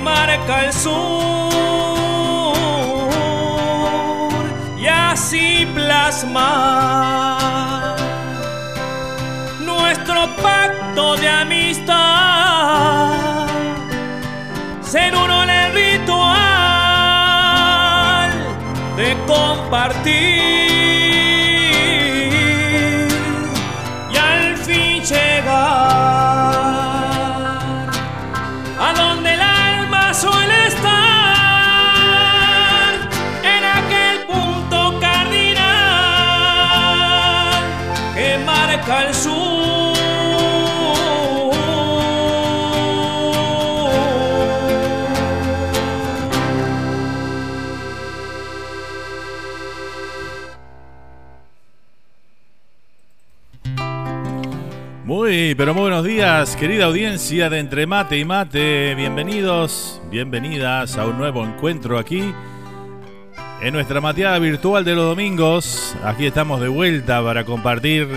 marca el sur y así plasmar nuestro pacto de amistad, pero muy buenos días, querida audiencia de Entre Mate y Mate. Bienvenidos, bienvenidas a un nuevo encuentro aquí en nuestra mateada virtual de los domingos. Aquí estamos de vuelta para compartir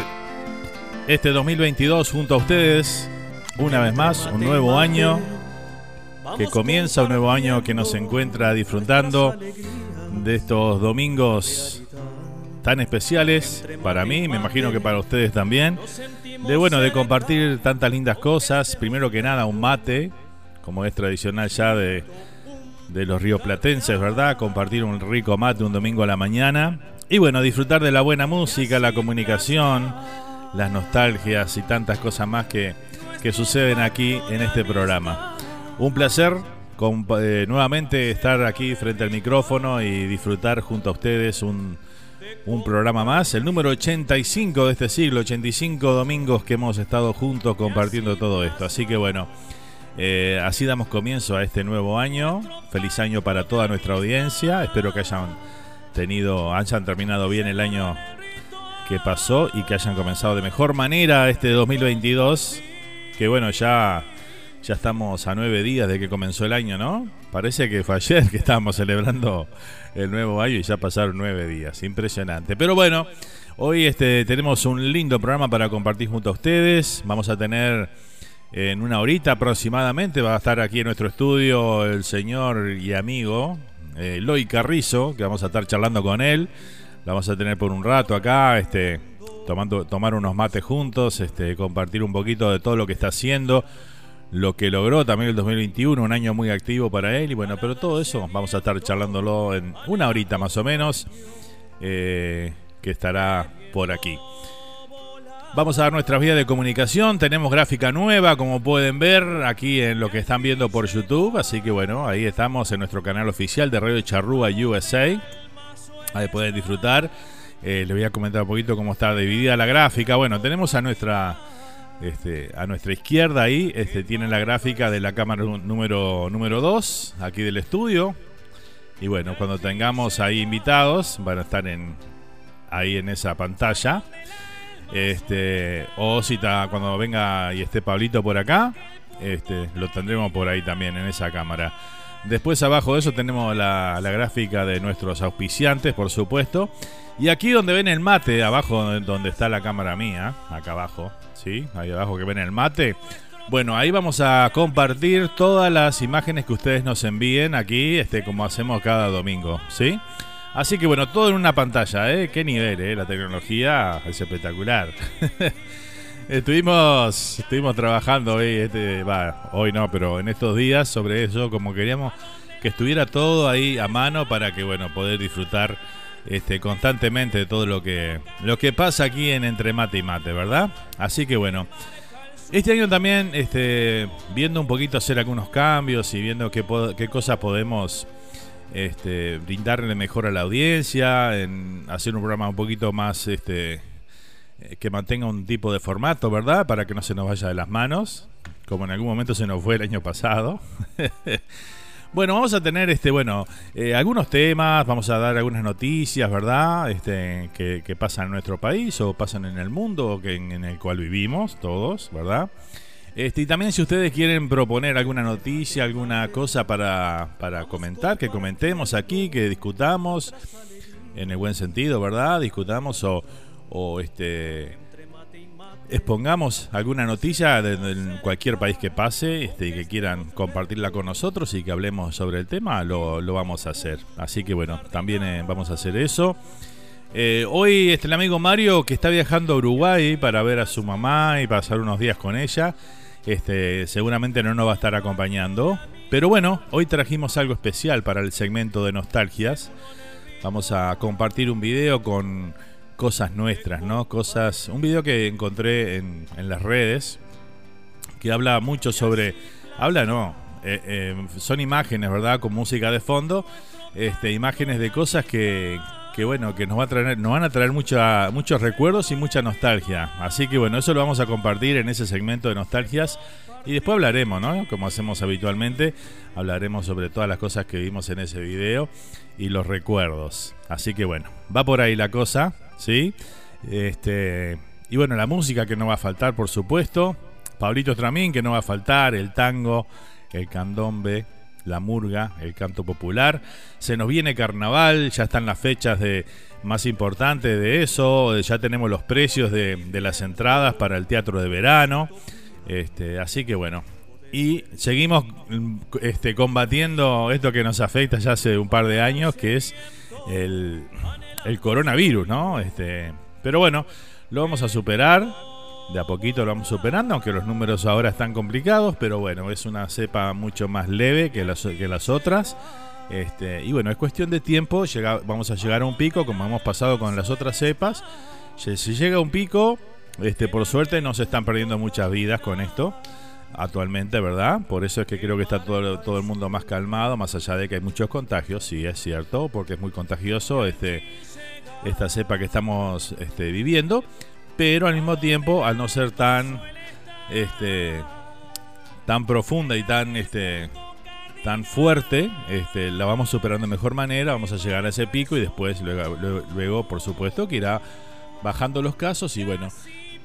este 2022 junto a ustedes. Una vez más, un nuevo año que comienza, un nuevo año que nos encuentra disfrutando de estos domingos tan especiales para mí, me imagino que para ustedes también. De bueno, de compartir tantas lindas cosas. Primero que nada, un mate, como es tradicional ya de, de los ríos platenses, ¿verdad? Compartir un rico mate un domingo a la mañana. Y bueno, disfrutar de la buena música, la comunicación, las nostalgias y tantas cosas más que, que suceden aquí en este programa. Un placer eh, nuevamente estar aquí frente al micrófono y disfrutar junto a ustedes un, un programa más, el número 85 de este siglo, 85 domingos que hemos estado juntos compartiendo todo esto. Así que bueno, eh, así damos comienzo a este nuevo año. Feliz año para toda nuestra audiencia. Espero que hayan tenido, hayan terminado bien el año que pasó y que hayan comenzado de mejor manera este 2022. Que bueno, ya, ya estamos a nueve días de que comenzó el año, ¿no? Parece que fue ayer que estábamos celebrando el nuevo año y ya pasaron nueve días. Impresionante. Pero bueno, hoy este, tenemos un lindo programa para compartir junto a ustedes. Vamos a tener en una horita aproximadamente, va a estar aquí en nuestro estudio el señor y amigo eh, Loy Carrizo, que vamos a estar charlando con él. La vamos a tener por un rato acá, este, tomando, tomar unos mates juntos, este, compartir un poquito de todo lo que está haciendo, lo que logró también el 2021, un año muy activo para él. Y bueno, pero todo eso vamos a estar charlándolo en una horita más o menos, eh, que estará por aquí. Vamos a dar nuestras vías de comunicación. Tenemos gráfica nueva, como pueden ver aquí en lo que están viendo por YouTube. Así que bueno, ahí estamos en nuestro canal oficial de Radio Charrúa USA. Ahí pueden disfrutar. Eh, les voy a comentar un poquito cómo está dividida la gráfica. Bueno, tenemos a nuestra este, a nuestra izquierda ahí, este, tiene la gráfica de la cámara número número 2, aquí del estudio. Y bueno, cuando tengamos ahí invitados, van a estar en ahí en esa pantalla. Este, o si está, cuando venga y esté Pablito por acá, este, lo tendremos por ahí también en esa cámara. Después abajo de eso tenemos la, gráfica de nuestros auspiciantes, por supuesto. Y aquí donde ven el mate, abajo donde está la cámara mía, acá abajo, ¿sí? Ahí abajo que ven el mate. Bueno, ahí vamos a compartir todas las imágenes que ustedes nos envíen aquí, este, como hacemos cada domingo, ¿sí? Así que bueno, todo en una pantalla, ¿eh? Qué nivel, ¿eh? La tecnología es espectacular. estuvimos, estuvimos trabajando hoy, este, hoy no, pero en estos días sobre eso, como queríamos que estuviera todo ahí a mano para que, bueno, poder disfrutar este, constantemente de todo lo que, lo que pasa aquí en Entre Mate y Mate, ¿verdad? Así que bueno. Este año también, este, viendo un poquito hacer algunos cambios y viendo qué, cosas podemos este, brindarle mejor a la audiencia, en hacer un programa un poquito más este, eh, que mantenga un tipo de formato, ¿verdad? Para que no se nos vaya de las manos, como en algún momento se nos fue el año pasado. bueno, vamos a tener este, bueno, eh, algunos temas, vamos a dar algunas noticias, ¿verdad? Este, que, pasan en nuestro país o pasan en el mundo que en el cual vivimos todos, ¿verdad? Este, y también si ustedes quieren proponer alguna noticia, alguna cosa para, comentar, que comentemos aquí, que discutamos, en el buen sentido, ¿verdad? Discutamos o, o este expongamos alguna noticia de, cualquier país que pase este, y que quieran compartirla con nosotros y que hablemos sobre el tema, lo, lo vamos a hacer. Así que bueno, también eh, vamos a hacer eso. Eh, hoy este, el amigo Mario que está viajando a Uruguay para ver a su mamá y pasar unos días con ella. Este, seguramente no nos va a estar acompañando. Pero bueno, hoy trajimos algo especial para el segmento de nostalgias. Vamos a compartir un video con cosas nuestras, ¿no? Cosas. Un video que encontré en, las redes. Que habla mucho sobre. Habla, no. Eh, eh, son imágenes, ¿verdad? Con música de fondo. Este, imágenes de cosas que, que bueno, que nos, va a traer, nos van a traer mucha, muchos recuerdos y mucha nostalgia. Así que bueno, eso lo vamos a compartir en ese segmento de nostalgias. Y después hablaremos, ¿no? Como hacemos habitualmente, hablaremos sobre todas las cosas que vimos en ese video y los recuerdos. Así que bueno, va por ahí la cosa, ¿sí? Este, y bueno, la música que no va a faltar, por supuesto. Pablito Tramín, que no va a faltar, el tango, el candombe, la murga, el canto popular. Se nos viene carnaval, ya están las fechas de más importantes de eso, ya tenemos los precios de, las entradas para el teatro de verano. Este, así que bueno, y seguimos este, combatiendo esto que nos afecta ya hace un par de años, que es el, el coronavirus, ¿no? Este, pero bueno, lo vamos a superar de a poquito lo vamos superando, aunque los números ahora están complicados, pero bueno, es una cepa mucho más leve que las, que las otras. Este, y bueno, es cuestión de tiempo, llega, vamos a llegar a un pico, como hemos pasado con las otras cepas. Si llega a un pico, este, por suerte no se están perdiendo muchas vidas con esto actualmente, ¿verdad? Por eso es que creo que está todo, todo el mundo más calmado, más allá de que hay muchos contagios, sí es cierto, porque es muy contagioso este, esta cepa que estamos este, viviendo, pero al mismo tiempo, al no ser tan, este, tan profunda y tan, este, tan fuerte, este, la vamos superando de mejor manera, vamos a llegar a ese pico y después, luego, luego por supuesto, que irá bajando los casos y bueno,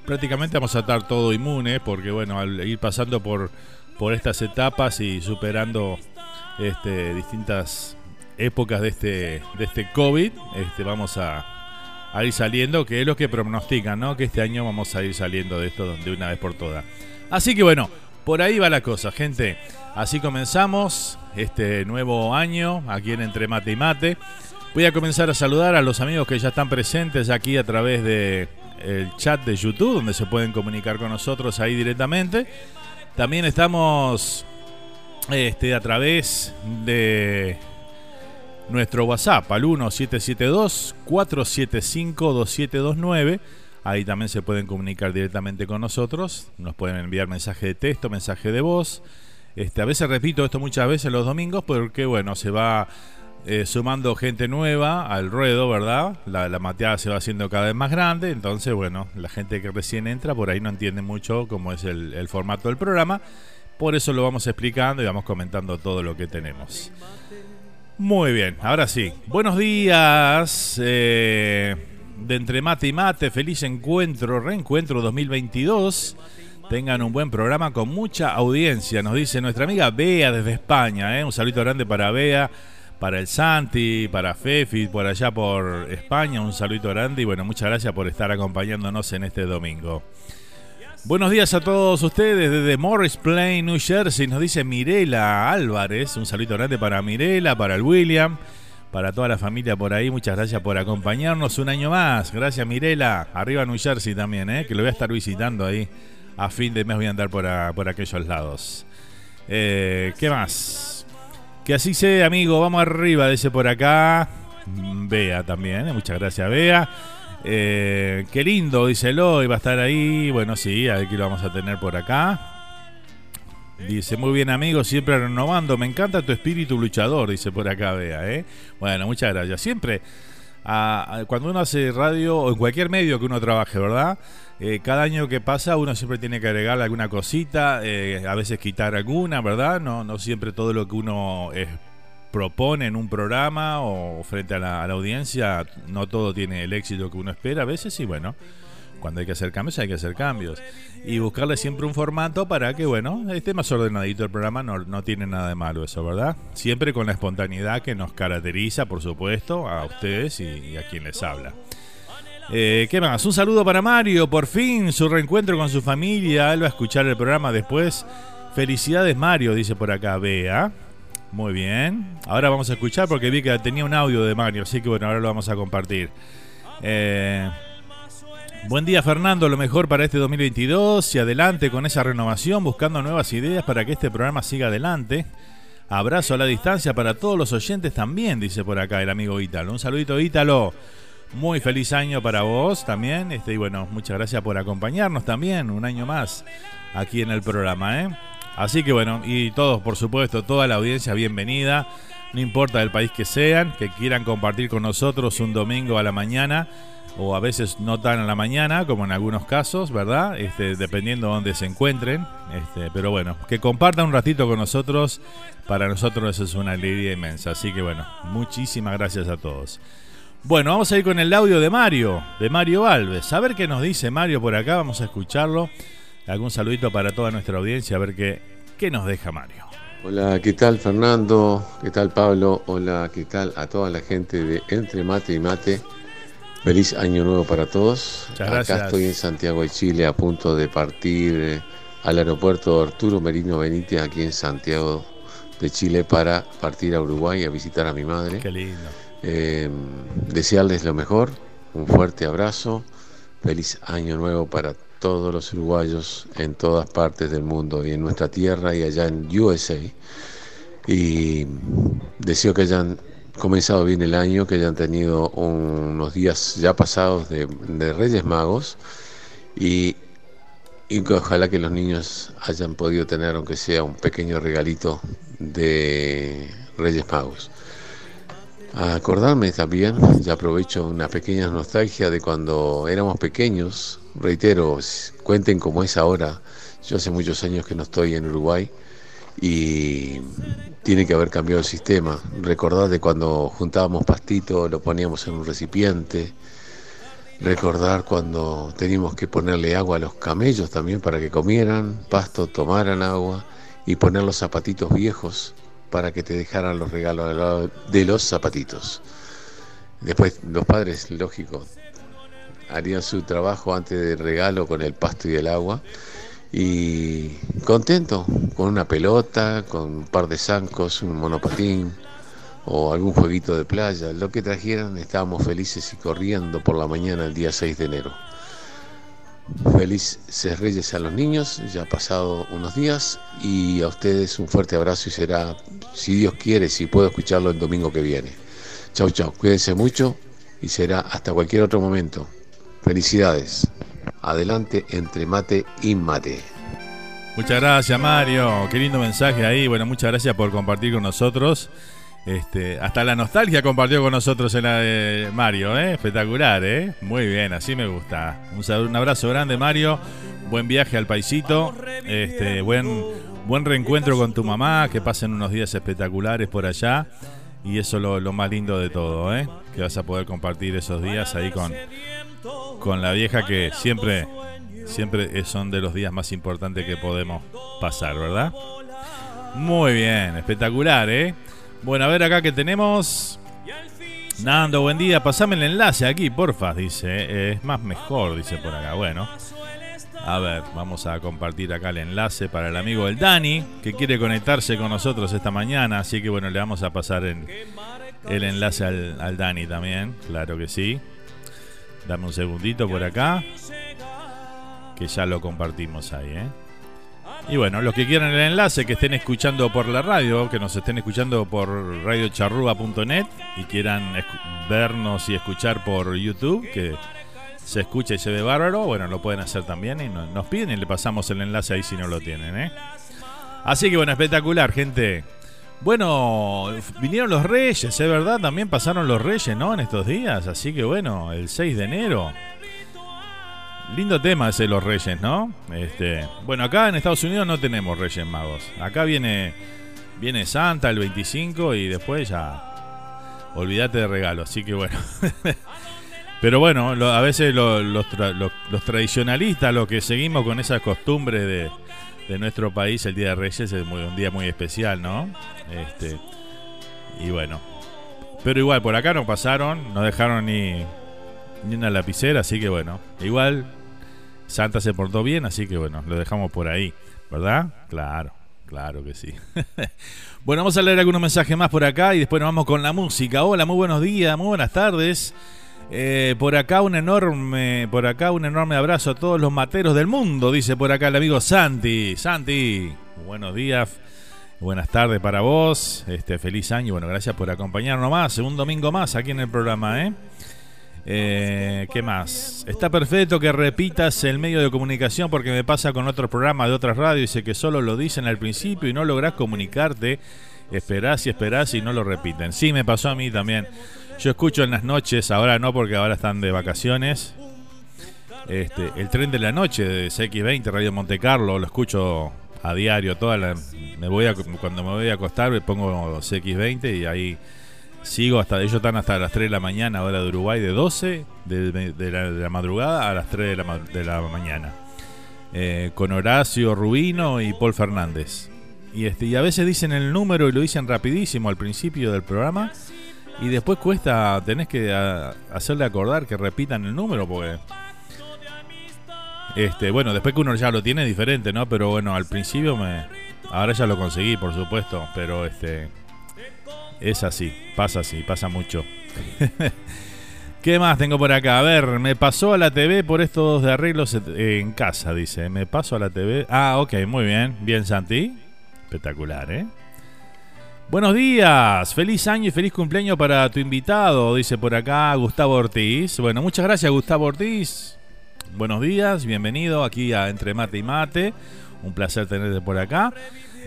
prácticamente vamos a estar todo inmune porque bueno, al ir pasando por, por estas etapas y superando este, distintas épocas de este, de este COVID, este, vamos a, ir saliendo, que es lo que pronostican, ¿no? Que este año vamos a ir saliendo de esto de una vez por todas. Así que bueno, por ahí va la cosa, gente. Así comenzamos este nuevo año aquí en Entre Mate y Mate. Voy a comenzar a saludar a los amigos que ya están presentes aquí a través de el chat de YouTube, donde se pueden comunicar con nosotros ahí directamente. También estamos este, a través de nuestro WhatsApp al 1772-475-2729. Ahí también se pueden comunicar directamente con nosotros. Nos pueden enviar mensaje de texto, mensaje de voz. Este, a veces repito esto muchas veces los domingos porque bueno, se va eh, sumando gente nueva al ruedo, ¿verdad? La, la, mateada se va haciendo cada vez más grande, entonces, bueno, la gente que recién entra por ahí no entiende mucho cómo es el, formato del programa, por eso lo vamos explicando y vamos comentando todo lo que tenemos. Muy bien, ahora sí, buenos días eh, de entre mate y mate, feliz encuentro, reencuentro 2022. Tengan un buen programa con mucha audiencia, nos dice nuestra amiga Bea desde España. ¿eh? Un saludo grande para Bea para el Santi, para Fefi, por allá por España. Un saludo grande y bueno, muchas gracias por estar acompañándonos en este domingo. Buenos días a todos ustedes desde Morris Plain, New Jersey. Nos dice Mirela Álvarez. Un saludo grande para Mirela, para el William, para toda la familia por ahí. Muchas gracias por acompañarnos un año más. Gracias Mirela. Arriba New Jersey también, ¿eh? que lo voy a estar visitando ahí. A fin de mes voy a andar por, por aquellos lados. Eh, ¿Qué más? Que así sea, amigo. Vamos arriba, dice por acá. Bea también, ¿eh? muchas gracias, Bea. Eh, qué lindo, dice Eloy, va a estar ahí. Bueno, sí, aquí lo vamos a tener por acá. Dice, muy bien amigo, siempre renovando. Me encanta tu espíritu luchador, dice por acá, Bea. ¿eh? Bueno, muchas gracias. Siempre, cuando uno hace radio o en cualquier medio que uno trabaje, ¿verdad? Eh, cada año que pasa uno siempre tiene que agregar alguna cosita, eh, a veces quitar alguna, ¿verdad? No, no siempre todo lo que uno eh, propone en un programa o frente a la, audiencia, no todo tiene el éxito que uno espera a veces y bueno, cuando hay que hacer cambios hay que hacer cambios. Y buscarle siempre un formato para que, bueno, esté más ordenadito el programa, no, no tiene nada de malo eso, ¿verdad? Siempre con la espontaneidad que nos caracteriza, por supuesto, a ustedes y a quien les habla. Eh, ¿Qué más? Un saludo para Mario, por fin su reencuentro con su familia. Él va a escuchar el programa después. Felicidades Mario, dice por acá Bea. Muy bien. Ahora vamos a escuchar porque vi que tenía un audio de Mario, así que bueno, ahora lo vamos a compartir. Eh, buen día Fernando, lo mejor para este 2022 y adelante con esa renovación, buscando nuevas ideas para que este programa siga adelante. Abrazo a la distancia para todos los oyentes también, dice por acá el amigo Ítalo. Un saludito Ítalo. Muy feliz año para vos también. Este, y bueno, muchas gracias por acompañarnos también un año más aquí en el programa. ¿eh? Así que bueno, y todos, por supuesto, toda la audiencia, bienvenida. No importa del país que sean, que quieran compartir con nosotros un domingo a la mañana o a veces no tan a la mañana, como en algunos casos, ¿verdad? Este, dependiendo de dónde se encuentren. Este, pero bueno, que compartan un ratito con nosotros, para nosotros eso es una alegría inmensa. Así que bueno, muchísimas gracias a todos. Bueno, vamos a ir con el audio de Mario, de Mario Alves. A ver qué nos dice Mario por acá, vamos a escucharlo. Algún saludito para toda nuestra audiencia, a ver qué, qué nos deja Mario. Hola, ¿qué tal Fernando? ¿Qué tal Pablo? Hola, ¿qué tal a toda la gente de Entre Mate y Mate? Feliz año nuevo para todos. Acá estoy en Santiago de Chile a punto de partir eh, al aeropuerto Arturo Merino Benítez aquí en Santiago de Chile para partir a Uruguay a visitar a mi madre. Qué lindo. Eh, desearles lo mejor, un fuerte abrazo, feliz año nuevo para todos los uruguayos en todas partes del mundo y en nuestra tierra y allá en USA. Y deseo que hayan comenzado bien el año, que hayan tenido unos días ya pasados de, Reyes Magos y, y que ojalá que los niños hayan podido tener, aunque sea un pequeño regalito de Reyes Magos. acordarme también, ya aprovecho una pequeña nostalgia de cuando éramos pequeños, reitero, cuenten cómo es ahora, yo hace muchos años que no estoy en Uruguay y tiene que haber cambiado el sistema. Recordar de cuando juntábamos pastito, lo poníamos en un recipiente. Recordar cuando teníamos que ponerle agua a los camellos también para que comieran pasto, tomaran agua y poner los zapatitos viejos para que te dejaran los regalos de los zapatitos. Después los padres, lógico, harían su trabajo antes del regalo con el pasto y el agua y contento con una pelota, con un par de zancos, un monopatín o algún jueguito de playa, lo que trajeran, estábamos felices y corriendo por la mañana el día 6 de enero. Felices Reyes a los niños, ya ha pasado unos días y a ustedes un fuerte abrazo y será, si Dios quiere, si puedo escucharlo el domingo que viene. Chau, chau, cuídense mucho y será hasta cualquier otro momento. Felicidades. Adelante entre mate y mate. Muchas gracias Mario, qué lindo mensaje ahí. Bueno, muchas gracias por compartir con nosotros. Este, hasta la nostalgia compartió con nosotros en la de Mario, ¿eh? espectacular, ¿eh? muy bien, así me gusta. Un, abrazo grande Mario, buen viaje al paisito, este, buen, buen reencuentro con tu mamá, que pasen unos días espectaculares por allá y eso es lo, lo más lindo de todo, ¿eh? que vas a poder compartir esos días ahí con, con la vieja que siempre, siempre son de los días más importantes que podemos pasar, ¿verdad? Muy bien, espectacular, ¿eh? Bueno, a ver acá que tenemos. Nando, buen día. Pasame el enlace aquí, porfa, dice. Es más mejor, dice por acá. Bueno. A ver, vamos a compartir acá el enlace para el amigo el Dani, que quiere conectarse con nosotros esta mañana. Así que bueno, le vamos a pasar el, el enlace al, al Dani también. Claro que sí. Dame un segundito por acá. Que ya lo compartimos ahí, ¿eh? Y bueno, los que quieran el enlace, que estén escuchando por la radio, que nos estén escuchando por radiocharrúa.net y quieran vernos y escuchar por YouTube, que se escucha y se ve bárbaro, bueno, lo pueden hacer también y nos piden y le pasamos el enlace ahí si no lo tienen, ¿eh? Así que bueno, espectacular, gente. Bueno, vinieron los reyes, es verdad, también pasaron los reyes, ¿no? En estos días, así que bueno, el 6 de enero. Lindo tema ese los reyes, ¿no? Este, bueno, acá en Estados Unidos no tenemos reyes magos. Acá viene viene Santa el 25 y después ya olvídate de regalo, así que bueno. Pero bueno, a veces los, los tradicionalistas, los que seguimos con esas costumbres de de nuestro país, el Día de Reyes es un día muy especial, ¿no? Este, y bueno. Pero igual, por acá no pasaron, no dejaron ni, ni una lapicera, así que bueno. Igual, Santa se portó bien, así que bueno, lo dejamos por ahí, ¿verdad? Claro, claro que sí. bueno, vamos a leer algunos mensajes más por acá y después nos vamos con la música. Hola, muy buenos días, muy buenas tardes. Eh, por acá un enorme, por acá un enorme abrazo a todos los materos del mundo, dice por acá el amigo Santi. Santi, buenos días, buenas tardes para vos, este feliz año, bueno, gracias por acompañarnos más, un domingo más aquí en el programa, ¿eh? ¿eh? qué más? Está perfecto que repitas el medio de comunicación porque me pasa con otros programas de otras radios, dice que solo lo dicen al principio y no lográs comunicarte, esperás y esperás y no lo repiten. Sí, me pasó a mí también. Yo escucho en las noches, ahora no porque ahora están de vacaciones. Este, el tren de la noche de CX20 Radio Monte Carlo, lo escucho a diario, toda la, me voy a, cuando me voy a acostar me pongo CX20 y ahí sigo hasta ellos están hasta las 3 de la mañana hora de Uruguay de 12 de, la, madrugada a las 3 de la, mañana eh, con Horacio Rubino y Paul Fernández y este y a veces dicen el número y lo dicen rapidísimo al principio del programa y después cuesta, tenés que hacerle acordar que repitan el número porque... Este, bueno, después que uno ya lo tiene diferente, ¿no? Pero bueno, al principio me... Ahora ya lo conseguí, por supuesto, pero este... Es así, pasa así, pasa mucho. ¿Qué más tengo por acá? A ver, me pasó a la TV por estos de arreglos en casa, dice. Me paso a la TV. Ah, ok, muy bien. Bien, Santi. Espectacular, ¿eh? Buenos días, feliz año y feliz cumpleaños para tu invitado, dice por acá Gustavo Ortiz. Bueno, muchas gracias Gustavo Ortiz. Buenos días, bienvenido aquí a Entre Mate y Mate. Un placer tenerte por acá.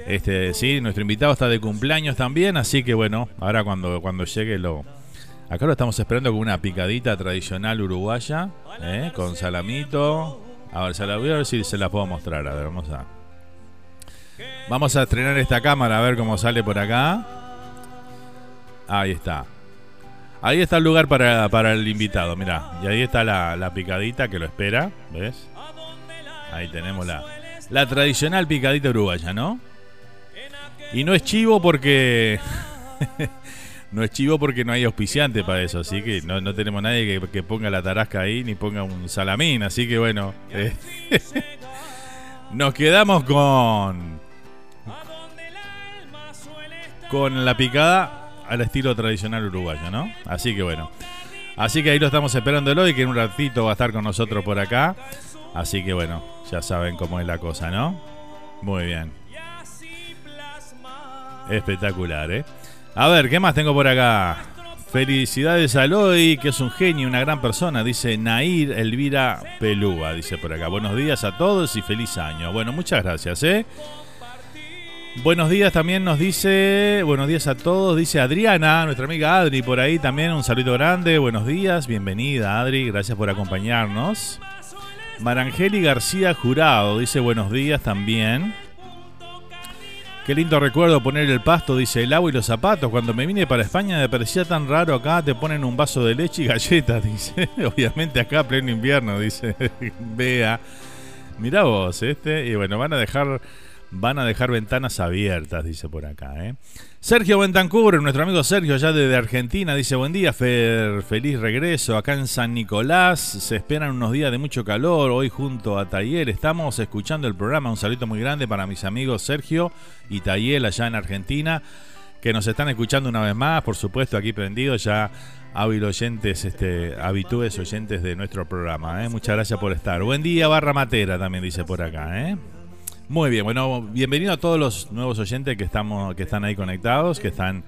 Este, sí, nuestro invitado está de cumpleaños también, así que bueno, ahora cuando, cuando llegue lo, Acá lo estamos esperando con una picadita tradicional uruguaya, ¿eh? con salamito. A ver, se voy a ver si se la puedo mostrar. A ver, vamos a. Vamos a estrenar esta cámara a ver cómo sale por acá. Ahí está. Ahí está el lugar para, el invitado, mira. Y ahí está la, la, picadita que lo espera, ¿ves? Ahí tenemos la, la tradicional picadita uruguaya, ¿no? Y no es chivo porque No es chivo porque no hay auspiciante para eso, así que no, tenemos nadie que, ponga la tarasca ahí ni ponga un salamín, así que bueno. Eh, nos quedamos con. Con la picada al estilo tradicional uruguayo, ¿no? Así que bueno. Así que ahí lo estamos esperando el hoy, que en un ratito va a estar con nosotros por acá. Así que bueno, ya saben cómo es la cosa, ¿no? Muy bien. Espectacular, ¿eh? A ver, ¿qué más tengo por acá? Felicidades a Loi, que es un genio, una gran persona, dice Nair Elvira Pelúa, dice por acá. Buenos días a todos y feliz año. Bueno, muchas gracias, ¿eh? Buenos días también nos dice, buenos días a todos, dice Adriana, nuestra amiga Adri por ahí también, un saludo grande, buenos días, bienvenida Adri, gracias por acompañarnos. Marangeli García Jurado dice buenos días también. Qué lindo recuerdo poner el pasto, dice el agua y los zapatos. Cuando me vine para España me parecía tan raro acá, te ponen un vaso de leche y galletas, dice. Obviamente acá pleno invierno, dice. Vea. Mirá vos, este. Y bueno, van a dejar van a dejar ventanas abiertas, dice por acá. ¿eh? Sergio Bentancur, nuestro amigo Sergio, allá desde Argentina, dice: Buen día, feliz regreso. Acá en San Nicolás se esperan unos días de mucho calor. Hoy, junto a Taller, estamos escuchando el programa. Un saludo muy grande para mis amigos Sergio y Taller, allá en Argentina, que nos están escuchando una vez más. Por supuesto, aquí prendidos ya hábil oyentes, este, habitúes oyentes de nuestro programa. ¿eh? Muchas gracias por estar. Buen día, Barra Matera, también dice por acá. ¿eh? Muy bien, bueno, bienvenido a todos los nuevos oyentes que estamos, que están ahí conectados, que están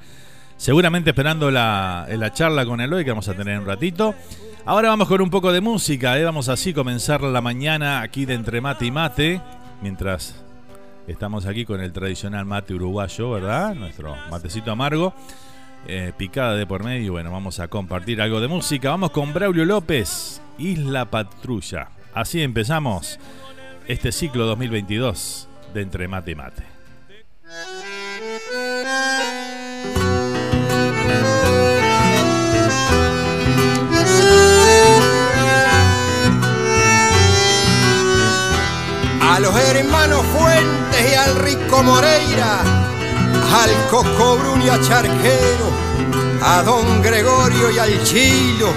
seguramente esperando la, la charla con Eloy que vamos a tener un ratito. Ahora vamos con un poco de música, ¿eh? vamos así comenzar la mañana aquí de entre mate y mate, mientras estamos aquí con el tradicional mate uruguayo, ¿verdad? Nuestro matecito amargo, eh, picada de por medio, bueno, vamos a compartir algo de música. Vamos con Braulio López, Isla Patrulla. Así empezamos este ciclo 2022 de Entre Mate y Mate. A los hermanos Fuentes y al Rico Moreira, al Coco Bruni a Charquero, a Don Gregorio y al Chilo,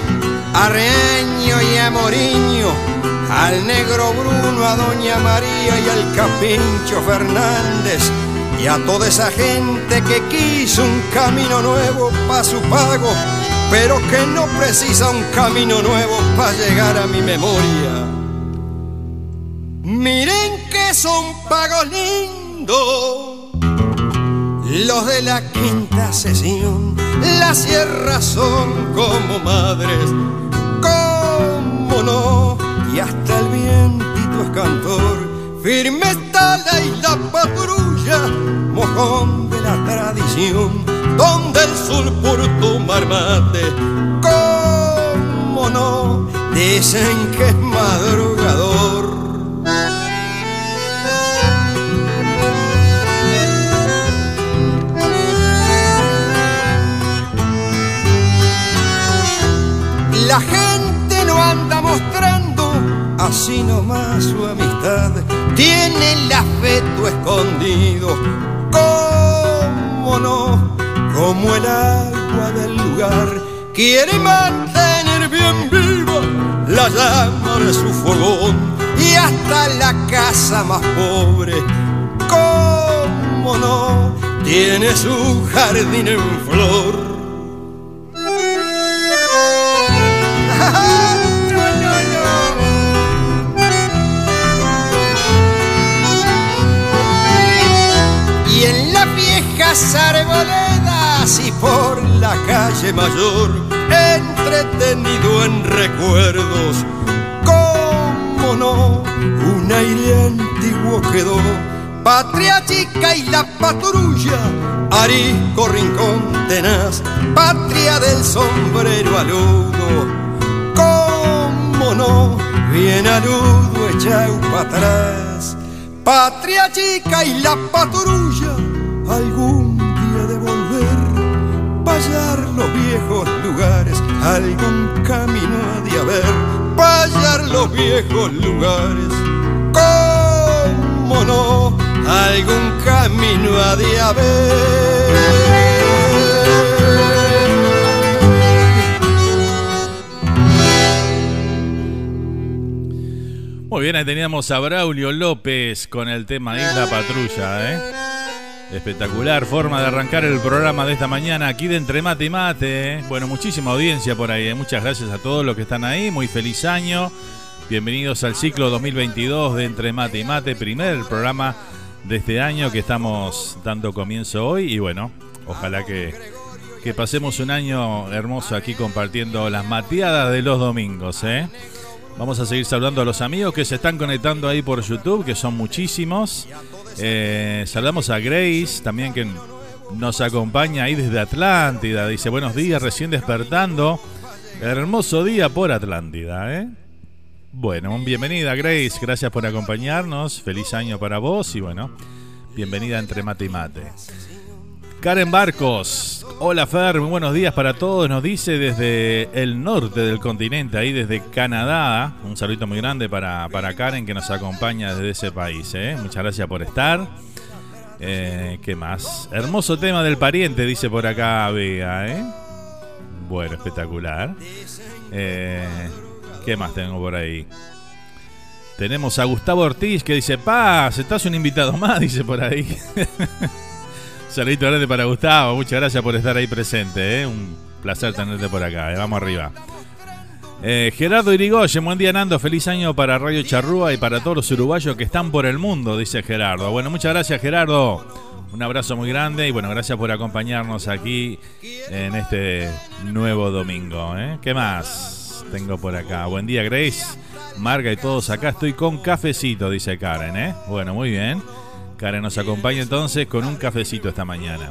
a Reño y a Moriño al negro Bruno, a Doña María y al Capincho Fernández y a toda esa gente que quiso un camino nuevo para su pago, pero que no precisa un camino nuevo para llegar a mi memoria. Miren que son pagos lindos los de la quinta sesión, las sierras son como madres, cantor. Firme está la isla patrulla, mojón de la tradición, donde el sur por tomar mate, cómo no, dicen que es madrugador. La gente así nomás su amistad tiene el afecto escondido, cómo no, como el agua del lugar quiere mantener bien viva la llama de su fogón y hasta la casa más pobre, cómo no, tiene su jardín en flor viejas arboledas y por la calle mayor, entretenido en recuerdos, cómo no, un aire antiguo quedó, patria chica y la patrulla, arisco rincón tenaz, patria del sombrero aludo, cómo no, bien aludo echado para atrás patria chica y la patrulla, algún día de volver, payar los viejos lugares, algún camino ha de haber, los viejos lugares, cómo no, algún camino ha de haber. Muy bien, ahí teníamos a Braulio López con el tema Isla Patrulla, ¿eh? Espectacular forma de arrancar el programa de esta mañana aquí de Entre Mate y Mate. Bueno, muchísima audiencia por ahí. ¿eh? Muchas gracias a todos los que están ahí. Muy feliz año. Bienvenidos al ciclo 2022 de Entre Mate y Mate, primer programa de este año que estamos dando comienzo hoy. Y bueno, ojalá que, que pasemos un año hermoso aquí compartiendo las mateadas de los domingos. ¿eh? Vamos a seguir saludando a los amigos que se están conectando ahí por YouTube, que son muchísimos. Eh, saludamos a Grace, también que nos acompaña ahí desde Atlántida. Dice, buenos días, recién despertando. Hermoso día por Atlántida, ¿eh? Bueno, bienvenida Grace, gracias por acompañarnos. Feliz año para vos y bueno, bienvenida entre mate y mate. Karen Barcos. Hola Fer, muy buenos días para todos. Nos dice desde el norte del continente, ahí desde Canadá. Un saludo muy grande para, para Karen que nos acompaña desde ese país. ¿eh? Muchas gracias por estar. Eh, ¿Qué más? Hermoso tema del pariente, dice por acá Vega. ¿eh? Bueno, espectacular. Eh, ¿Qué más tengo por ahí? Tenemos a Gustavo Ortiz que dice, Paz, estás un invitado más, dice por ahí. Saludito grande para Gustavo. Muchas gracias por estar ahí presente. ¿eh? Un placer tenerte por acá. ¿eh? Vamos arriba. Eh, Gerardo Irigoyen, buen día Nando, feliz año para Radio Charrúa y para todos los uruguayos que están por el mundo, dice Gerardo. Bueno, muchas gracias Gerardo, un abrazo muy grande y bueno, gracias por acompañarnos aquí en este nuevo domingo. ¿Qué más tengo por acá? Buen día Grace, Marga y todos acá, estoy con cafecito, dice Karen. ¿eh? Bueno, muy bien. Karen nos acompaña entonces con un cafecito esta mañana.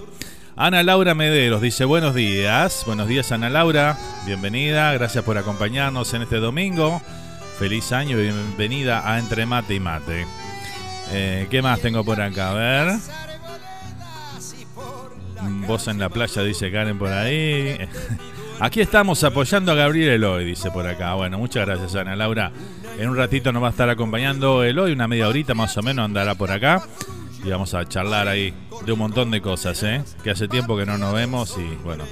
Ana Laura Mederos dice buenos días. Buenos días Ana Laura, bienvenida, gracias por acompañarnos en este domingo. Feliz año y bienvenida a Entre Mate y Mate. Eh, ¿Qué más tengo por acá? A ver. Voz en la playa, dice Karen por ahí. Aquí estamos apoyando a Gabriel Eloy, dice por acá. Bueno, muchas gracias Ana Laura. En un ratito nos va a estar acompañando Eloy, una media horita más o menos andará por acá y vamos a charlar ahí de un montón de cosas, ¿eh? Que hace tiempo que no nos vemos y bueno,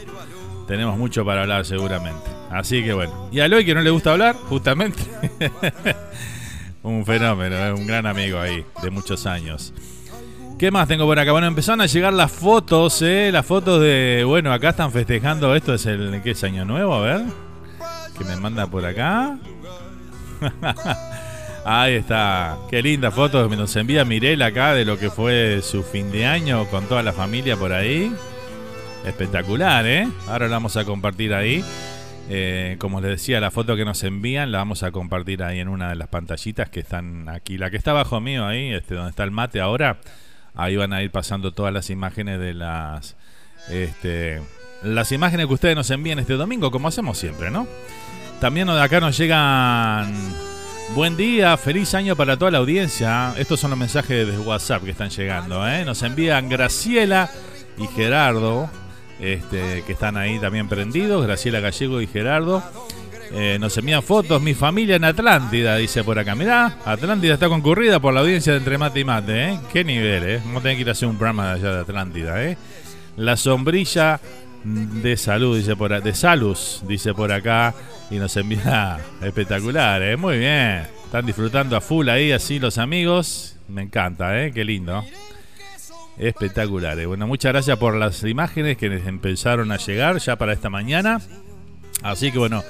tenemos mucho para hablar seguramente. Así que bueno, y a Eloy que no le gusta hablar, justamente. un fenómeno, un gran amigo ahí de muchos años. ¿Qué más tengo por acá? Bueno, empezaron a llegar las fotos, ¿eh? Las fotos de. Bueno, acá están festejando. Esto es el. ¿Qué es Año Nuevo? A ver. Que me manda por acá. Ahí está. Qué linda foto nos envía Mirela acá de lo que fue su fin de año con toda la familia por ahí. Espectacular, ¿eh? Ahora la vamos a compartir ahí. Eh, como les decía, la foto que nos envían la vamos a compartir ahí en una de las pantallitas que están aquí. La que está abajo mío ahí, este, donde está el mate ahora. Ahí van a ir pasando todas las imágenes de las. Este, las imágenes que ustedes nos envían este domingo, como hacemos siempre, ¿no? También de acá nos llegan. Buen día, feliz año para toda la audiencia. Estos son los mensajes de WhatsApp que están llegando. ¿eh? Nos envían Graciela y Gerardo, este, que están ahí también prendidos. Graciela Gallego y Gerardo. Eh, nos envían fotos. Mi familia en Atlántida, dice por acá. Mirá, Atlántida está concurrida por la audiencia de Entre Mate y Mate. ¿eh? Qué nivel, ¿eh? Vamos a tener que ir a hacer un programa allá de Atlántida. ¿eh? La sombrilla de salud, dice por de Salus, dice por acá, y nos envía espectacular, ¿eh? muy bien. Están disfrutando a full ahí, así los amigos. Me encanta, ¿eh? Qué lindo. Espectacular. ¿eh? Bueno, muchas gracias por las imágenes que empezaron a llegar ya para esta mañana. Así que bueno,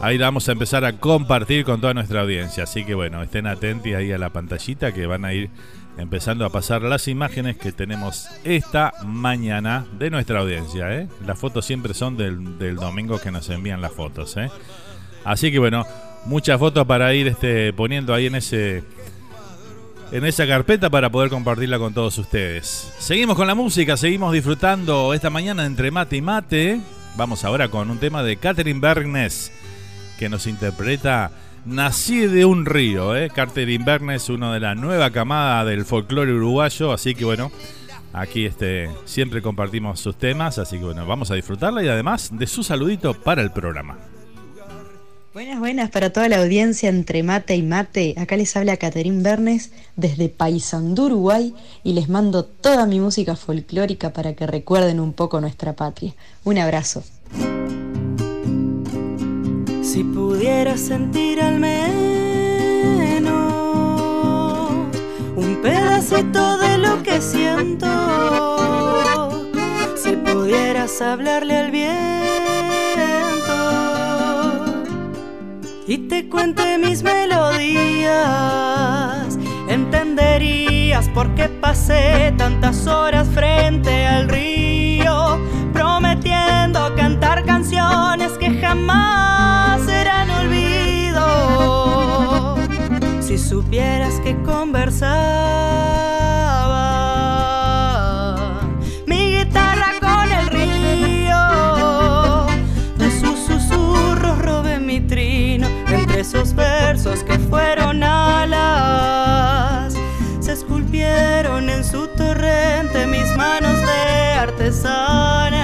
ahí vamos a empezar a compartir con toda nuestra audiencia. Así que bueno, estén atentos ahí a la pantallita que van a ir empezando a pasar las imágenes que tenemos esta mañana de nuestra audiencia. ¿eh? Las fotos siempre son del, domingo que nos envían las fotos. ¿eh? Así que bueno, muchas fotos para ir este, poniendo ahí en ese en esa carpeta para poder compartirla con todos ustedes. Seguimos con la música, seguimos disfrutando esta mañana entre mate y mate. Vamos ahora con un tema de Catherine Bergnes que nos interpreta Nací de un río. ¿eh? Bergnes, uno de la nueva camada del folclore uruguayo, así que bueno, aquí este, siempre compartimos sus temas, así que bueno, vamos a disfrutarla y además de su saludito para el programa. Buenas, buenas para toda la audiencia entre mate y mate. Acá les habla Caterín Bernes desde Paysandú, Uruguay, y les mando toda mi música folclórica para que recuerden un poco nuestra patria. Un abrazo. Si pudiera sentir al menos un pedacito de lo que siento, si pudieras hablarle al viento y te cuente mis melodías, entenderías por qué pasé tantas horas frente al río, prometiendo cantar canciones que jamás serán olvido. Si supieras que conversaba mi guitarra con el río, de sus susurros robé mi trino entre esos versos que fueron alas. Se esculpieron en su torrente mis manos de artesana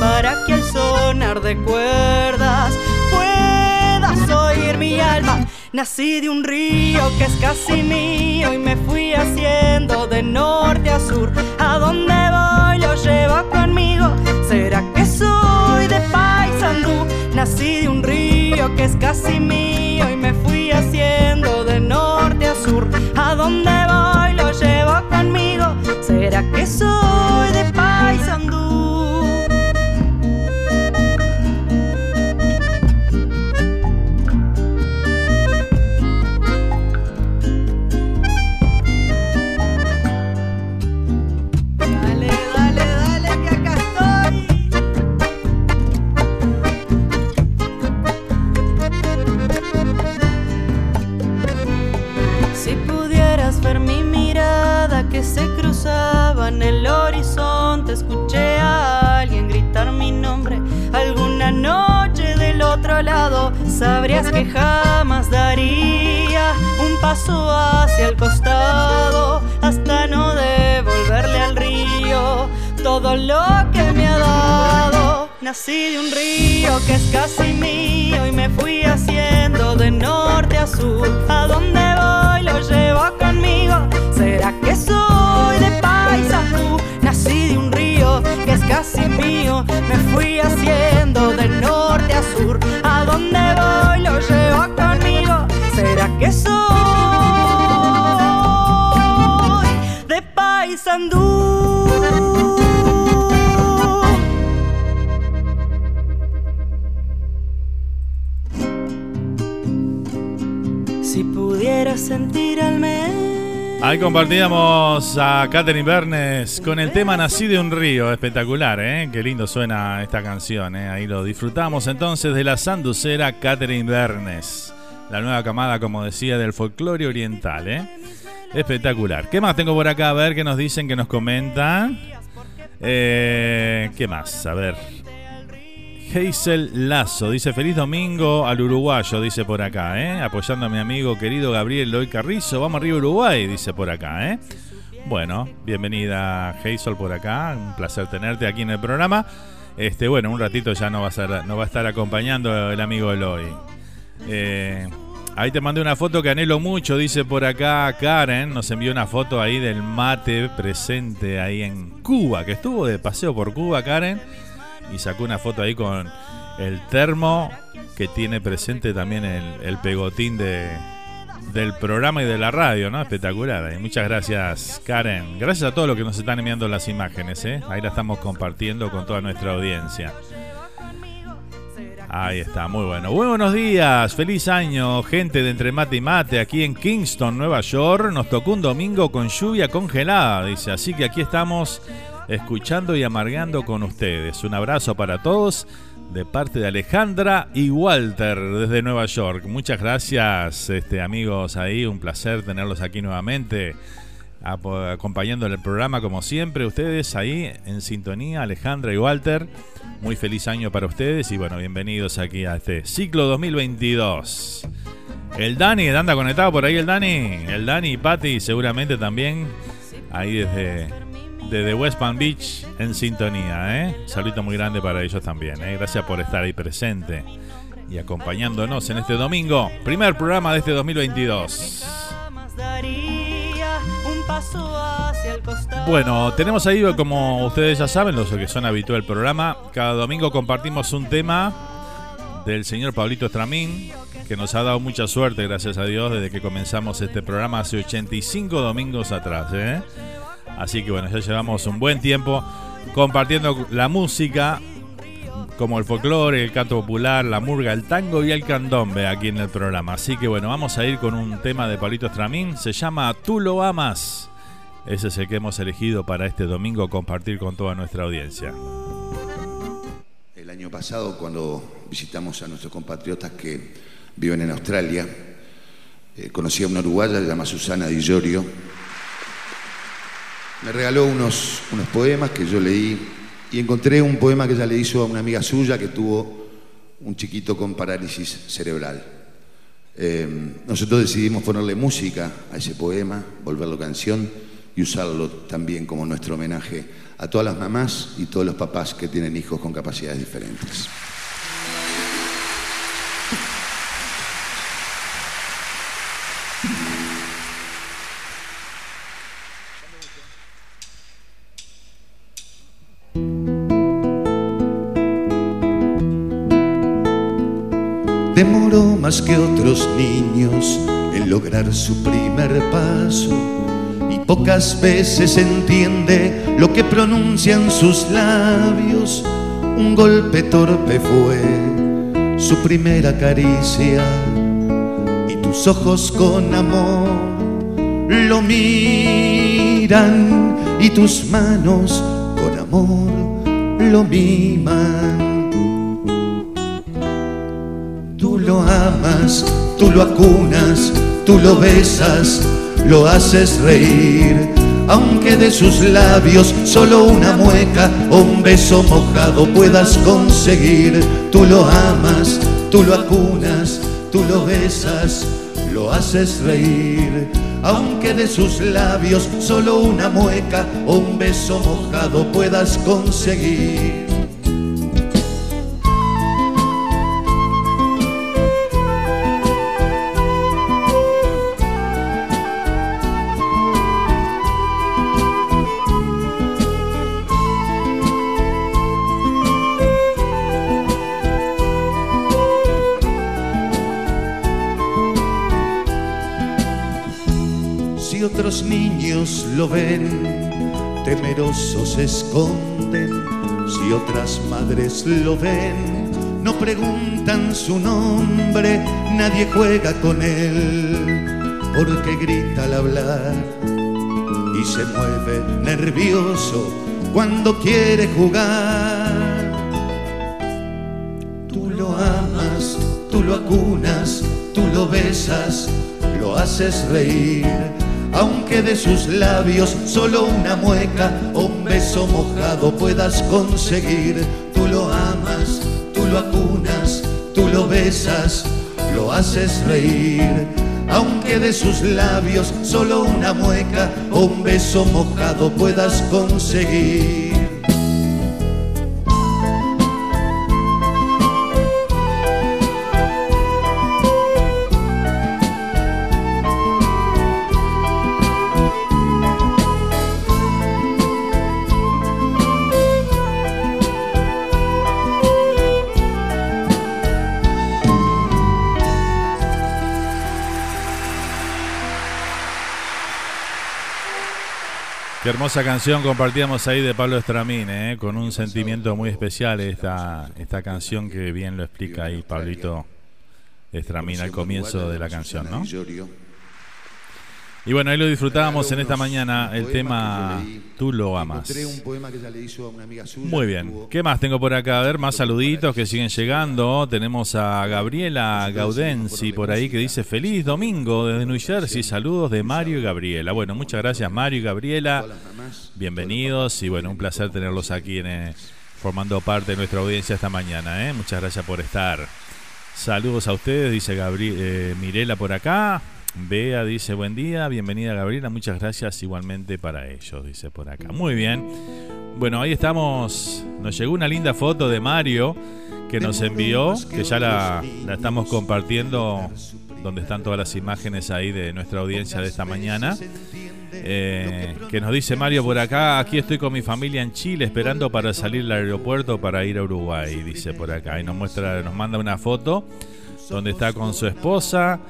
para que el sonar de cuerdas puedas oír mi alma. Nací de un río que es casi mío y me fui haciendo de norte a sur. A donde voy lo llevo conmigo. ¿Será que soy de Paysandú? Nací de un río que es casi mío y me fui haciendo de norte a sur. A donde voy lo llevo conmigo. ¿Será que soy de Paysandú? En el horizonte, escuché a alguien gritar mi nombre. Alguna noche del otro lado, sabrías que jamás daría un paso hacia el costado hasta no devolverle al río todo lo que me ha dado. Nací de un río que es casi mío y me fui haciendo de norte a sur. A donde voy lo llevo conmigo. ¿Será que soy de Paisandú? Nací de un río que es casi mío. Me fui haciendo de norte a sur. A donde voy lo llevo conmigo. ¿Será que soy de Paisandú? Sentir al menos. Ahí compartíamos a Catherine Bernes con el tema Nací de un río, espectacular, ¿eh? Qué lindo suena esta canción, ¿eh? Ahí lo disfrutamos entonces de la sanducera Catherine Bernes, la nueva camada, como decía, del folclore oriental, ¿eh? Espectacular. ¿Qué más tengo por acá? A ver qué nos dicen, que nos comentan. Eh, ¿Qué más? A ver. Hazel Lazo dice feliz domingo al uruguayo, dice por acá, ¿eh? apoyando a mi amigo querido Gabriel Loy Carrizo. Vamos arriba Uruguay, dice por acá. ¿eh? Bueno, bienvenida Hazel por acá, un placer tenerte aquí en el programa. Este, bueno, un ratito ya no va a, ser, no va a estar acompañando el amigo Eloy. Eh, ahí te mandé una foto que anhelo mucho, dice por acá Karen. Nos envió una foto ahí del mate presente ahí en Cuba, que estuvo de paseo por Cuba, Karen y sacó una foto ahí con el termo que tiene presente también el, pegotín de, del programa y de la radio, ¿no? Espectacular. muchas gracias, Karen. Gracias a todos los que nos están enviando las imágenes, ¿eh? Ahí la estamos compartiendo con toda nuestra audiencia. Ahí está, muy bueno. buenos días, feliz año, gente de Entre Mate y Mate, aquí en Kingston, Nueva York. Nos tocó un domingo con lluvia congelada, dice. Así que aquí estamos escuchando y amargando con ustedes. Un abrazo para todos de parte de Alejandra y Walter desde Nueva York. Muchas gracias, este, amigos ahí. Un placer tenerlos aquí nuevamente acompañando el programa como siempre. Ustedes ahí en sintonía, Alejandra y Walter. Muy feliz año para ustedes y bueno, bienvenidos aquí a este ciclo 2022. El Dani, anda conectado por ahí el Dani. El Dani y Patti seguramente también ahí desde, desde West Palm Beach en sintonía. ¿eh? Saludo muy grande para ellos también. ¿eh? Gracias por estar ahí presente y acompañándonos en este domingo. Primer programa de este 2022. Bueno, tenemos ahí, como ustedes ya saben, los que son habituales del programa, cada domingo compartimos un tema del señor Pablito Estramín, que nos ha dado mucha suerte, gracias a Dios, desde que comenzamos este programa hace 85 domingos atrás. ¿eh? Así que bueno, ya llevamos un buen tiempo compartiendo la música como el folclore, el canto popular, la murga, el tango y el candombe aquí en el programa. Así que bueno, vamos a ir con un tema de Pablito Estramín, se llama Tú lo amas. Ese es el que hemos elegido para este domingo compartir con toda nuestra audiencia. El año pasado, cuando visitamos a nuestros compatriotas que viven en Australia, eh, conocí a una uruguaya, se llama Susana Di Giorgio. Me regaló unos, unos poemas que yo leí y encontré un poema que ella le hizo a una amiga suya que tuvo un chiquito con parálisis cerebral. Eh, nosotros decidimos ponerle música a ese poema, volverlo canción y usarlo también como nuestro homenaje a todas las mamás y todos los papás que tienen hijos con capacidades diferentes. Demoró más que otros niños en lograr su primer paso. Y pocas veces entiende lo que pronuncian sus labios. Un golpe torpe fue su primera caricia. Y tus ojos con amor lo miran. Y tus manos con amor lo miman lo amas, tú lo acunas, tú lo besas, lo haces reír. Aunque de sus labios solo una mueca o un beso mojado puedas conseguir, tú lo amas, tú lo acunas, tú lo besas, lo haces reír. Aunque de sus labios solo una mueca o un beso mojado puedas conseguir. Niños lo ven, temerosos esconden. Si otras madres lo ven, no preguntan su nombre, nadie juega con él, porque grita al hablar y se mueve nervioso cuando quiere jugar. Tú lo amas, tú lo acunas, tú lo besas, lo haces reír aunque de sus labios solo una mueca o un beso mojado puedas conseguir. Tú lo amas, tú lo acunas, tú lo besas, lo haces reír. Aunque de sus labios solo una mueca o un beso mojado puedas conseguir. Qué hermosa canción compartíamos ahí de Pablo Estramine, ¿eh? con un sentimiento muy especial esta, esta canción que bien lo explica ahí Pablito Estramine al comienzo de la canción, ¿no? Y bueno, ahí lo disfrutábamos en esta mañana el tema Tú lo amas. Muy bien. ¿Qué más tengo por acá? A ver, más saluditos que siguen llegando. Tenemos a Gabriela Gaudensi por ahí que dice feliz domingo desde New Jersey. Saludos de Mario y Gabriela. Bueno, muchas gracias Mario y Gabriela. Bienvenidos y bueno, un placer tenerlos aquí en, eh, formando parte de nuestra audiencia esta mañana. ¿eh? Muchas gracias por estar. Saludos a ustedes, dice Gabriel, eh, Mirela por acá. Bea dice buen día, bienvenida Gabriela, muchas gracias igualmente para ellos, dice por acá. Muy bien. Bueno, ahí estamos. Nos llegó una linda foto de Mario que nos envió, que ya la, estamos compartiendo, donde están todas las imágenes ahí de nuestra audiencia de esta mañana. Eh, que nos dice Mario por acá, aquí estoy con mi familia en Chile esperando para salir al aeropuerto para ir a Uruguay, dice por acá. Y nos muestra, nos manda una foto donde está con su esposa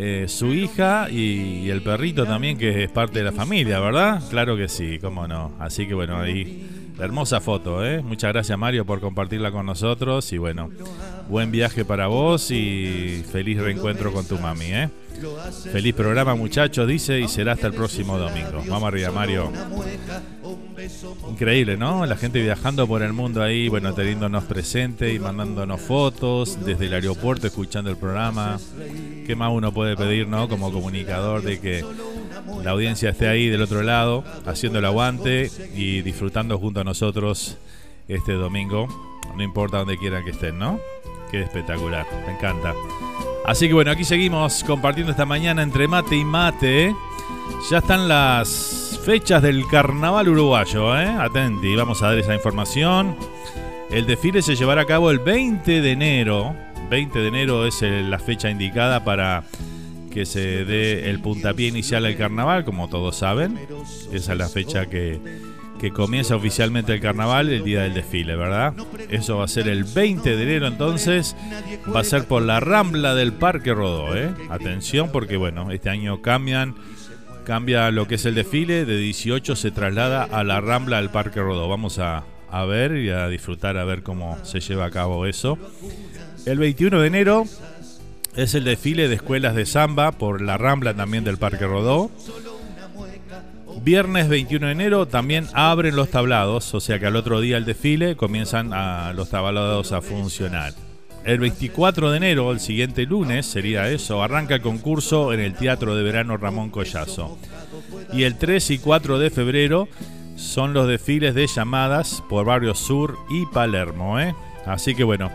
eh, su hija y, el perrito también, que es parte de la familia, ¿verdad? Claro que sí, cómo no. Así que bueno, ahí, hermosa foto, ¿eh? Muchas gracias Mario por compartirla con nosotros y bueno, buen viaje para vos y feliz reencuentro con tu mami, ¿eh? Feliz programa muchachos, dice, y será hasta el próximo domingo. Vamos arriba, Mario. Increíble, ¿no? La gente viajando por el mundo ahí, bueno, teniéndonos presente y mandándonos fotos desde el aeropuerto, escuchando el programa. ¿Qué más uno puede pedir, ¿no? Como comunicador de que la audiencia esté ahí del otro lado, haciendo el aguante y disfrutando junto a nosotros este domingo. No importa donde quieran que estén, ¿no? Qué espectacular, me encanta. Así que bueno, aquí seguimos compartiendo esta mañana entre mate y mate. Ya están las fechas del carnaval uruguayo, ¿eh? Atenti, vamos a dar esa información. El desfile se llevará a cabo el 20 de enero. 20 de enero es la fecha indicada para que se dé el puntapié inicial al carnaval, como todos saben. Esa es la fecha que que comienza oficialmente el carnaval el día del desfile, ¿verdad? Eso va a ser el 20 de enero entonces, va a ser por la Rambla del Parque Rodó, ¿eh? Atención porque bueno, este año cambian, cambia lo que es el desfile, de 18 se traslada a la Rambla del Parque Rodó. Vamos a, a ver y a disfrutar a ver cómo se lleva a cabo eso. El 21 de enero es el desfile de escuelas de samba por la Rambla también del Parque Rodó. Viernes 21 de enero también abren los tablados, o sea que al otro día el desfile comienzan los tablados a funcionar. El 24 de enero, el siguiente lunes, sería eso, arranca el concurso en el Teatro de Verano Ramón Collazo. Y el 3 y 4 de febrero son los desfiles de llamadas por Barrio Sur y Palermo. ¿eh? Así que bueno,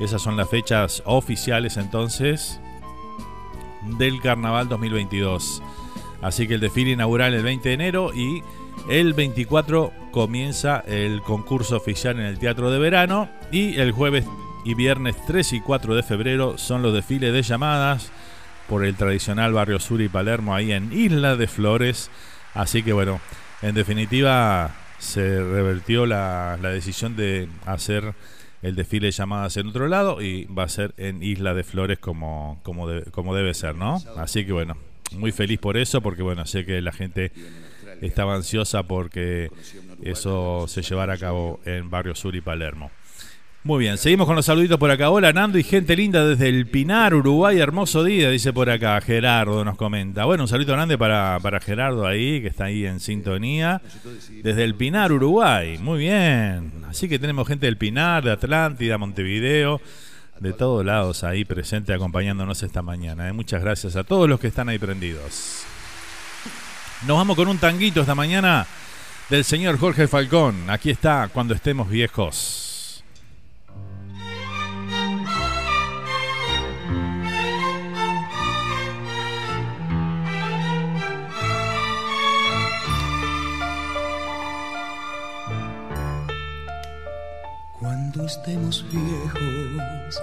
esas son las fechas oficiales entonces del Carnaval 2022. Así que el desfile inaugural el 20 de enero y el 24 comienza el concurso oficial en el Teatro de Verano y el jueves y viernes 3 y 4 de febrero son los desfiles de llamadas por el tradicional barrio Sur y Palermo ahí en Isla de Flores. Así que bueno, en definitiva se revertió la, decisión de hacer el desfile de llamadas en otro lado y va a ser en Isla de Flores como, como, como debe ser, ¿no? Así que bueno, muy feliz por eso, porque bueno, sé que la gente estaba ansiosa porque eso se llevara a cabo en Barrio Sur y Palermo. Muy bien, seguimos con los saluditos por acá. Hola Nando y gente linda desde el Pinar, Uruguay, hermoso día, dice por acá. Gerardo nos comenta. Bueno, un saludo grande para, para Gerardo ahí, que está ahí en sintonía. Desde el Pinar, Uruguay. Muy bien. Así que tenemos gente del Pinar, de Atlántida, Montevideo de todos lados ahí presente acompañándonos esta mañana. ¿eh? Muchas gracias a todos los que están ahí prendidos. Nos vamos con un tanguito esta mañana del señor Jorge Falcón. Aquí está, cuando estemos viejos. Cuando estemos viejos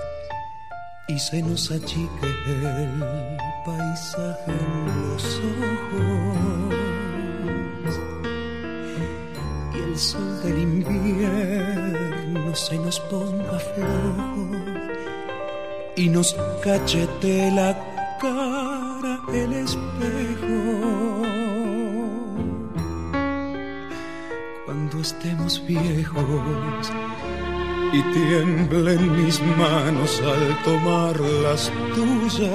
y se nos achique el paisaje en los ojos. Y el sol del invierno se nos ponga flojo y nos cachete la cara el espejo. Cuando estemos viejos y tiemblen mis manos al tomar las tuyas.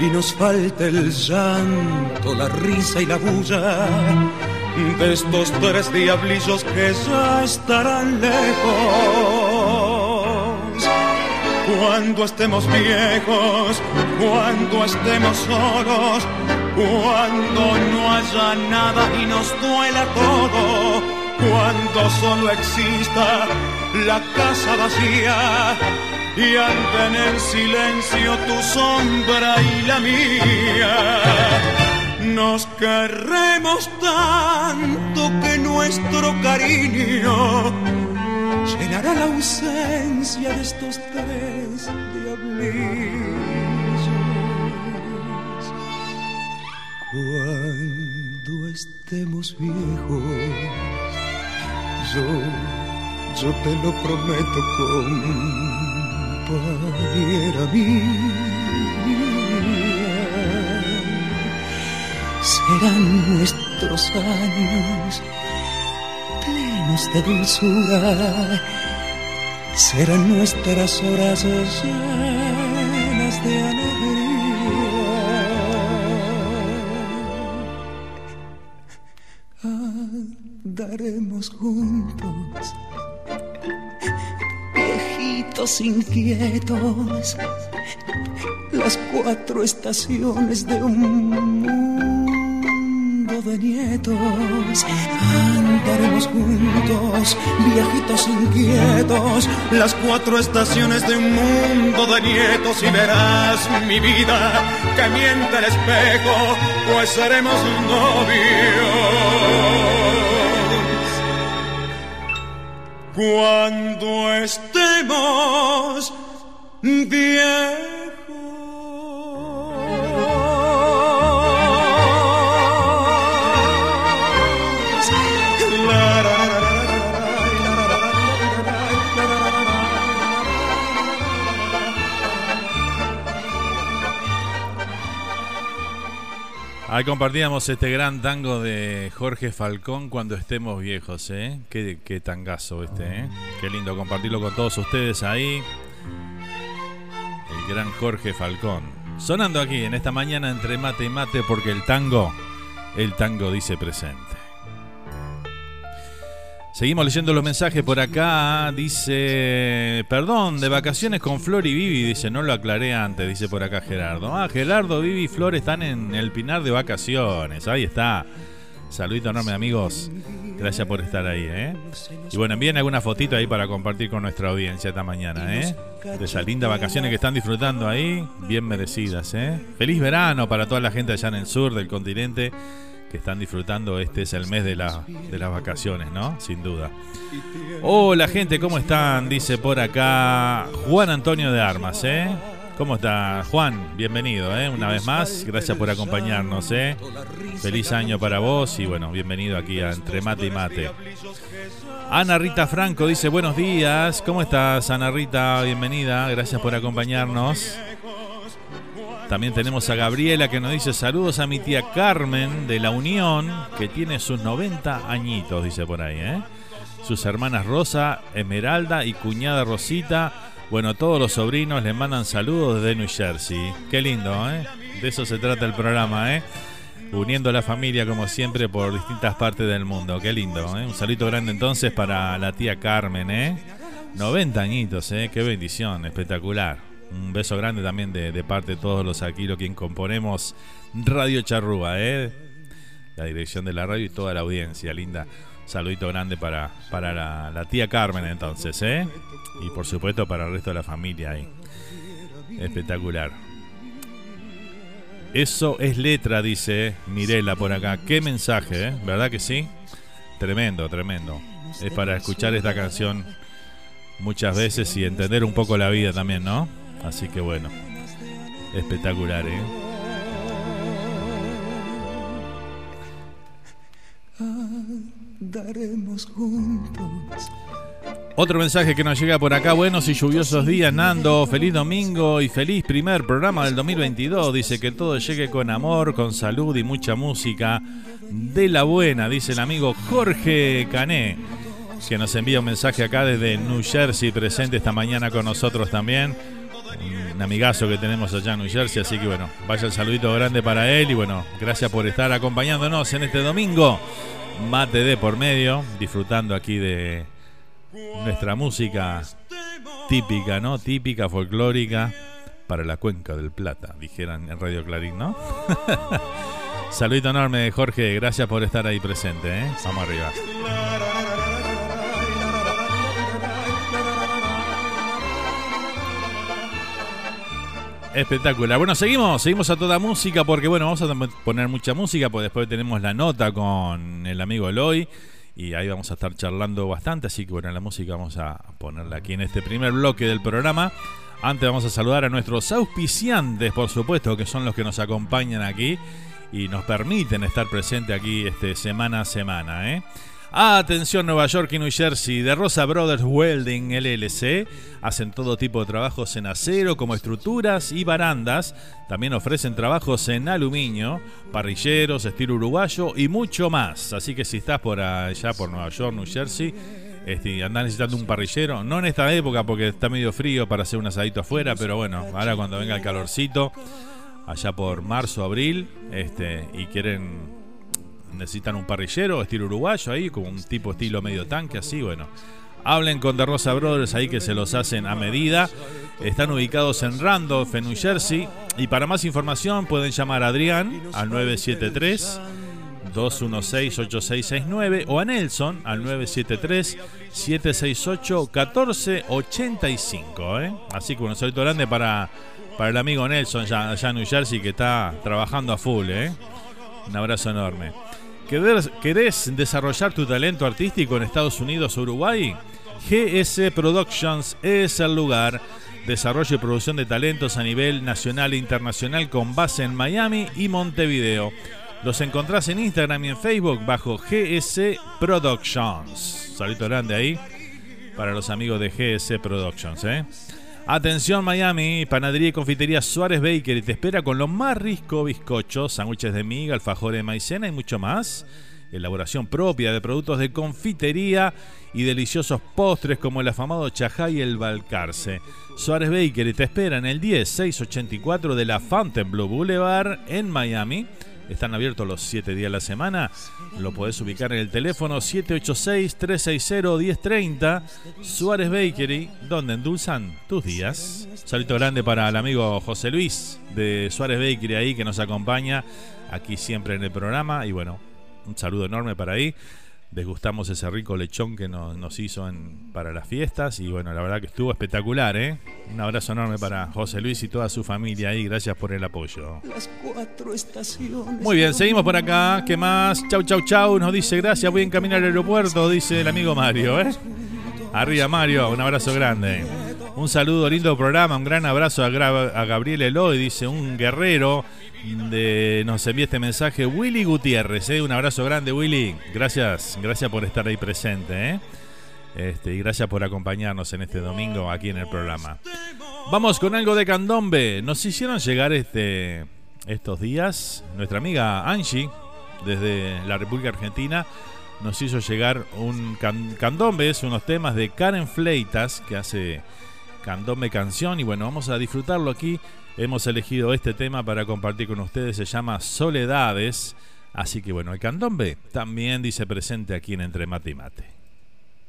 Y nos falte el llanto, la risa y la bulla de estos tres diablillos que ya estarán lejos. Cuando estemos viejos, cuando estemos solos, cuando no haya nada y nos duela todo, cuando solo exista la casa vacía y ante en silencio tu sombra y la mía. Nos querremos tanto que nuestro cariño llenará la ausencia de estos tres diablillos. Cuando estemos viejos, yo, yo te lo prometo, compañera mía, serán nuestros años de dulzura serán nuestras horas llenas de alegría. Juntos, viejitos inquietos, las cuatro estaciones de un mundo de nietos. Andaremos juntos, viejitos inquietos, las cuatro estaciones de un mundo de nietos y verás mi vida que miente el espejo, pues seremos novios. Cuando estemos bien Compartíamos este gran tango de Jorge Falcón cuando estemos viejos, ¿eh? Qué, qué tangazo este, ¿eh? Qué lindo compartirlo con todos ustedes ahí. El gran Jorge Falcón. Sonando aquí en esta mañana entre mate y mate porque el tango, el tango dice presente. Seguimos leyendo los mensajes por acá. Dice, perdón, de vacaciones con Flor y Vivi. Dice, no lo aclaré antes, dice por acá Gerardo. Ah, Gerardo, Vivi y Flor están en el Pinar de vacaciones. Ahí está. Saludito enorme, amigos. Gracias por estar ahí, ¿eh? Y bueno, envíen alguna fotito ahí para compartir con nuestra audiencia esta mañana, ¿eh? De esas lindas vacaciones que están disfrutando ahí, bien merecidas, ¿eh? Feliz verano para toda la gente allá en el sur del continente que están disfrutando. Este es el mes de, la, de las vacaciones, ¿no? Sin duda. Hola gente, ¿cómo están? Dice por acá Juan Antonio de Armas, ¿eh? ¿Cómo está Juan? Bienvenido, ¿eh? Una vez más, gracias por acompañarnos, ¿eh? Feliz año para vos y bueno, bienvenido aquí a Entre Mate y Mate. Ana Rita Franco dice buenos días, ¿cómo estás Ana Rita? Bienvenida, gracias por acompañarnos. También tenemos a Gabriela que nos dice saludos a mi tía Carmen de la Unión, que tiene sus 90 añitos, dice por ahí, ¿eh? Sus hermanas Rosa, Esmeralda y cuñada Rosita. Bueno, todos los sobrinos les mandan saludos desde New Jersey. Qué lindo, ¿eh? De eso se trata el programa, ¿eh? Uniendo la familia como siempre por distintas partes del mundo. Qué lindo, ¿eh? Un saludo grande entonces para la tía Carmen, ¿eh? 90 añitos, ¿eh? Qué bendición, espectacular. Un beso grande también de, parte de todos los aquí, lo quien componemos Radio Charrúa, ¿eh? la dirección de la radio y toda la audiencia, linda. Saludito grande para, para la, tía Carmen entonces, ¿eh? Y por supuesto para el resto de la familia ahí. Espectacular. Eso es letra, dice Mirela por acá. Qué mensaje, ¿eh? ¿Verdad que sí? Tremendo, tremendo. Es para escuchar esta canción muchas veces y entender un poco la vida también, ¿no? Así que bueno, espectacular, ¿eh? Andaremos juntos, Otro mensaje que nos llega por acá, buenos y lluviosos días, Nando, feliz domingo y feliz primer programa del 2022. Dice que todo llegue con amor, con salud y mucha música de la buena, dice el amigo Jorge Cané, que nos envía un mensaje acá desde New Jersey, presente esta mañana con nosotros también. Un amigazo que tenemos allá en New Jersey, así que bueno, vaya el saludito grande para él y bueno, gracias por estar acompañándonos en este domingo. Mate de por medio, disfrutando aquí de nuestra música típica, ¿no? Típica, folclórica para la cuenca del Plata, dijeran en Radio Clarín, ¿no? Saludito enorme, Jorge, gracias por estar ahí presente, ¿eh? Vamos arriba. Espectacular. Bueno, seguimos, seguimos a toda música porque, bueno, vamos a poner mucha música, porque después tenemos la nota con el amigo Eloy y ahí vamos a estar charlando bastante, así que bueno, la música vamos a ponerla aquí en este primer bloque del programa. Antes vamos a saludar a nuestros auspiciantes, por supuesto, que son los que nos acompañan aquí y nos permiten estar presentes aquí este, semana a semana. ¿eh? Atención Nueva York y New Jersey, de Rosa Brothers Welding LLC. Hacen todo tipo de trabajos en acero como estructuras y barandas. También ofrecen trabajos en aluminio, parrilleros, estilo uruguayo y mucho más. Así que si estás por allá, por Nueva York, New Jersey, este, andás necesitando un parrillero, no en esta época porque está medio frío para hacer un asadito afuera, pero bueno, ahora cuando venga el calorcito, allá por marzo, abril, este, y quieren necesitan un parrillero estilo uruguayo ahí, como un tipo estilo medio tanque, así, bueno. Hablen con The Rosa Brothers ahí que se los hacen a medida. Están ubicados en Randolph, en New Jersey. Y para más información pueden llamar a Adrián al 973 216 8669 o a Nelson al 973 768 1485. ¿eh? Así que un saludo grande para, para el amigo Nelson allá, en New Jersey que está trabajando a full. ¿eh? Un abrazo enorme. ¿Querés, desarrollar tu talento artístico en Estados Unidos o Uruguay? GS Productions es el lugar. Desarrollo y producción de talentos a nivel nacional e internacional con base en Miami y Montevideo. Los encontrás en Instagram y en Facebook bajo GS Productions. Salito grande ahí para los amigos de GS Productions. ¿eh? Atención Miami, panadería y confitería Suárez Baker y te espera con lo más rico bizcochos, sándwiches de miga, alfajores de maicena y mucho más. Elaboración propia de productos de confitería y deliciosos postres como el afamado chajá y el balcarce. Suárez Baker y te espera en el 10684 de la Fontainebleau Boulevard en Miami están abiertos los 7 días de la semana. Lo podés ubicar en el teléfono 786-360-1030. Suárez Bakery, donde endulzan tus días. Salito grande para el amigo José Luis de Suárez Bakery ahí que nos acompaña aquí siempre en el programa. Y bueno, un saludo enorme para ahí desgustamos ese rico lechón que nos, hizo en, para las fiestas y bueno, la verdad que estuvo espectacular, ¿eh? Un abrazo enorme para José Luis y toda su familia ahí, gracias por el apoyo. Muy bien, seguimos por acá, ¿qué más? Chau, chau, chau, nos dice gracias, voy a encaminar al aeropuerto, dice el amigo Mario, ¿eh? Arriba Mario, un abrazo grande. Un saludo, lindo programa, un gran abrazo a, a Gabriel Eloy, dice un guerrero nos envía este mensaje Willy Gutiérrez. ¿eh? Un abrazo grande, Willy. Gracias, gracias por estar ahí presente. ¿eh? Este, y gracias por acompañarnos en este domingo aquí en el programa. Vamos con algo de candombe. Nos hicieron llegar este, estos días nuestra amiga Angie, desde la República Argentina, nos hizo llegar un candombe, es unos temas de Karen Fleitas, que hace candombe canción. Y bueno, vamos a disfrutarlo aquí Hemos elegido este tema para compartir con ustedes, se llama Soledades. Así que bueno, el candombe también dice presente aquí en Entre Mate y Mate.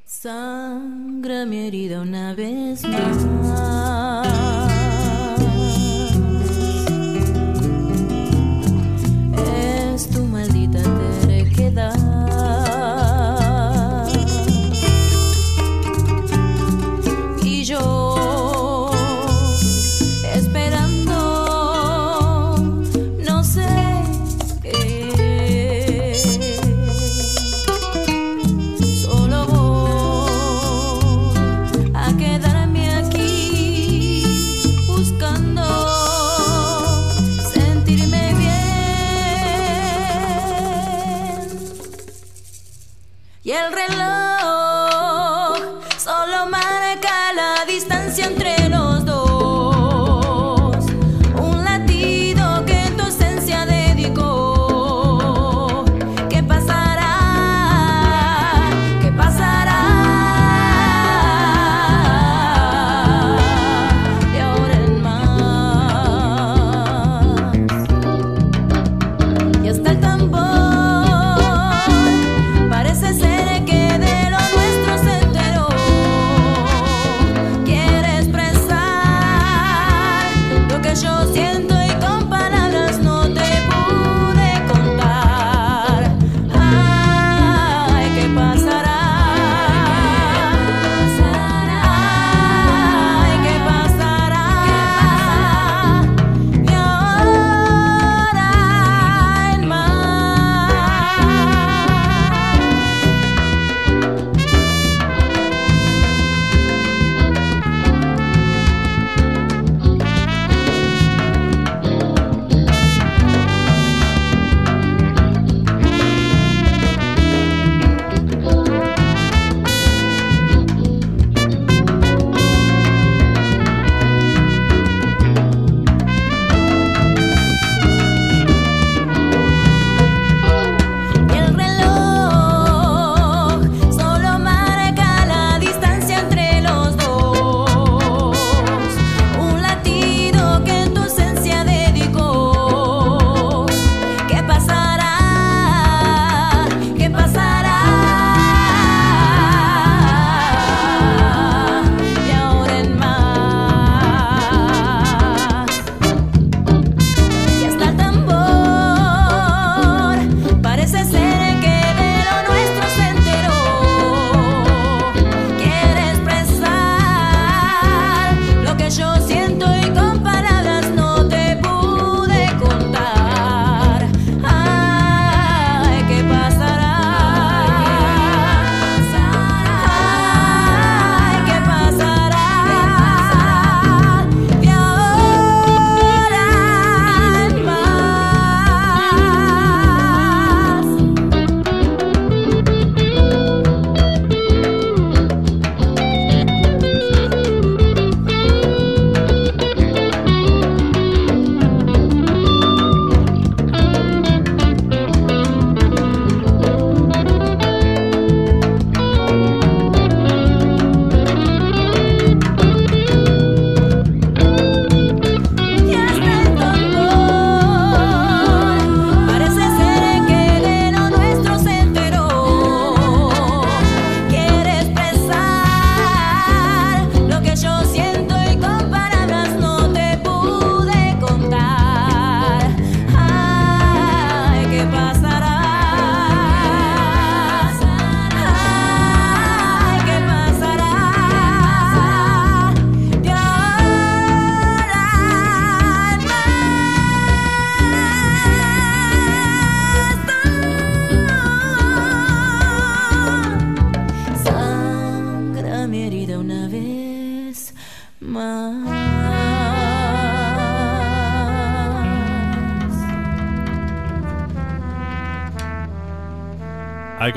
Sangra mi herida una vez más. Es tu maldita terquedad.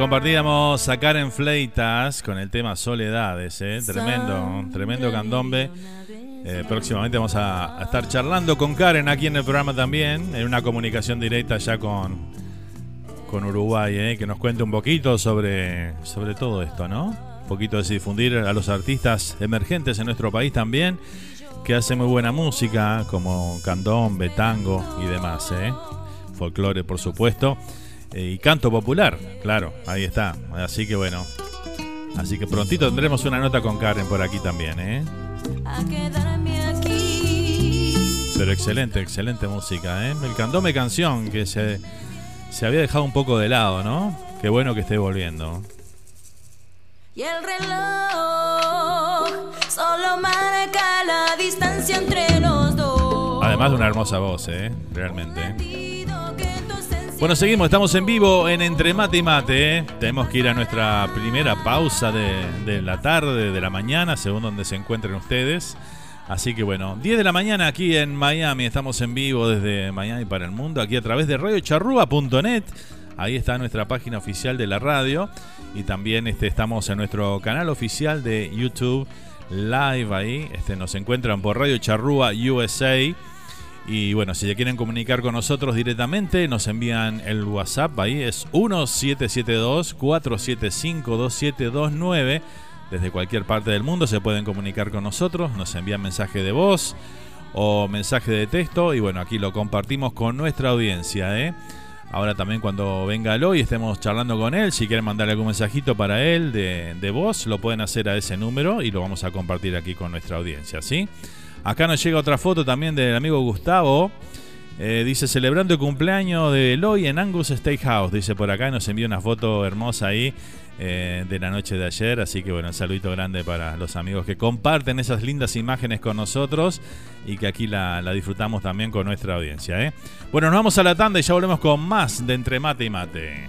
Compartíamos a Karen Fleitas con el tema Soledades, ¿eh? tremendo, tremendo candombe. Eh, próximamente vamos a, estar charlando con Karen aquí en el programa también, en una comunicación directa ya con, con Uruguay, ¿eh? que nos cuente un poquito sobre, sobre todo esto, ¿no? Un poquito de difundir a los artistas emergentes en nuestro país también, que hacen muy buena música, como candombe, tango y demás, ¿eh? folclore por supuesto. Eh, y canto popular, claro, ahí está. Así que bueno, así que prontito tendremos una nota con Karen por aquí también, ¿eh? Pero excelente, excelente música, ¿eh? El candome canción que se, se había dejado un poco de lado, ¿no? Qué bueno que esté volviendo. Y el reloj solo marca la distancia entre los dos. Además de una hermosa voz, ¿eh? Realmente. Bueno, seguimos, estamos en vivo en Entre Mate y Mate. ¿eh? Tenemos que ir a nuestra primera pausa de, la tarde, de la mañana, según donde se encuentren ustedes. Así que bueno, 10 de la mañana aquí en Miami, estamos en vivo desde Miami para el mundo, aquí a través de radiocharrúa.net. Ahí está nuestra página oficial de la radio y también este, estamos en nuestro canal oficial de YouTube live ahí. Este, nos encuentran por Radio Charrúa USA. Y bueno, si ya quieren comunicar con nosotros directamente, nos envían el WhatsApp ahí, es 1772-475-2729. Desde cualquier parte del mundo se pueden comunicar con nosotros, nos envían mensaje de voz o mensaje de texto y bueno, aquí lo compartimos con nuestra audiencia. ¿eh? Ahora también cuando venga Eloy estemos charlando con él, si quieren mandar algún mensajito para él de, de voz, lo pueden hacer a ese número y lo vamos a compartir aquí con nuestra audiencia. ¿sí? Acá nos llega otra foto también del amigo Gustavo. Eh, dice, celebrando el cumpleaños de Eloy en Angus Steakhouse. Dice por acá, nos envió una foto hermosa ahí eh, de la noche de ayer. Así que bueno, un saludito grande para los amigos que comparten esas lindas imágenes con nosotros y que aquí la, disfrutamos también con nuestra audiencia. ¿eh? Bueno, nos vamos a la tanda y ya volvemos con más de Entre Mate y Mate.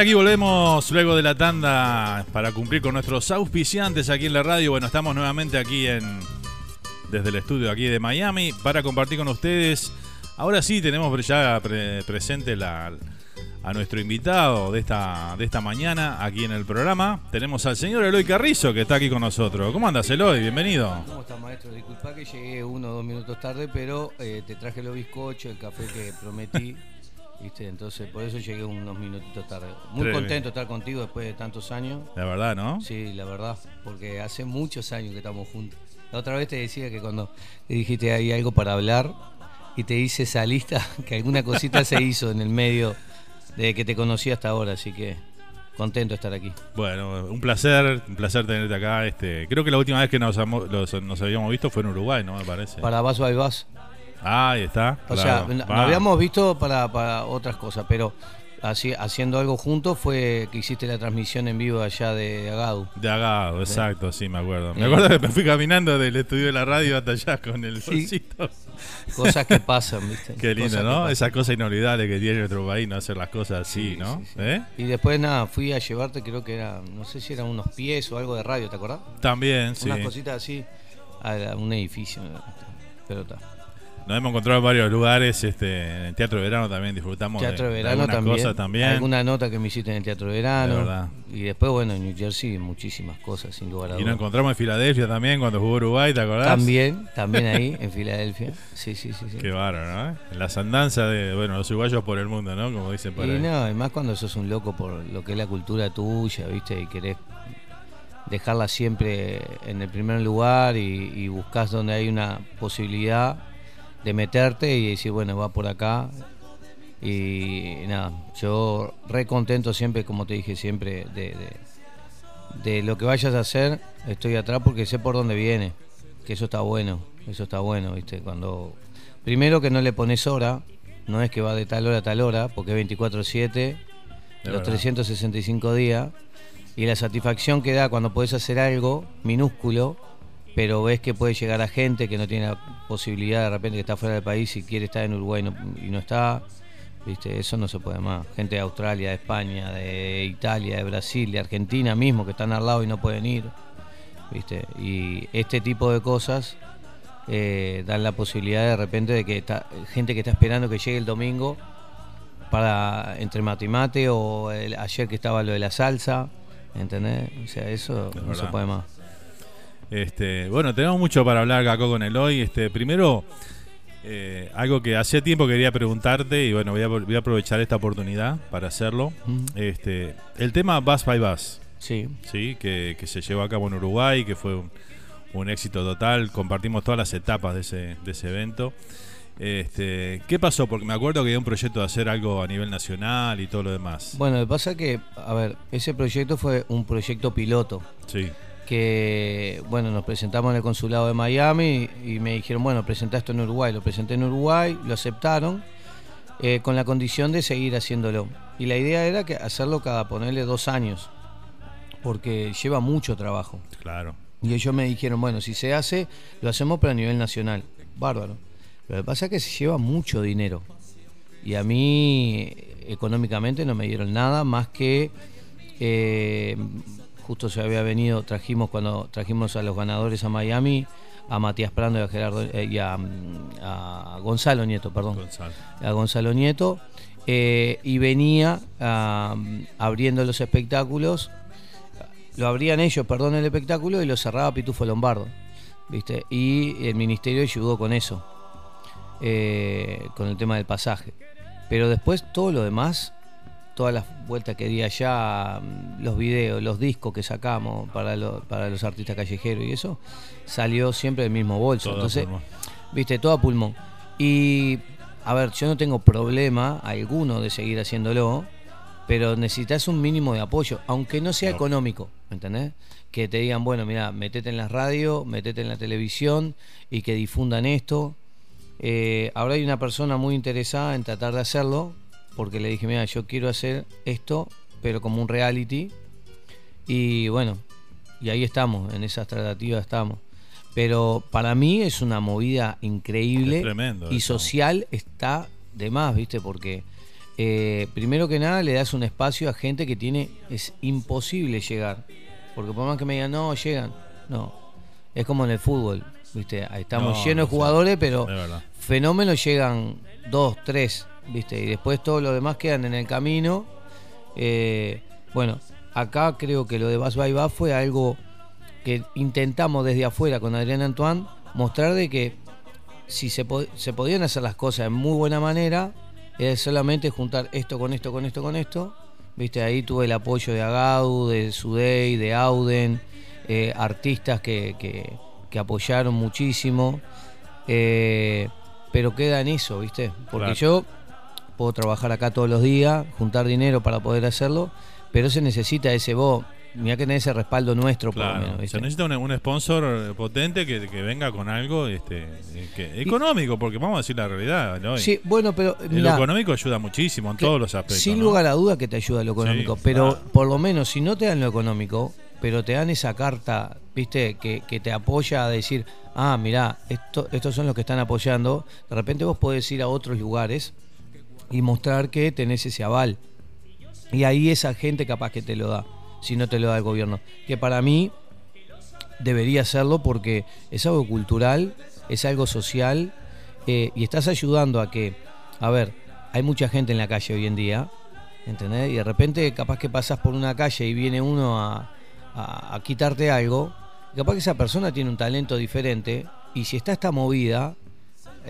Aquí volvemos luego de la tanda para cumplir con nuestros auspiciantes aquí en la radio. Bueno, estamos nuevamente aquí en desde el estudio aquí de Miami para compartir con ustedes. Ahora sí tenemos ya pre- presente la, a nuestro invitado de esta, de esta mañana aquí en el programa. Tenemos al señor Eloy Carrizo que está aquí con nosotros. ¿Cómo andas, Eloy? Bienvenido. ¿Cómo estás, maestro? Disculpa que llegué uno o dos minutos tarde, pero eh, te traje los bizcochos, el café que prometí. ¿Viste? Entonces, por eso llegué unos minutitos tarde. Muy Tremendo. contento de estar contigo después de tantos años. La verdad, ¿no? Sí, la verdad, porque hace muchos años que estamos juntos. La otra vez te decía que cuando te dijiste hay algo para hablar y te hice esa lista, que alguna cosita se hizo en el medio de que te conocí hasta ahora, así que contento de estar aquí. Bueno, un placer, un placer tenerte acá. Este, creo que la última vez que nos, nos habíamos visto fue en Uruguay, ¿no? Me parece. Para Vaso al Vas. Ah, ahí está. O claro. sea, nos habíamos visto para, para otras cosas, pero así, haciendo algo juntos fue que hiciste la transmisión en vivo allá de Agadu. De Agado, exacto, sí, me acuerdo. Me Eh. acuerdo que me fui caminando del estudio de la radio hasta allá con el Sí. solcito. Cosas que pasan, ¿viste? Qué lindo, Cosas ¿no? pasan. Esa cosa inolvidable que tiene nuestro país, no hacer las cosas así, ¿no? ¿Eh? Y después nada, fui a llevarte, creo que era, no sé si eran unos pies o algo de radio, ¿te acordás? También, sí. Unas cositas así a un edificio. Pero está. Nos hemos encontrado en varios lugares, este, en el Teatro de Verano también disfrutamos Teatro de verano algunas también. cosas también. Alguna nota que me hiciste en el Teatro de verano. De. Y después, bueno, en New Jersey muchísimas cosas, sin lugar a Y dudas. nos encontramos en Filadelfia también cuando jugó Uruguay, ¿te acordás? También, también ahí, en Filadelfia. Sí, sí, sí. sí. Qué bárbaro, ¿no? Las andanzas de, bueno, los uruguayos por el mundo, ¿no? Como dicen por Y ahí. no, además cuando sos un loco por lo que es la cultura tuya, ¿viste? Y querés dejarla siempre en el primer lugar y, y buscas donde hay una posibilidad de meterte y decir, bueno, va por acá. Y nada, yo re contento siempre, como te dije siempre, de, de, de lo que vayas a hacer, estoy atrás porque sé por dónde viene, que eso está bueno, eso está bueno, ¿viste? Cuando primero que no le pones hora, no es que va de tal hora a tal hora, porque es 24/7, los verdad. 365 días y la satisfacción que da cuando puedes hacer algo minúsculo, pero ves que puede llegar a gente que no tiene la posibilidad de repente que está fuera del país y quiere estar en Uruguay y no, y no está, ¿viste? Eso no se puede más. Gente de Australia, de España, de Italia, de Brasil, de Argentina mismo que están al lado y no pueden ir, ¿viste? Y este tipo de cosas eh, dan la posibilidad de repente de que está, gente que está esperando que llegue el domingo para entre mate y mate o el- ayer que estaba lo de la salsa, ¿entendés? O sea, eso no se puede más. Este, bueno, tenemos mucho para hablar acá con Eloy. Este, primero, eh, algo que hacía tiempo quería preguntarte y bueno, voy a, voy a aprovechar esta oportunidad para hacerlo. Este, el tema Bus by Bus. Sí. Sí, que, que se llevó a cabo en Uruguay, que fue un, un éxito total. Compartimos todas las etapas de ese, de ese evento. Este, ¿Qué pasó? Porque me acuerdo que había un proyecto de hacer algo a nivel nacional y todo lo demás. Bueno, lo que pasa que, a ver, ese proyecto fue un proyecto piloto. Sí. Que, bueno, nos presentamos en el consulado de Miami y me dijeron, bueno, presenta esto en Uruguay. Lo presenté en Uruguay, lo aceptaron, eh, con la condición de seguir haciéndolo. Y la idea era que hacerlo cada ponerle dos años, porque lleva mucho trabajo. Claro. Y ellos me dijeron, bueno, si se hace, lo hacemos pero a nivel nacional. Bárbaro. Pero lo que pasa es que se lleva mucho dinero. Y a mí, económicamente, no me dieron nada más que. eh, justo se había venido, trajimos cuando trajimos a los ganadores a Miami, a Matías Prando y a Gerardo eh, y a, mm, a Gonzalo Nieto, perdón. A Gonzalo Nieto. eh, y venía abriendo los espectáculos lo abrían ellos, perdón, el espectáculo y lo cerraba Pitufo Lombardo, ¿viste? Y el ministerio ayudó con eso, eh, con el tema del pasaje. Pero después todo lo demás, todas las vueltas que di allá, mm, los videos, los discos que sacamos para, lo- para los artistas callejeros y eso, salió siempre del mismo bolso. Todo a Entonces, pulmón. viste, todo a pulmón. Y, a ver, yo no tengo problema alguno de seguir haciéndolo, pero necesitas un mínimo de apoyo, aunque no sea económico, ¿me ¿entendés? Que te digan, bueno, mira, metete en la radio, metete en la televisión y que difundan esto. Eh, ahora hay una persona muy interesada en tratar de hacerlo, porque le dije, mira, yo quiero hacer esto, pero como un reality. Y bueno, y ahí estamos, en esas tratativas estamos. Pero para mí es una movida increíble Es tremendo y eso. social está de más, ¿viste? Porque eh, primero que nada le das un espacio a gente que tiene, es imposible llegar. Porque por más que me digan, no, llegan. No, es como en el fútbol, ¿viste? Ahí estamos No, llenos no de jugadores, pero fenómenos llegan dos, tres, ¿viste? Y después todos los demás quedan en el camino. Eh, bueno, acá creo que lo de Bas by Bas fue algo que intentamos desde afuera con Adrián Antoine mostrar de que si se, po- se podían hacer las cosas de muy buena manera, es solamente juntar esto con esto, con esto, con esto. Viste, ahí tuve el apoyo de Agau, de Sudey, de Auden, eh, artistas que, que- que apoyaron muchísimo. Eh, pero queda en eso, ¿viste? Porque Claro. yo puedo trabajar acá todos los días, juntar dinero para poder hacerlo, pero se necesita ese vos. Mira que tener ese respaldo nuestro, por lo Claro, menos. se necesita un, un sponsor potente que, que venga con algo este, eh, que- económico, porque vamos a decir la realidad. ¿no? Sí, bueno, pero Eh, mirá, lo económico ayuda muchísimo en todos los aspectos. Sin ¿no? lugar a duda que te ayuda lo económico, Sí, pero claro. por lo menos si no te dan lo económico, pero te dan esa carta, viste, que, que te apoya a decir, ah, mirá, esto, estos son los que están apoyando, de repente vos podés ir a otros lugares y mostrar que tenés ese aval. Y ahí esa gente capaz que te lo da, si no te lo da el gobierno. Que para mí debería hacerlo porque es algo cultural, es algo social eh, y estás ayudando a que, a ver, hay mucha gente en la calle hoy en día, ¿entendés? Y de repente capaz que pasas por una calle y viene uno a, a- a quitarte algo, capaz que esa persona tiene un talento diferente y si está esta movida,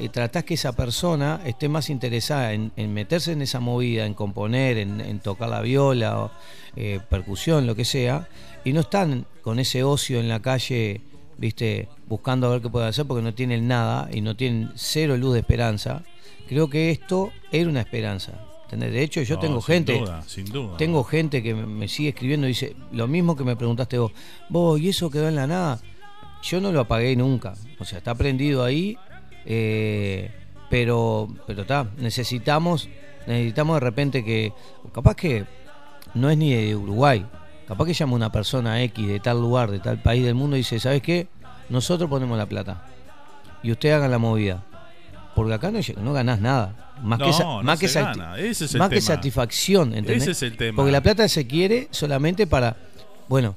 eh, tratás que esa persona esté más interesada en, en meterse en esa movida, en componer, en, en tocar la viola, o, eh, percusión, lo que sea, y no están con ese ocio en la calle, viste, buscando a ver qué pueden hacer porque no tienen nada y no tienen cero luz de esperanza. Creo que esto era una esperanza. ¿entendés? De hecho, yo No, tengo sin gente. duda, sin duda. Tengo gente que me, me sigue escribiendo y dice lo mismo que me preguntaste vos. Vos, ¿y eso quedó en la nada? Yo no lo apagué nunca. O sea, está prendido ahí. Eh, pero pero está. Necesitamos, necesitamos de repente que. Capaz que no es ni de Uruguay. Capaz que llama una persona X de tal lugar, de tal país del mundo y dice, ¿sabes qué? Nosotros ponemos la plata. Y usted haga la movida. Porque acá no, no ganás nada. Más No, que, no más que, sati- gana. Ese es el más que tema. satisfacción, ¿entendés? Ese es el tema. Porque la plata se quiere solamente para, bueno,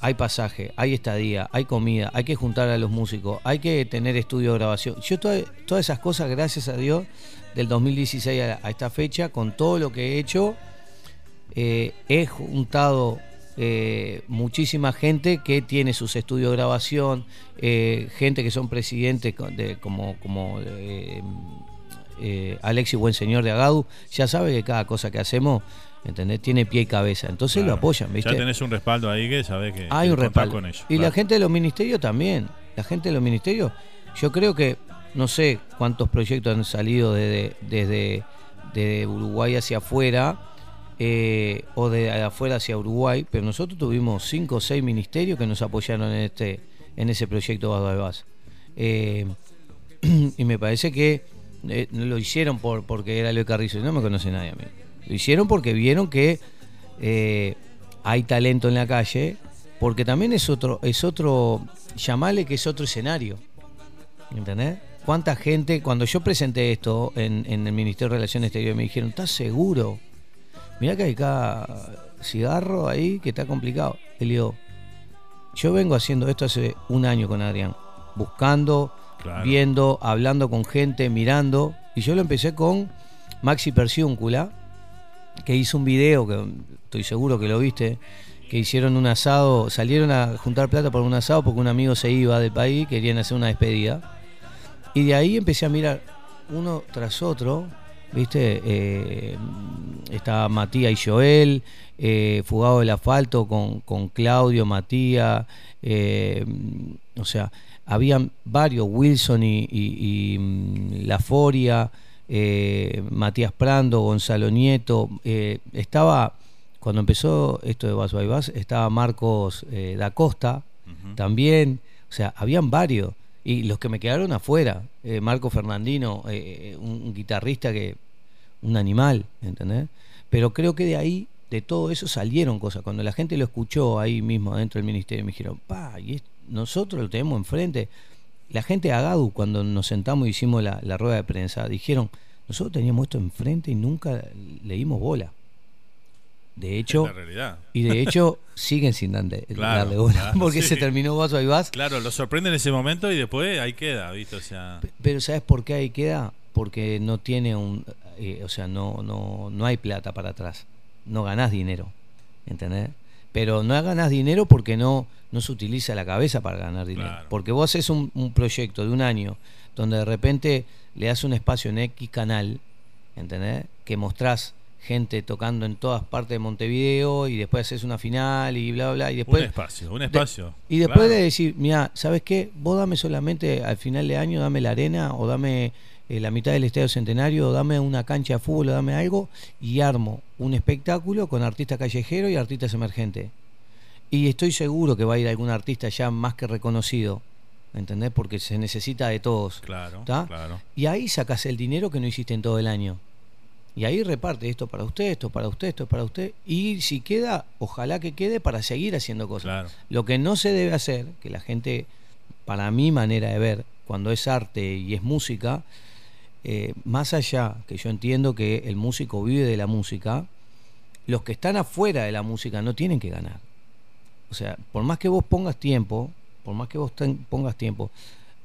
hay pasaje, hay estadía, hay comida, hay que juntar a los músicos, hay que tener estudio de grabación. Yo toda- todas esas cosas, gracias a Dios, del 2016 a, a esta fecha, con todo lo que he hecho, eh, he juntado eh, muchísima gente que tiene sus estudios de grabación, eh, gente que son presidentes co- de, como, como Alexis Buenseñor de Agadu, ya sabe que cada cosa que hacemos, ¿entendés? Tiene pie y cabeza. Entonces lo apoyan, ¿viste? Ya tenés un respaldo ahí que sabés que Hay un respaldo. con ellos. y la gente de los ministerios también. La gente de los ministerios, yo creo que no sé cuántos proyectos han salido desde, desde, desde Uruguay hacia afuera eh, o de afuera hacia Uruguay, pero nosotros tuvimos cinco o seis ministerios que nos apoyaron en este en ese proyecto Bas de Bas. Eh, y me parece que eh, lo hicieron por porque era Leo Carrizo, no me conoce nadie a mí. Lo hicieron porque vieron que eh, hay talento en la calle, porque también es otro, es otro, llamale que es otro escenario. ¿Entendés? ¿Cuánta gente, cuando yo presenté esto en, en el Ministerio de Relaciones Exteriores, me dijeron, ¿estás seguro? Mirá que hay acá cigarro ahí que está complicado. Y le digo, yo vengo haciendo esto hace un año con Adrián, buscando, Claro. viendo, hablando con gente, mirando. Y yo lo empecé con Maxi Perciúncula, que hizo un video, que estoy seguro que lo viste, que hicieron un asado, salieron a juntar plata por un asado porque un amigo se iba del país, querían hacer una despedida. Y de ahí empecé a mirar uno tras otro, ¿viste? Eh, estaba Matías y Joel, eh, Fugado del Asfalto con, con Claudio, Matías, eh, o sea, habían varios, Wilson y, y, y, mm, La Foria, eh, Matías Prando, Gonzalo Nieto, eh, estaba, cuando empezó esto de Bass by Bass, estaba Marcos eh, da Costa también, o sea, habían varios. Y los que me quedaron afuera, Marco Fernandino, un, un guitarrista que, un animal, ¿entendés? Pero creo que de ahí, de todo eso salieron cosas. Cuando la gente lo escuchó ahí mismo dentro del ministerio, me dijeron, pa, y nosotros lo tenemos enfrente. La gente de Agadu, cuando nos sentamos y hicimos la, la rueda de prensa, dijeron, nosotros teníamos esto enfrente y nunca le dimos bola. De hecho, la realidad. y de hecho siguen sin darle, Claro, darle bola, claro, porque sí. se terminó Vaso y Vas. Claro, lo sorprende en ese momento y después ahí queda, ¿viste? O sea, Pero ¿sabes por qué ahí queda? Porque no tiene un... eh, o sea, no, no, no hay plata para atrás. No ganás dinero. ¿Entendés? Pero no ganás dinero porque no, no se utiliza la cabeza para ganar dinero. Claro. Porque vos haces un, un proyecto de un año donde de repente le das un espacio en X canal, ¿entendés? Que mostrás gente tocando en todas partes de Montevideo y después haces una final y bla, bla. Y después, un espacio, un de- espacio. y después Claro. de decir, mira, ¿sabes qué? Vos dame solamente al final de año, dame la arena o dame eh, la mitad del Estadio Centenario dame una cancha de fútbol dame algo y armo un espectáculo con artistas callejeros y artistas emergentes. Y estoy seguro que va a ir algún artista ya más que reconocido, ¿entendés? Porque se necesita de todos. Claro, claro. Y ahí sacas el dinero que no hiciste en todo el año. Y ahí reparte esto para usted, esto para usted, esto para usted. Y si queda, ojalá que quede para seguir haciendo cosas. Claro. Lo que no se debe hacer, que la gente, para mi manera de ver, cuando es arte y es música, eh, más allá que yo entiendo que el músico vive de la música, los que están afuera de la música no tienen que ganar. O sea, por más que vos pongas tiempo, por más que vos pongas tiempo,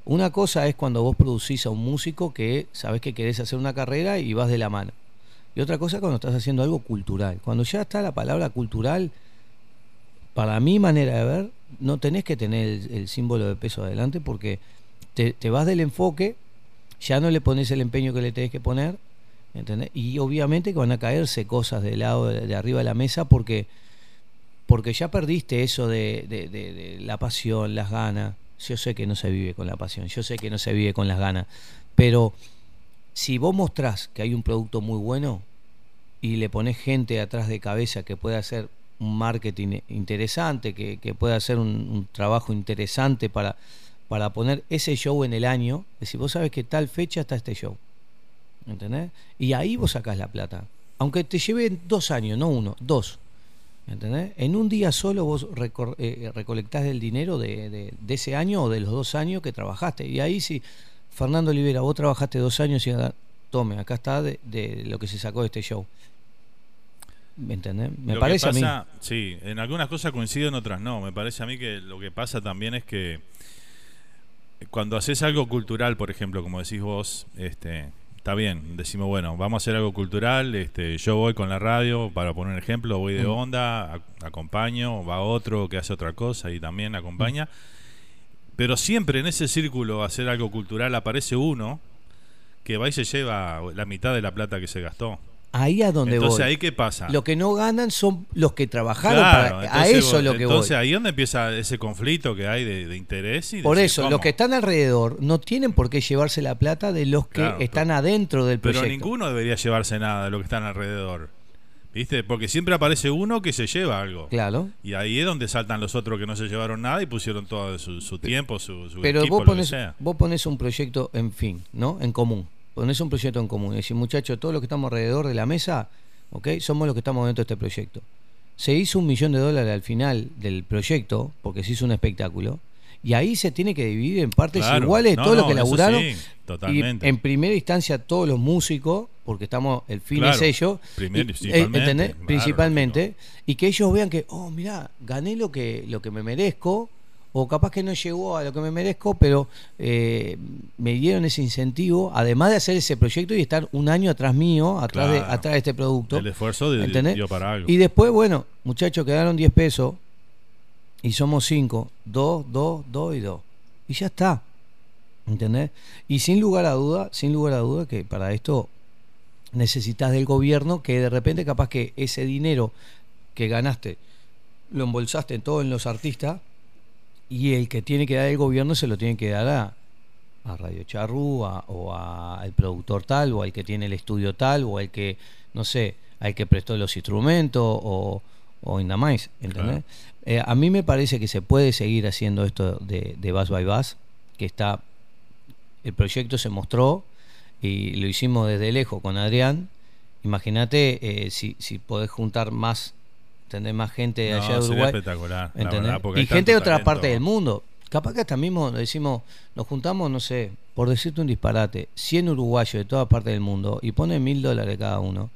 una cosa es cuando vos producís a un músico que sabes que querés hacer una carrera y vas de la mano. Y otra cosa es cuando estás haciendo algo cultural. Cuando ya está la palabra cultural, para mi manera de ver, no tenés que tener el, símbolo de peso adelante porque te vas del enfoque, ya no le pones el empeño que le tenés que poner, ¿entendés? Y obviamente que van a caerse cosas del lado de, arriba de la mesa porque, porque ya perdiste eso de, la pasión, las ganas. Yo sé que no se vive con la pasión, yo sé que no se vive con las ganas, pero si vos mostrás que hay un producto muy bueno y le pones gente atrás de cabeza que pueda hacer un marketing interesante, que, pueda hacer un trabajo interesante para, para poner ese show en el año, decir, vos sabes que tal fecha está este show. ¿Entendés? Y ahí vos sacás la plata. Aunque te lleve dos años, no uno, dos. ¿Entendés? En un día solo vos recor- eh, recolectás el dinero de, de- de ese año o de los dos años que trabajaste. Y ahí sí, Fernando Olivera, vos trabajaste dos años y tome, acá está de, de lo que se sacó de este show. ¿Me entendés? Me Lo que parece a mí. Sí, en algunas cosas coincido, en otras no. Me parece a mí que lo que pasa también es que cuando haces algo cultural, por ejemplo, como decís vos, este, está bien, decimos, bueno, vamos a hacer algo cultural, este, yo voy con la radio, para poner un ejemplo, voy de Mm. onda, a- acompaño, va otro que hace otra cosa y también acompaña. Pero siempre en ese círculo hacer algo cultural aparece uno que va y se lleva la mitad de la plata que se gastó. Ahí a donde Entonces, voy. ¿ahí qué pasa? Lo que no ganan son los que trabajaron Claro, para, a entonces eso vos- es lo que Entonces voy. ahí donde empieza ese conflicto que hay de, de interés y Por decir, eso, ¿cómo? los que están alrededor no tienen por qué llevarse la plata de los que Claro, están adentro del Pero proyecto. ninguno debería llevarse nada de lo que están alrededor. ¿Viste? Porque siempre aparece uno que se lleva algo. Claro. Y ahí es donde saltan los otros que no se llevaron nada y pusieron todo su, su tiempo, su, su Pero equipo, vos lo que pones, sea. vos pones un proyecto en fin, ¿no? En común. Pones un proyecto en común. Es decir, muchachos, todos los que estamos alrededor de la mesa, ¿ok? Somos los que estamos dentro de este proyecto. Se hizo un millón de dólares al final del proyecto, porque se hizo un espectáculo, y ahí se tiene que dividir en partes Claro. iguales No, todos los que laburaron. sí, totalmente. Y en primera instancia todos los músicos, porque estamos, el fin Claro, es ellos. primero y y- principalmente, Principalmente. Y que ellos vean que, oh, mirá, gané lo que, lo que me merezco, o capaz que no llegó a lo que me merezco, pero eh, me dieron ese incentivo, además de hacer ese proyecto y estar un año atrás mío, atrás, de, atrás de este producto. El esfuerzo de- dio para algo. Y después, bueno, muchachos, quedaron 10 pesos y somos 5, 2, 2, 2 y 2. Y ya está. ¿Entendés? Y sin lugar a duda, sin lugar a duda que para esto necesitas del gobierno que de repente capaz que ese dinero que ganaste lo embolsaste todo en los artistas y el que tiene que dar el gobierno se lo tiene que dar a, a Radio Charrú a- o al productor tal o al que tiene el estudio tal o al que no sé al que prestó los instrumentos o, o nada más ¿entendés? Eh, a mí me parece que se puede seguir haciendo esto de, de Bass by Bass que está el proyecto se mostró y lo hicimos desde lejos con Adrián. Imagínate eh, si, si podés juntar más, tener más gente de No, allá de Uruguay. espectacular, la ¿entendés? verdad, porque y gente de otra talento. parte del mundo. Capaz que hasta mismo decimos, nos juntamos, no sé, por decirte un disparate, 100 uruguayos de toda parte del mundo y ponen mil dólares cada uno.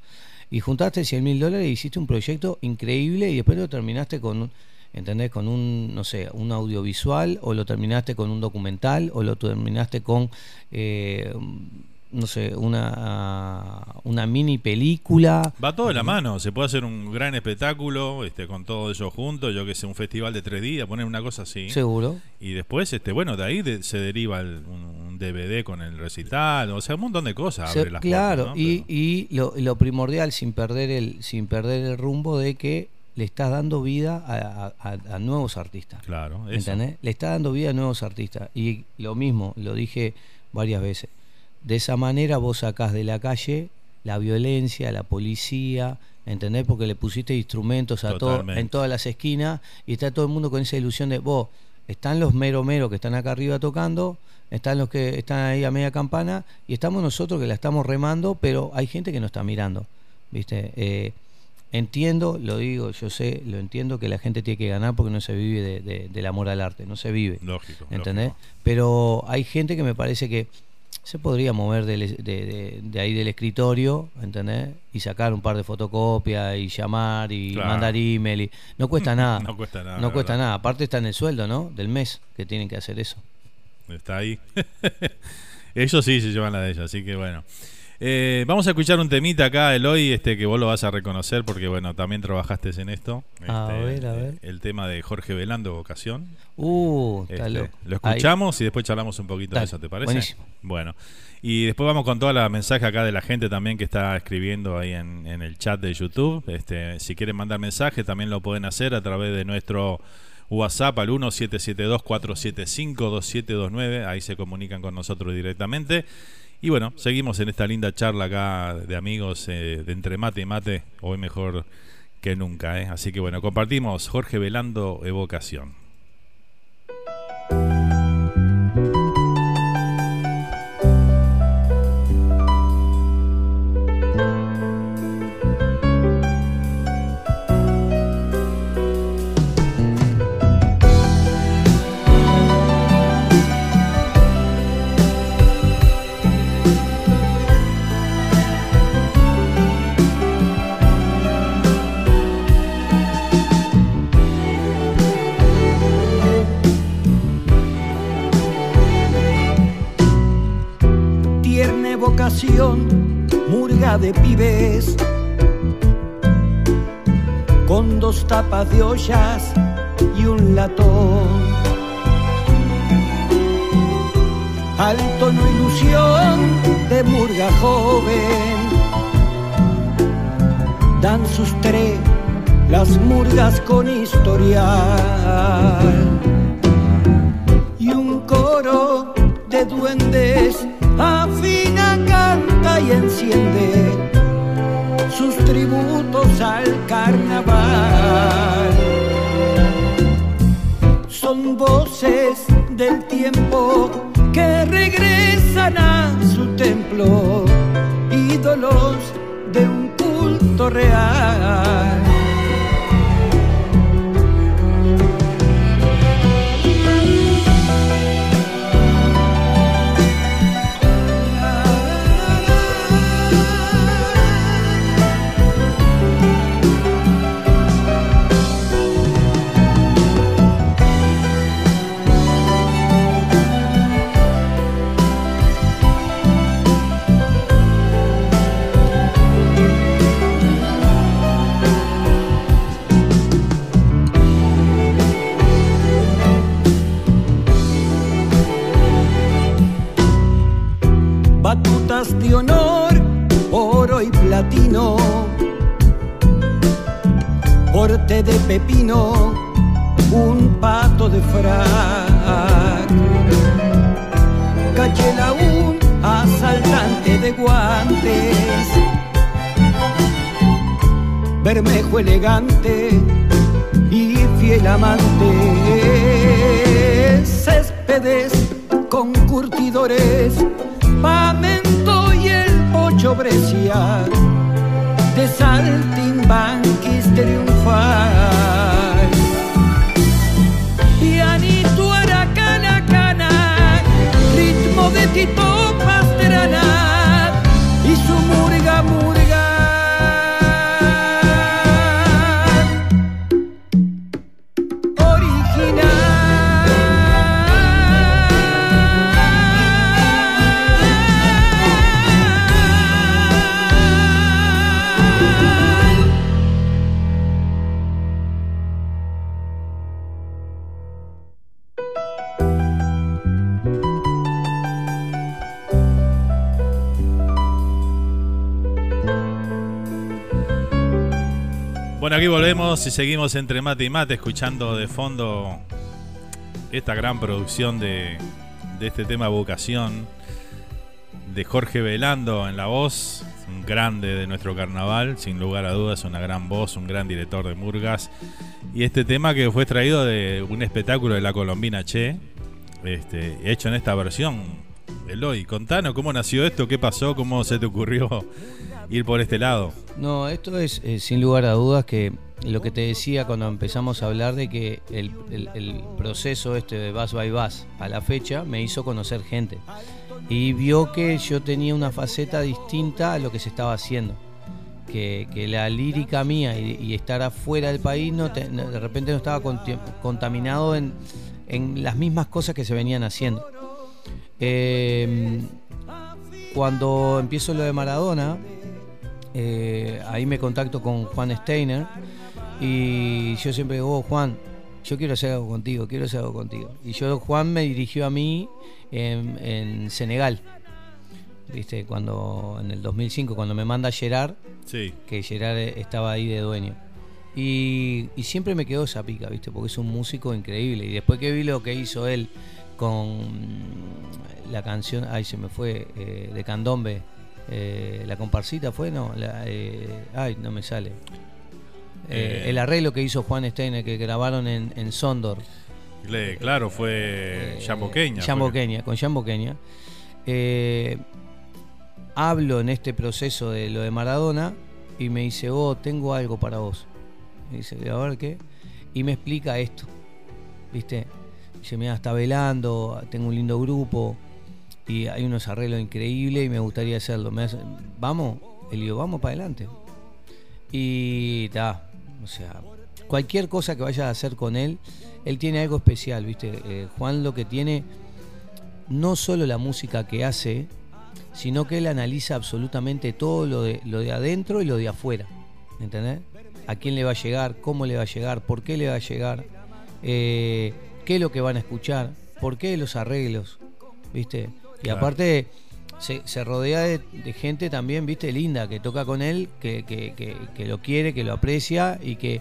Y juntaste 100 mil dólares y hiciste un proyecto increíble y después lo terminaste con un, ¿entendés? Con un, no sé, un audiovisual o lo terminaste con un documental o lo terminaste con, eh, no sé, una, una mini película. Va todo de la mano, se puede hacer un gran espectáculo este, con todo eso junto, yo que sé, un festival de tres días, poner una cosa así. Seguro. Y después, este bueno, de ahí de- se deriva el- un, DVD con el recital, o sea, un montón de cosas. Se- abre las claro, puertas, ¿no? y, y lo, lo primordial sin perder el sin perder el rumbo de que le estás dando vida a, a- a nuevos artistas. Claro, eso. ¿entendés? Le estás dando vida a nuevos artistas. Y lo mismo, lo dije varias veces. De esa manera vos sacás de la calle la violencia, la policía, ¿entendés? Porque le pusiste instrumentos a todo, en todas las esquinas y está todo el mundo con esa ilusión de vos. Están los mero mero que están acá arriba tocando, están los que están ahí a media campana y estamos nosotros que la estamos remando, pero hay gente que nos está mirando, ¿viste? Eh, entiendo, lo digo, yo sé, lo entiendo que la gente tiene que ganar porque no se vive de- de- del amor al arte, no se vive. Lógico. ¿Entendés? Pero hay gente que me parece que se podría mover del- de, de- de ahí del escritorio, ¿entendés? Y sacar un par de fotocopias y llamar y Claro. mandar email. Y, no cuesta nada. No cuesta nada, No cuesta verdad. nada. Aparte está en el sueldo, ¿no? Del mes que tienen que hacer eso. Está ahí. ellos sí se llevan la de ellos, así que bueno. Eh, vamos a escuchar un temita acá, Eloy, este, que vos lo vas a reconocer porque, bueno, también trabajaste en esto. A Este, ver, a ver. El tema de Jorge Velando, Vocación. Uh, Este. Lo escuchamos y después charlamos un poquito de eso, ¿te parece? buenísimo. Bueno, y después vamos con toda la mensaje acá de la gente también que está escribiendo ahí en, en el chat de YouTube. Este, si quieren mandar mensaje, también lo pueden hacer a través de nuestro WhatsApp al 1772-475-2729. Ahí se comunican con nosotros directamente. Y bueno, seguimos en esta linda charla acá de amigos eh, de entre mate y mate, hoy mejor que nunca. ¿eh? Así que bueno, compartimos Jorge Velando Evocación. Murga de pibes, con dos tapas de ollas y un latón. Al tono ilusión de murga joven, dan sus tres las murgas con historial. Y un coro de duendes afina, canta y enciende sus tributos al carnaval. Son voces del tiempo que regresan a su templo, ídolos de un culto real. Un pato de frac, cachela un asaltante de guantes, bermejo elegante y fiel amante, céspedes con curtidores Pamento y el pocho Brescia. De saltimbanquis triunfar. De Tito Pastrana volvemos y seguimos entre mate y mate, escuchando de fondo esta gran producción de, de este tema Vocación de Jorge Velando en la voz, un grande de nuestro carnaval, sin lugar a dudas, una gran voz, un gran director de Murgas. Y este tema que fue traído de un espectáculo de la Colombina Che, este, hecho en esta versión. Eloy, contanos cómo nació esto, qué pasó, cómo se te ocurrió ir por este lado. No, esto es eh, sin lugar a dudas que lo que te decía cuando empezamos a hablar de que el, proceso este de Bass by Bass a la fecha me hizo conocer gente y vio que yo tenía una faceta distinta a lo que se estaba haciendo. Que, la lírica mía y, estar afuera del país no te- de repente no estaba contaminado en, las mismas cosas que se venían haciendo. Eh, cuando empiezo lo de Maradona, eh, ahí me contacto con Juan Steiner y yo siempre digo, oh, Juan, yo quiero hacer algo contigo, quiero hacer algo contigo. Y yo, Juan me dirigió a mí en, en Senegal. ¿Viste? Cuando en el 2005, cuando me manda Gerard, Sí. que Gerard estaba ahí de dueño. Y, y siempre me quedó esa pica, ¿viste? Porque es un músico increíble. Y después que vi lo que hizo él con la canción, ay, se me fue, eh, de Candombe, eh, la comparsita fue, no, la, eh, ay, no me sale. Eh, Eh. el arreglo que hizo Juan Steiner, que grabaron en, en Sondor. Le- claro, fue. Jambo fue. Kenia, con. Eh, hablo en este proceso de lo de Maradona y me dice, oh, tengo algo para vos. Me dice, a ver qué. Y me explica esto. ¿Viste? Dice, mira, está velando, tengo un lindo grupo y hay unos arreglos increíbles y me gustaría hacerlo. Me hace, vamos, le digo, vamos para adelante. Y está, o sea, cualquier cosa que vayas a hacer con él, él tiene algo especial, ¿viste? Eh, Juan lo que tiene, no solo la música que hace, sino que él analiza absolutamente todo lo de, lo de adentro y lo de afuera, ¿entendés? A quién le va a llegar, cómo le va a llegar, por qué le va a llegar, eh, qué es lo que van a escuchar, por qué los arreglos, ¿viste? Y Claro. aparte se, se rodea de, de gente también, viste, linda, que toca con él, que, que- que- que lo quiere, que lo aprecia y que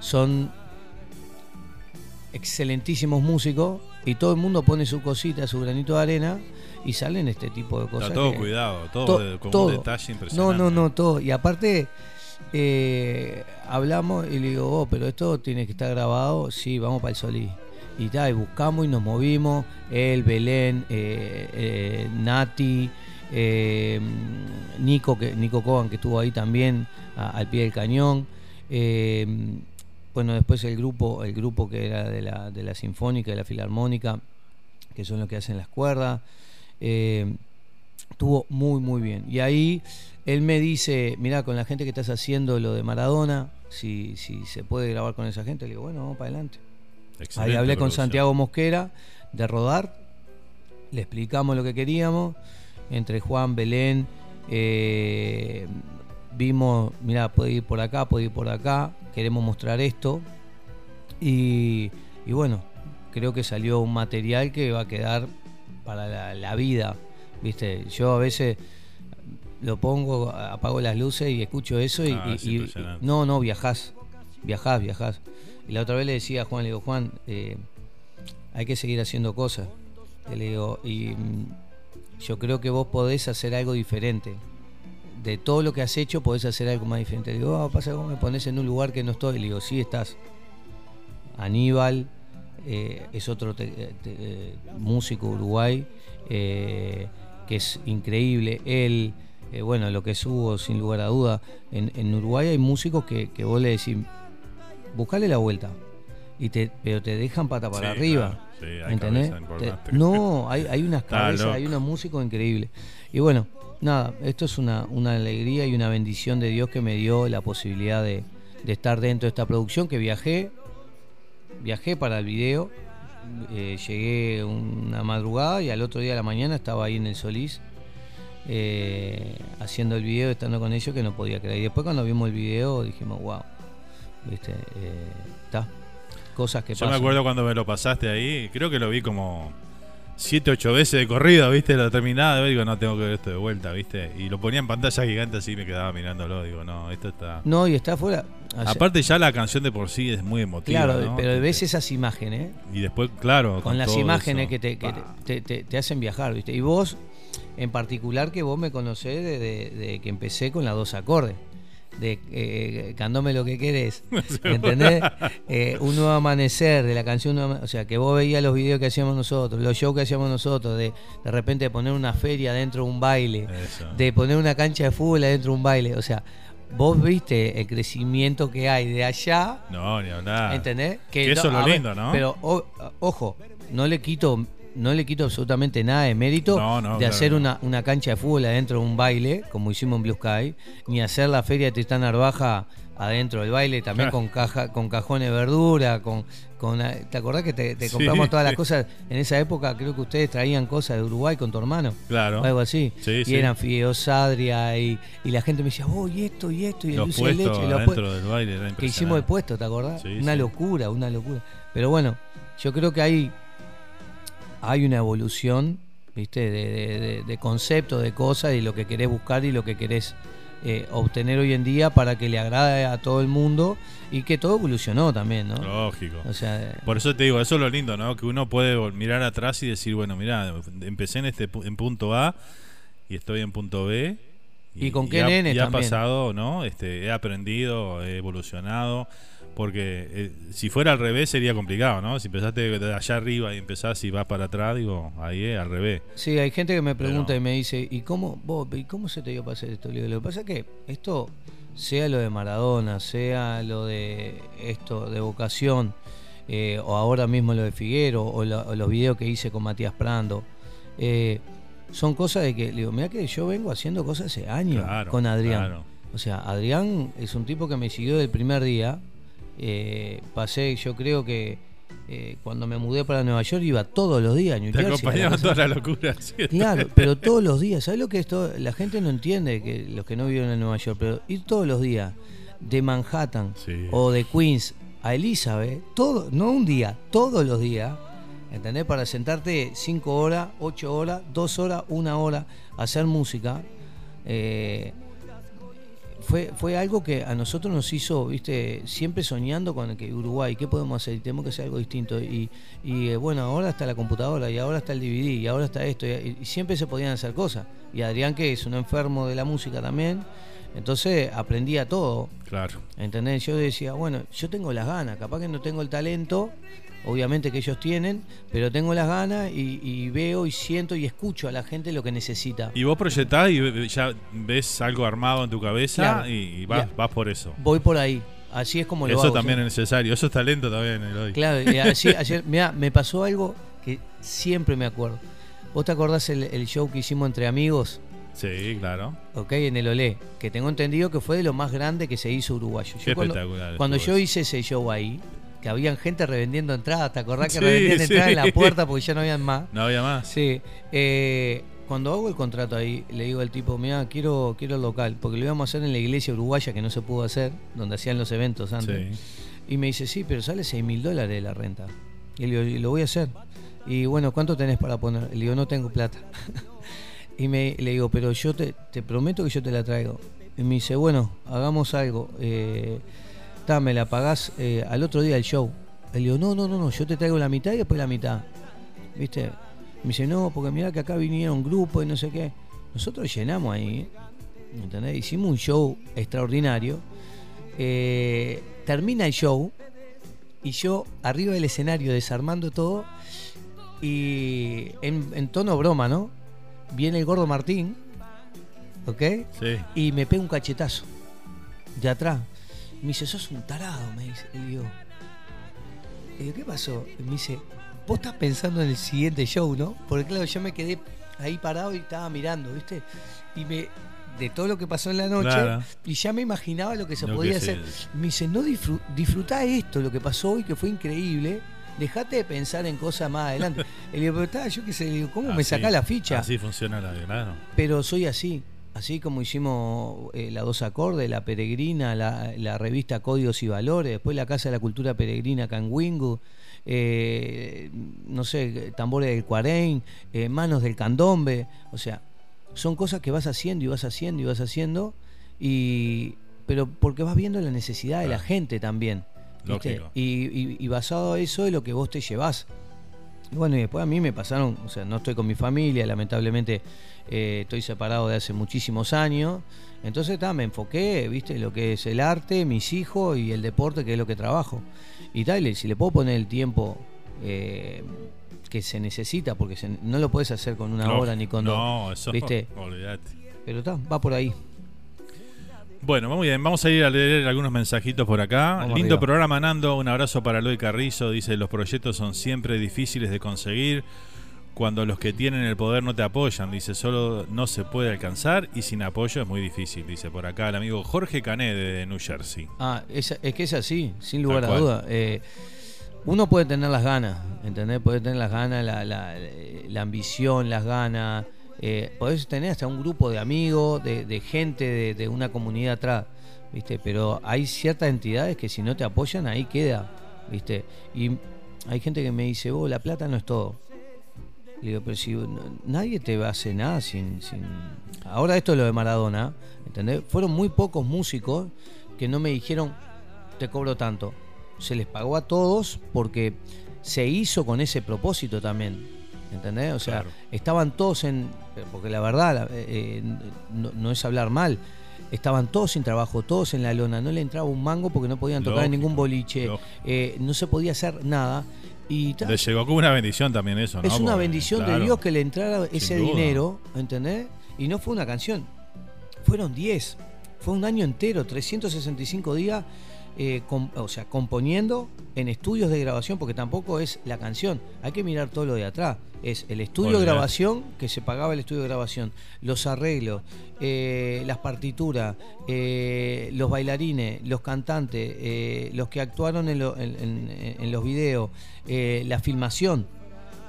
son excelentísimos músicos y todo el mundo pone su cosita, su granito de arena y salen este tipo de cosas. todo que- cuidado, todo to- con un todo. detalle No, impresionante. no, no, todo. Y aparte, eh, hablamos y le digo, oh, pero esto tiene que estar grabado, sí, vamos para el Solís. Y tal, buscamos y nos movimos, él, Belén, eh, eh, Nati, eh, Nico, que, Nico que estuvo ahí también al pie del cañón. bueno, después el grupo, el grupo que era de la, de la Sinfónica, de la Filarmónica, que son los que hacen las cuerdas. Estuvo muy, muy bien. Y ahí él me dice, mira, con la gente que estás haciendo lo de Maradona, si, si se puede grabar con esa gente, le digo, bueno, vamos para adelante. Ahí Excelente hablé con. Santiago Mosquera de Rodar, le explicamos lo que queríamos, entre Juan, Belén, eh, vimos, mira, puede ir por acá, puede ir por acá, queremos mostrar esto. Y, y bueno, creo que salió un material que va a quedar para la, la vida. ¿Viste? Yo a veces lo pongo, apago las luces y escucho eso y, Ah, y- es y- impresionante. no, no, viajás, viajás, viajás. Y la otra vez le decía a Juan, le digo, Juan, eh, hay que seguir haciendo cosas. Le digo, y mm, yo creo que vos podés hacer algo diferente. De todo lo que has hecho podés hacer algo más diferente. Le digo, ah, pasa vos me pones en un lugar que no estoy. Le digo, sí estás. Aníbal eh, es otro eh, músico uruguay que es increíble. Él, bueno, lo que es Hugo, sin lugar a duda. En, en Uruguay hay músicos que, que vos le decís, buscale la vuelta. Y te, pero te dejan pata para Sí, arriba. claro, sí, hay ¿Entendés? cabeza Te- importante. no, hay, hay unas cabezas, hay unos músicos increíbles. Y bueno, nada, esto es una, una alegría y una bendición de Dios que me dio la posibilidad de, de estar dentro de esta producción, que viajé, viajé para el video, eh, llegué una madrugada y al otro día de la mañana estaba ahí en el Solís eh, haciendo el video, estando con ellos que no podía creer. Y después cuando vimos el video dijimos, wow, viste, eh, está. Cosas que Yo me acuerdo cuando me lo pasaste ahí, creo que lo vi como 7, 8 veces de corrido, ¿viste? Lo terminaba de ver, digo, no, tengo que ver esto de vuelta, ¿viste? Y lo ponía en pantalla gigante así, me quedaba mirándolo, digo, no, esto está... No, y está afuera. o sea, Aparte ya la canción de por sí es muy emotiva, Claro, ¿no? pero ves esas imágenes, Y después, claro, con, las imágenes eso. que, te, que te, te- te hacen viajar, ¿viste? Y vos, en particular, que vos me conocés de, de- de que empecé con las dos acordes. De eh, Candome lo que querés. ¿Entendés? Eh, un nuevo amanecer, de la canción. O sea, que vos veías los videos que hacíamos nosotros, los shows que hacíamos nosotros, de de repente poner una feria dentro de un baile, de poner una cancha de fútbol adentro de un baile. O sea, vos viste el crecimiento que hay de allá No, ni hablar. ¿Entendés? Que eso es lo ver, lindo, ¿no? Pero o- ojo, no le quito no le quito absolutamente nada de mérito No, no, de claro hacer una, una cancha de fútbol adentro de un baile, como hicimos en Blue Sky, ni hacer la feria de Tristán Narvaja adentro del baile, también con caja, con cajones de verdura, con, con ¿te acordás que te, te compramos todas las cosas? En esa época creo que ustedes traían cosas de Uruguay con tu hermano. Claro. O algo así. Sí, y sí. eran fideos sadria y, y la gente me decía, oh, y esto, y esto, y el dulce de leche. y adentro del baile, era Que hicimos de puesto, ¿te acordás? Una locura, una locura. Pero bueno, yo creo que hay, hay una evolución, ¿viste? De, de, de- de concepto, de cosas y lo que querés buscar y lo que querés eh, obtener hoy en día para que le agrade a todo el mundo y que todo evolucionó también, ¿no? Lógico. O sea, Por eso te digo, eso es lo lindo, ¿no? Que uno puede mirar atrás y decir, bueno, mira, empecé en este en punto A y estoy en punto B. Y con qué ha, nenes y ha pasado, ¿no? Este, he aprendido, he evolucionado. Porque eh, si fuera al revés sería complicado, ¿no? Si empezaste de allá arriba y empezás y vas para atrás, digo, ahí es al revés. Sí, hay gente que me pregunta y me dice, ¿y cómo, vos, ¿y cómo se te dio para hacer esto? Lo que pasa es que esto, sea lo de Maradona, sea lo de esto de vocación, eh, o ahora mismo lo de Figuero, o, la- o los videos que hice con Matías Prando, eh, son cosas de que, digo, mira que yo vengo haciendo cosas hace años Claro, con Adrián. claro. O sea, Adrián es un tipo que me siguió del primer día. Eh, pasé, yo creo que eh, cuando me mudé para Nueva York iba todos los días a New Te Jersey, a la acompañaba casa- toda la locura. ¿sí? Claro, pero todos los días. ¿Sabes lo que esto? La gente no entiende, que los que no viven en Nueva York, pero ir todos los días de Manhattan o de Queens a Elizabeth, todo, no un día, todos los días, ¿entendés? Para sentarte 5 horas, 8 horas, 2 horas, 1 hora, hacer música. eh, fue, fue algo que a nosotros nos hizo, viste, siempre soñando con que Uruguay, ¿qué podemos hacer? Tenemos que hacer algo distinto. Y, y, eh, bueno, ahora está la computadora, y ahora está el DVD, y ahora está esto, y, y siempre se podían hacer cosas. Y Adrián, que es un enfermo de la música también, entonces aprendía todo. Claro. ¿Entendés? Yo decía, bueno, yo tengo las ganas, capaz que no tengo el talento, obviamente que ellos tienen, pero tengo las ganas y, y veo y siento y escucho a la gente lo que necesita. Y vos proyectás y ya ves algo armado en tu cabeza Claro. y, vas, Ya. vas por eso. Voy por ahí. Así es como lo Eso hago. también ¿sí? es necesario. Eso es talento también, Eloy. Claro, y así, ayer, mirá, me pasó algo que siempre me acuerdo. ¿Vos te acordás el, el show que hicimos entre amigos? Sí, claro. Ok, en el Olé, que tengo entendido que fue de lo más grande que se hizo uruguayo. Yo Qué cuando espectacular cuando yo hice ese show ahí, que habían gente revendiendo entradas, ¿te acordás que Sí, revendían sí. entradas en la puerta porque ya no habían más? No había más. Sí. eh, cuando hago el contrato ahí, le digo al tipo, mira, quiero, quiero el local, porque lo íbamos a hacer en la iglesia uruguaya que no se pudo hacer, donde hacían los eventos antes. Y me dice, sí, pero sale 6 mil dólares la renta. Y le digo, "Y lo voy a hacer. Y bueno, ¿cuánto tenés para poner? Le digo, no tengo plata. y me, le digo, pero yo te, te prometo que yo te la traigo. Y me dice, bueno, hagamos algo. Eh, me la pagás eh, al otro día del show. Le digo, no, no, no, no, yo te traigo la mitad y después la mitad. ¿Viste? Me dice, no, porque mira que acá vinieron grupos y no sé qué. Nosotros llenamos ahí, ¿entendés? Hicimos un show extraordinario. Eh, termina el show y yo arriba del escenario desarmando todo y en, en tono broma, ¿no? Viene el gordo Martín, ¿ok? Sí. Y me pega un cachetazo de atrás. Me dice, sos un tarado, me dice. Y digo, digo, ¿qué pasó? Y me dice, vos estás pensando en el siguiente show, ¿no? Porque claro, yo me quedé ahí parado y estaba mirando, ¿viste? Y me de todo lo que pasó en la noche Claro. y ya me imaginaba lo que se Lo podía que hacer. Me dice, no disfru disfrutá esto, lo que pasó hoy, que fue increíble. Dejate de pensar en cosas más adelante. Y le digo, pero está, yo qué sé, le digo, ¿cómo me sacá la ficha? Así funciona la claro. Pero soy así. Así como hicimos eh, la Dos Acordes, la Peregrina, la, la revista Códigos y Valores, después la Casa de la Cultura Peregrina Wingu, eh, no sé, Tambores del Cuarén, eh, Manos del Candombe. O sea, son cosas que vas haciendo y vas haciendo y vas haciendo, y pero porque vas viendo la necesidad de la gente también. Y, y- y basado a eso es lo que vos te llevas. Y bueno, y después a mí me pasaron, o sea, no estoy con mi familia, lamentablemente eh, estoy separado de hace muchísimos años. Entonces, ta, me enfoqué, viste, lo que es el arte, mis hijos y el deporte, que es lo que trabajo. Y tal, si le puedo poner el tiempo eh, que se necesita, porque se- no lo puedes hacer con una No, hora ni con no, dos. eso ¿Viste? Pero está, va por ahí. Bueno, muy bien, vamos a ir a leer algunos mensajitos por acá. Vamos Lindo arriba. programa, Nando. Un abrazo para Eloy Carrizo. Dice, los proyectos son siempre difíciles de conseguir. Cuando los que tienen el poder no te apoyan. Dice, solo no se puede alcanzar y sin apoyo es muy difícil. Dice por acá el amigo Jorge Cané de New Jersey. Ah, es, es que es así, sin lugar a duda. Eh, uno puede tener las ganas, ¿entendés? Puede tener las ganas, la, la- la ambición, las ganas. Eh, podés tener hasta un grupo de amigos, de, de gente de, de una comunidad atrás, ¿viste? Pero hay ciertas entidades que si no te apoyan, ahí queda, ¿viste? Y hay gente que me dice, vos, la plata no es todo. Le digo, pero si no- nadie te hace nada sin, sin... Ahora esto es lo de Maradona, ¿entendés? Fueron muy pocos músicos que no me dijeron, te cobro tanto. Se les pagó a todos porque se hizo con ese propósito también, ¿entendés? O sea, estaban todos en... Porque la verdad, eh, eh, no, no es hablar mal. Estaban todos sin trabajo, todos en la lona, no le entraba un mango porque no podían tocar en ningún boliche, eh, no se podía hacer nada. Y Le llegó como una bendición también eso, ¿no? es una Porque, bendición de claro, Dios que le entrara ese duda. dinero, ¿entendés? Y no fue una canción, fueron 10. Fue un año entero, 365 días, eh, com- o sea, componiendo en estudios de grabación, porque tampoco es la canción, hay que mirar todo lo de atrás. Es el estudio de grabación, que se pagaba el estudio de grabación, los arreglos, eh, las partituras, eh, los bailarines, los cantantes, eh, los que actuaron en, lo- en- en- en los videos, la filmación.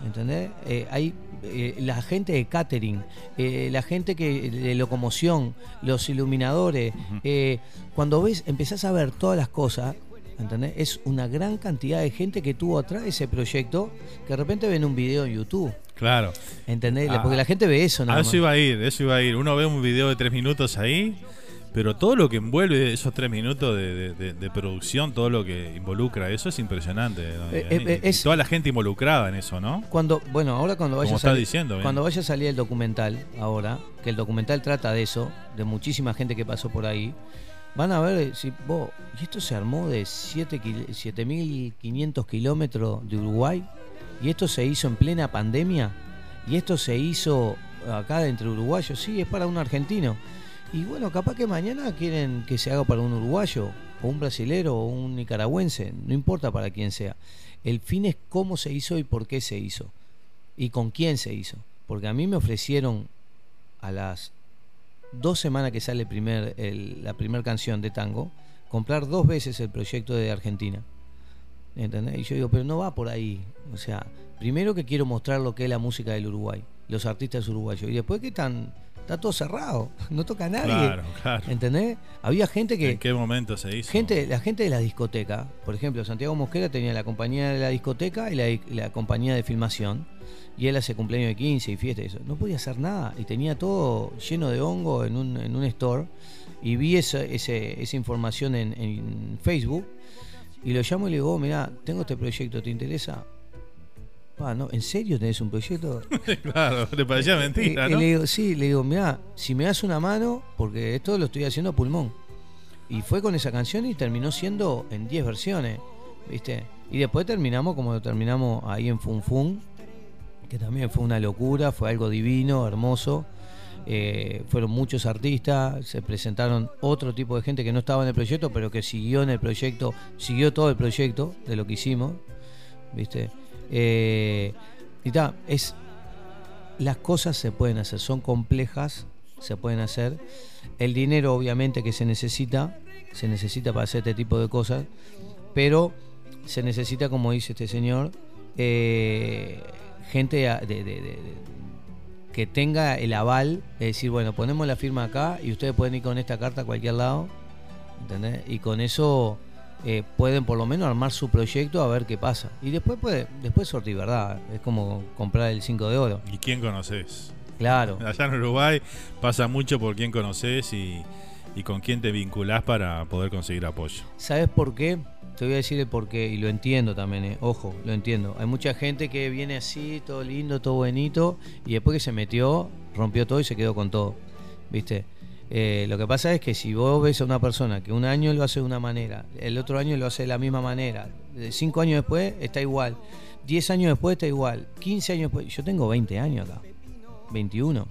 ¿Entendés? Eh, hay eh, la gente de catering, eh, la gente que de locomoción, los iluminadores. eh, cuando ves, empezás a ver todas las cosas, ¿entendés? Es una gran cantidad de gente que tuvo atrás ese proyecto que de repente ven un video en YouTube. Claro. ¿Entendés? Ah, Porque la gente ve eso, A nada eso iba a ir, eso iba a ir. Uno ve un video de tres minutos ahí, pero todo lo que envuelve esos tres minutos de, de- de- de producción, todo lo que involucra eso es impresionante. ¿no? Eh, eh, es- toda la gente involucrada en eso, ¿no? Cuando, bueno, ahora cuando vaya a salir, diciendo, cuando vaya a salir el documental, ahora, que el documental trata de eso, de muchísima gente que pasó por ahí, van a ver eh, si vos, y esto se armó de 7 kil- 7.500 kilómetros de Uruguay, y esto se hizo en plena pandemia, y esto se hizo acá entre uruguayos, sí, es para un argentino. Y bueno, capaz que mañana quieren que se haga para un uruguayo, o un brasilero, o un nicaragüense, no importa para quién sea. El fin es cómo se hizo y por qué se hizo. Y con quién se hizo. Porque a mí me ofrecieron a las dos semanas que sale primer, el- la primera canción de tango, comprar dos veces el proyecto de Argentina. ¿Entendés? Y yo digo, pero no va por ahí. O sea, primero que quiero mostrar lo que es la música del Uruguay, los artistas uruguayos. Y después que están, está todo cerrado, no toca a nadie. Claro, claro. ¿Entendés? Había gente que... ¿En qué momento se hizo? Gente, la gente de la discoteca, por ejemplo, Santiago Mosquera tenía la compañía de la discoteca y la, la compañía de filmación, y él hace cumpleaños de 15 y fiesta y eso. No podía hacer nada, y tenía todo lleno de hongo en un, en un store, y vi esa, ese- esa información en, en Facebook, y lo llamo y le digo, oh, mirá, tengo este proyecto, ¿te interesa? No, ¿en serio tenés un proyecto? claro, le parecía mentira, Y- y ¿no? le digo, sí, le digo, mira, si me das una mano, porque esto lo estoy haciendo a pulmón. Y fue con esa canción y terminó siendo en 10 versiones, ¿viste? Y después terminamos como lo terminamos ahí en Fun Fun, que también fue una locura, fue algo divino, hermoso. Eh, fueron muchos artistas, se presentaron otro tipo de gente que no estaba en el proyecto, pero que siguió en el proyecto, siguió todo el proyecto de lo que hicimos, ¿viste? Eh, es las cosas se pueden hacer, son complejas, se pueden hacer. El dinero obviamente que se necesita, se necesita para hacer este tipo de cosas, pero se necesita, como dice este señor, eh, gente de- que tenga el aval de decir, bueno, ponemos la firma acá y ustedes pueden ir con esta carta a cualquier lado, ¿entendés? Y con eso eh, pueden por lo menos armar su proyecto a ver qué pasa. Y después puede, después sortir, ¿verdad? Es como comprar el 5 de oro. ¿Y quién conoces? Claro. Allá en Uruguay pasa mucho por quién conoces y, y con quién te vinculás para poder conseguir apoyo. ¿Sabes por qué? Te voy a decir el por qué y lo entiendo también, eh. ojo, lo entiendo. Hay mucha gente que viene así, todo lindo, todo bonito, y después que se metió, rompió todo y se quedó con todo. ¿Viste? Eh, lo que pasa es que si vos ves a una persona que un año lo hace de una manera, el otro año lo hace de la misma manera, cinco años después está igual, diez años después está igual, 15 años después, yo tengo 20 años acá, 21.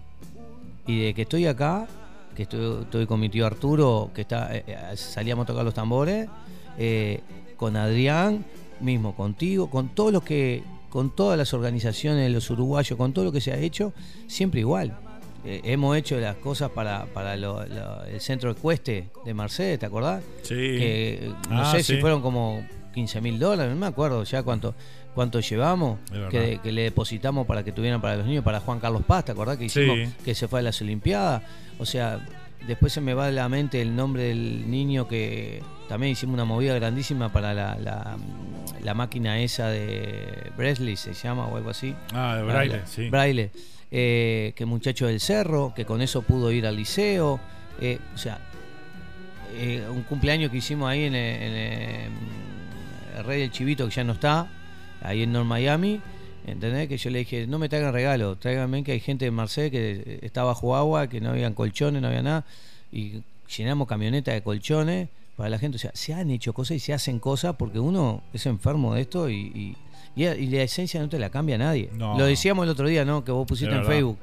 Y de que estoy acá, que estoy, con mi tío Arturo, que está eh, eh, salíamos a tocar los tambores, eh, con Adrián, mismo contigo, con todos los que con todas las organizaciones los uruguayos, con todo lo que se ha hecho, siempre igual. Eh, hemos hecho las cosas para, para lo- lo- el centro ecueste de Mercedes, ¿te acordás? Sí. Que, eh, no Ah, sé si fueron como 15 mil dólares, no me acuerdo ya cuánto cuánto llevamos, que, que le depositamos para que tuvieran para los niños, para Juan Carlos Paz, ¿te acordás que hicimos Sí. que se fue a las Olimpiadas? O sea, después se me va de la mente el nombre del niño que también hicimos una movida grandísima para la, la, la máquina esa de Bresley, se llama o algo así. Ah, de Braille, la- sí. Braille. Eh, que muchacho del cerro, que con eso pudo ir al liceo. eh, o sea, eh, un cumpleaños que hicimos ahí en, el- Rey del Chivito, que ya no está, ahí en North Miami. ¿Entendés? Que yo le dije, no me traigan regalo, tráiganme que hay gente de Mercedes que estaba bajo agua, que no habían colchones, no había nada. Y llenamos camionetas de colchones para la gente. O sea, se han hecho cosas y se hacen cosas porque uno es enfermo de esto y, y- y la esencia no te la cambia nadie. No. Lo decíamos el otro día, ¿no? Que vos pusiste en. Facebook.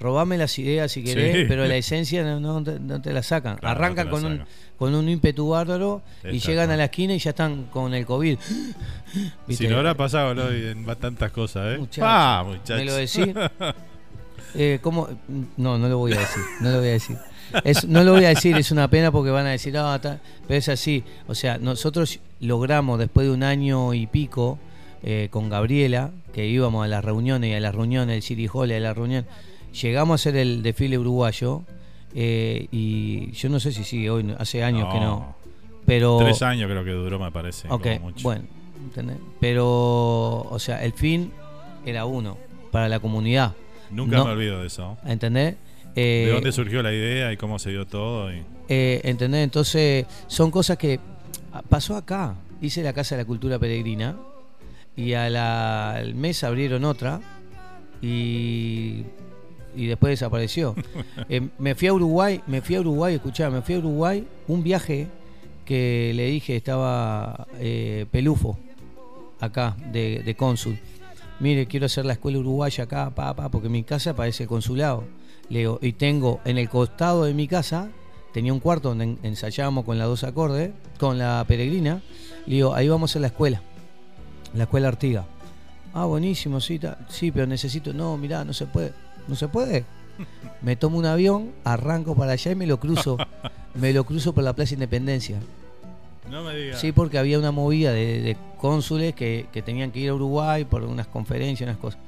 Robame las ideas si querés, Sí. pero la esencia no, no te, no te la sacan. Claro, Arrancan la con, un, con un ímpetu bárbaro y llegan a la esquina y ya están con el COVID. Si no habrá pasado ¿no? en tantas cosas, ¿eh? Muchacho, ah, muchacho. ¿Me lo decís? Eh, ¿cómo? No, no lo voy a decir. No lo voy a decir. Es- no lo voy a decir, es una pena porque van a decir, ah, ta", pero es así. O sea, nosotros logramos después de un año y pico eh, con Gabriela, que íbamos a las reuniones y a las reuniones del City Hall y a la reunión, llegamos a hacer el desfile uruguayo eh, y yo no sé si sigue hoy, no- hace años que no. Pero Tres años creo que duró, me parece. Ok, como mucho. bueno, ¿entendés? pero, o sea, el fin era uno, para la comunidad. Nunca No- me olvido de eso. ¿Entendés? Eh, ¿De dónde surgió la idea y cómo se dio todo? Y... eh, ¿Entendés? Entonces, son cosas que ah, pasó acá. Hice la Casa de la Cultura Peregrina y a la- al mes abrieron otra y, y después desapareció. Eh, me fui a Uruguay, me fui a Uruguay, escuchá, me fui a Uruguay, un viaje que le dije estaba eh, Pelufo, acá, de, de cónsul. Mire, quiero hacer la escuela uruguaya acá, pa, pa, porque mi casa parece consulado. Le digo, y tengo en el costado de mi casa, tenía un cuarto donde en- ensayábamos con la dos acordes, con la peregrina. Le digo, ahí vamos a la escuela, la escuela Artiga. Ah, buenísimo, sí, sí, pero necesito. No, mirá, no se puede. No se puede. Me tomo un avión, arranco para allá y me lo cruzo. me lo cruzo por la Plaza Independencia. No me digas. Sí, porque había una movida de, de cónsules que, que tenían que ir a Uruguay por unas conferencias, unas cosas.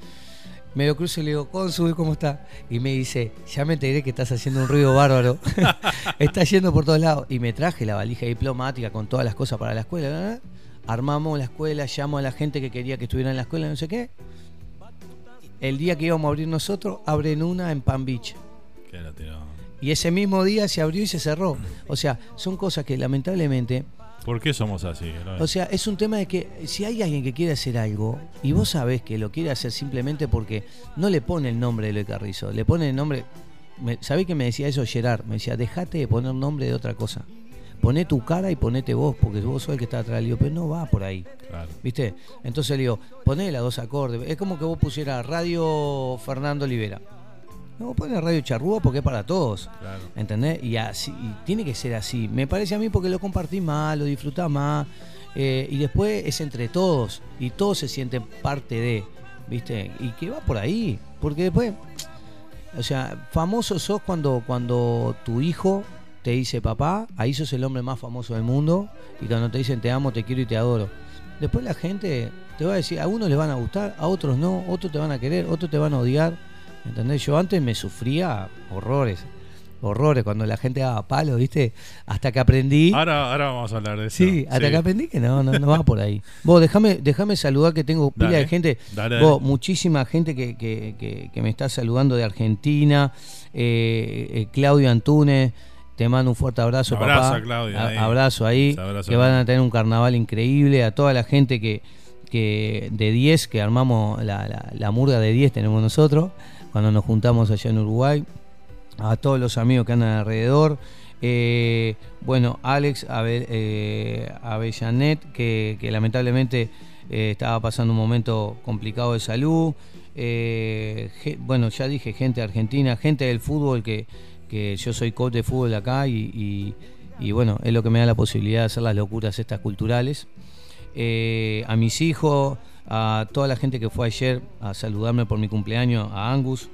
Me lo cruzo y le digo, cónsul, ¿cómo está? Y me dice, ya me enteré que estás haciendo un ruido bárbaro. estás yendo por todos lados. Y me traje la valija diplomática con todas las cosas para la escuela. ¿verdad? Armamos la escuela, llamo a la gente que quería que estuviera en la escuela, no sé qué. El día que íbamos a abrir nosotros, abren una en Palm Beach. Y ese mismo día se abrió y se cerró. O sea, son cosas que lamentablemente ¿Por qué somos así? O sea, es un tema de que si hay alguien que quiere hacer algo y vos sabés que lo quiere hacer simplemente porque no le pone el nombre de Eloy Carrizo, le pone el nombre. Me, ¿Sabés que me decía eso Gerard? Me decía, dejate de poner nombre de otra cosa. Poné tu cara y ponete vos, porque vos sos el que está atrás. Le digo, pero no va por ahí. Claro. ¿Viste? Entonces le digo, poné las dos acordes. Es como que vos pusieras Radio Fernando Olivera. No, vos ponés Radio Charrúa porque es para todos. Claro. ¿Entendés? Y así y tiene que ser así. Me parece a mí porque lo compartís más, lo disfrutás más. eh, y después es entre todos. Y todos se sienten parte de. ¿Viste? Y que va por ahí. Porque después. O sea, famoso sos cuando, cuando tu hijo te dice papá, ahí sos el hombre más famoso del mundo. Y cuando te dicen te amo, te quiero y te adoro. Después la gente te va a decir, a unos les van a gustar, a otros no, otros te van a querer, otros te van a odiar. ¿Entendés? Yo antes me sufría horrores, horrores, cuando la gente daba palos, ¿viste? Hasta que aprendí. Ahora, ahora vamos a hablar de eso. Sí, hasta que aprendí que no, no, no va por ahí. Vos, déjame déjame saludar que tengo pila Dale, de gente. dale, Vos, dale. muchísima gente que, que- que- que me está saludando de Argentina. Eh, eh, Claudio Antunes, te mando un fuerte abrazo, Abrazo papá. a Claudio A- ahí. abrazo ahí. Abrazo que van a tener un carnaval increíble. A toda la gente que, que de 10, que armamos la, la, la murga de 10 tenemos nosotros, cuando nos juntamos allá en Uruguay a todos los amigos que andan alrededor. Eh, bueno, Alex Abe- eh, Avellanet, que, que lamentablemente eh, estaba pasando un momento complicado de salud. Eh, bueno, ya dije, gente argentina, gente del fútbol, que, que yo soy coach de fútbol acá y, y- bueno, es lo que me da la posibilidad de hacer las locuras estas culturales. Eh, a mis hijos, a toda la gente que fue ayer a saludarme por mi cumpleaños, a Angus,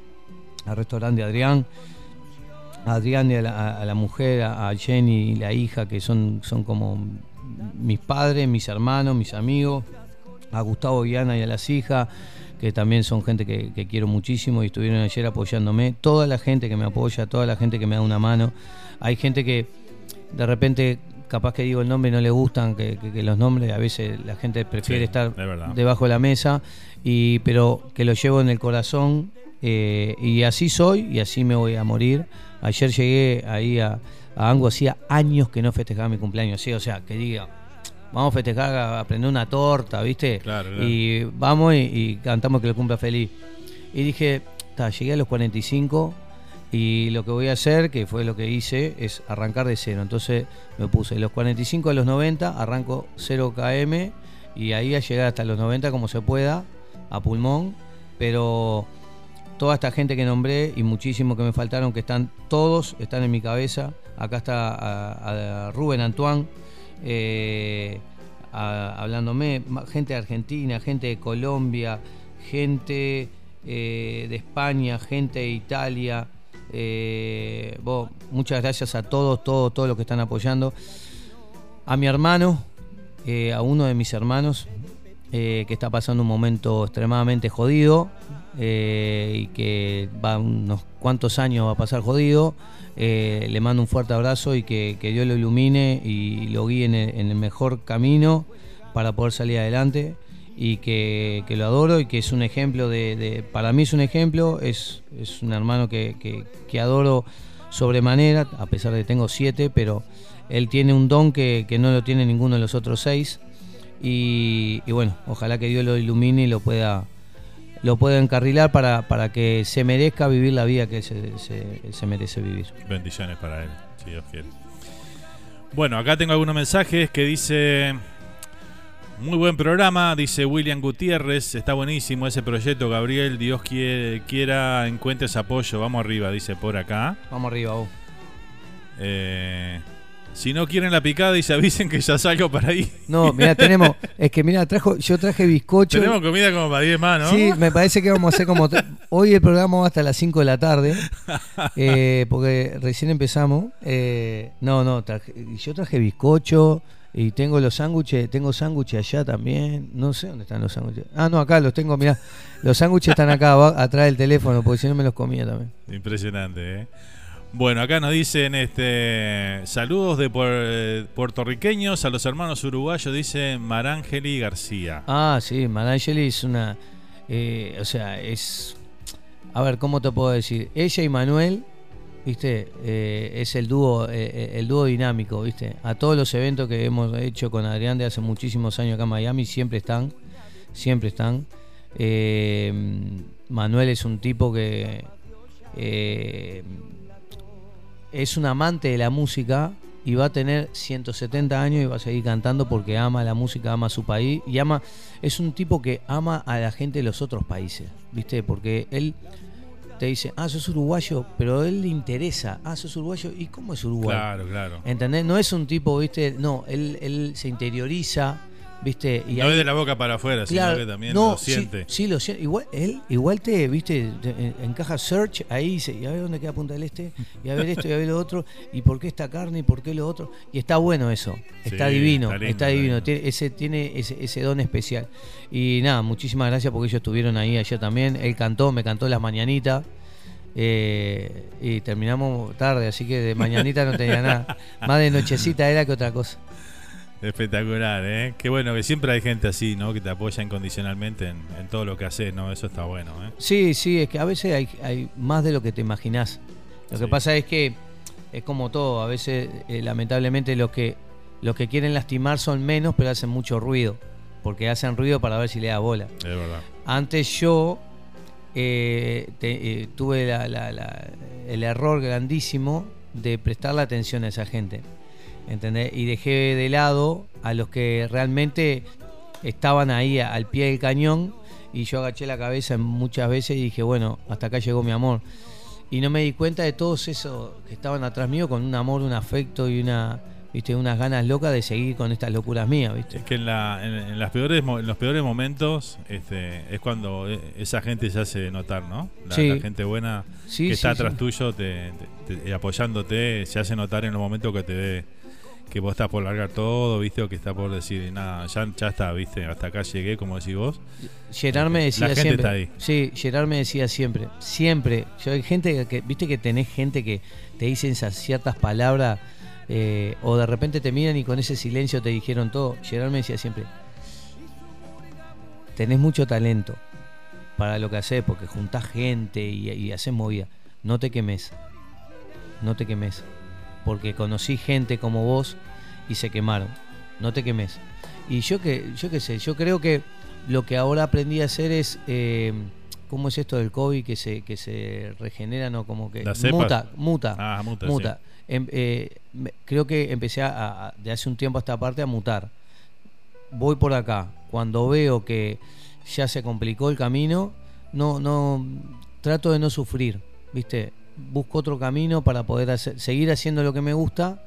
al restaurante Adrián, a Adrián y a la, a la mujer, a, a Jenny y la hija, que son, son como mis padres, mis hermanos, mis amigos, a Gustavo Viana y a las hijas, que también son gente que, que quiero muchísimo y estuvieron ayer apoyándome, toda la gente que me apoya, toda la gente que me da una mano. Hay gente que de repente capaz que digo el nombre y no le gustan que, que- que los nombres, a veces la gente prefiere Sí, estar debajo de la mesa, y, pero que lo llevo en el corazón eh, y así soy y así me voy a morir. Ayer llegué ahí a, a Ango, hacía años que no festejaba mi cumpleaños, ¿sí? o sea, que diga, vamos a festejar, a prender una torta, ¿viste? Claro, claro. Y vamos y, y cantamos que lo cumpla feliz. Y dije, "Ta, llegué a los 45 y lo que voy a hacer, que fue lo que hice, es arrancar de cero. Entonces me puse de los 45 a los 90, arranco 0 km y ahí a llegar hasta los 90 como se pueda, a pulmón. Pero toda esta gente que nombré y muchísimos que me faltaron, que están todos, están en mi cabeza. Acá está a, a Rubén Antoine. Eh, hablándome, gente de Argentina, gente de Colombia, gente eh, de España, gente de Italia. eh, muchas gracias a todos, todos, todos los que están apoyando. A mi hermano, eh, a uno de mis hermanos, que está pasando un momento extremadamente jodido eh, y que va unos cuantos años va a pasar jodido. Eh, le mando un fuerte abrazo y que, que Dios lo ilumine y lo guíe en el, mejor camino para poder salir adelante y que, que lo adoro y que es un ejemplo de, para mí es un ejemplo, es, es un hermano que, que- adoro sobremanera, a pesar de que tengo siete, pero él tiene un don que, no lo tiene ninguno de los otros seis y bueno, ojalá que Dios lo ilumine y lo pueda lo pueda encarrilar para, para que se merezca vivir la vida que se, se- se merece vivir. Bendiciones para él, si Dios quiere. Bueno, acá tengo algunos mensajes que dice... Muy buen programa, dice William Gutiérrez. Está buenísimo ese proyecto, Gabriel. Dios quiere- quiera encuentres apoyo. Vamos arriba, dice por acá. Vamos arriba, vos. Eh, si no quieren la picada, dice avisen que ya salgo para ahí. No, mira, tenemos, es que mira, trajo, yo traje bizcocho. Tenemos comida como para 10 más, ¿no? Sí, me parece que vamos a hacer como... Hoy el programa va hasta las 5 de la tarde, eh, porque recién empezamos. Eh, no, no, traje- yo traje bizcocho y tengo los sándwiches, tengo sándwiches allá también. No sé dónde están los sándwiches. Ah, no, acá los tengo, mirá. Los sándwiches están acá atrás del teléfono, porque si no me los comía también. Impresionante, ¿eh? Bueno, acá nos dicen este saludos de eh, puertorriqueños a los hermanos uruguayos, dice Marangeli García. Ah, sí, Marangeli es una. eh, o sea, es. A ver, ¿cómo te puedo decir? Ella y Manuel, ¿viste? Eh, es el dúo, eh, el dúo dinámico, ¿viste? A todos los eventos que hemos hecho con Adrián de hace muchísimos años acá en Miami, siempre están. Siempre están. Manuel es un tipo que. Es un amante de la música y va a tener 170 años y va a seguir cantando porque ama la música, ama su país y ama es un tipo que ama a la gente de los otros países, ¿viste? Porque él te dice, "Ah, sos uruguayo", pero a él le interesa, "Ah, sos uruguayo, ¿y cómo es Uruguay?" Claro, claro. ¿Entendés? No es un tipo, ¿viste? No, él, él se interioriza, ¿viste? Y no ahí- es de la boca para afuera, Claro, sino que también no, lo siente. Sí, lo siente. Igual, él, igual te, viste, te- en- encaja search ahí y dice, y a ver dónde queda Punta del Este, y a ver esto, y a ver lo otro, y por qué esta carne, y por qué lo otro. Y está bueno eso, está Sí, divino, está está, lindo, está divino, tiene, ese, tiene ese, ese don especial. Y nada, muchísimas gracias porque ellos estuvieron ahí ayer también. Él cantó, me cantó las mañanitas. eh, y terminamos tarde, así que de mañanita no tenía nada. Más de nochecita era que otra cosa. Espectacular, ¿eh? Qué bueno que siempre hay gente así, ¿no? Que te apoya incondicionalmente en, en todo lo que haces, ¿no? Eso está bueno, ¿eh? Sí, sí, es que a veces hay, hay más de lo que te imaginás. Lo que pasa es que es como todo, a veces eh, lamentablemente los que los que quieren lastimar son menos, pero hacen mucho ruido, porque hacen ruido para ver si le da bola. Es verdad. Antes yo eh, te- eh, tuve la- la- la- el error grandísimo de prestarle atención a esa gente. ¿Entendés? Y dejé de lado a los que realmente estaban ahí al pie del cañón y yo agaché la cabeza muchas veces y dije, bueno, hasta acá llegó mi amor. Y no me di cuenta de todos esos que estaban atrás mío con un amor, un afecto y una ¿viste? Unas ganas locas de seguir con estas locuras mías, ¿viste? Es que en, la, en, en las peores, en los peores momentos este, es cuando eh, esa gente se hace notar, ¿no? La, Sí. la gente buena Sí, que sí, está atrás tuyo, te, te- te- apoyándote, se hace notar en los momentos que te ve que vos estás por largar todo, ¿viste? O que está por decir, nada, ya, ya está, ¿viste? Hasta acá llegué, como decís vos. Gerard me decía La gente siempre. está ahí. Sí, Gerard me decía siempre, siempre. Yo hay gente que, viste que tenés gente que te dicen esas ciertas palabras eh, o de repente te miran y con ese silencio te dijeron todo. Gerard me decía siempre, tenés mucho talento para lo que haces porque juntás gente y, y haces movida. No te quemes, no te quemes, porque conocí gente como vos y se quemaron. No te quemes. Y yo que, yo qué sé, yo creo que lo que ahora aprendí a hacer es eh, ¿cómo es esto del COVID que se, que se regenera, no? Como que muta, muta, Ah, muta, sí. Em- eh, me- creo que empecé a, a- de hace un tiempo a esta parte a mutar. Voy por acá. Cuando veo que ya se complicó el camino, no, no trato de no sufrir, ¿viste? Busco otro camino para poder hacer- seguir haciendo lo que me gusta,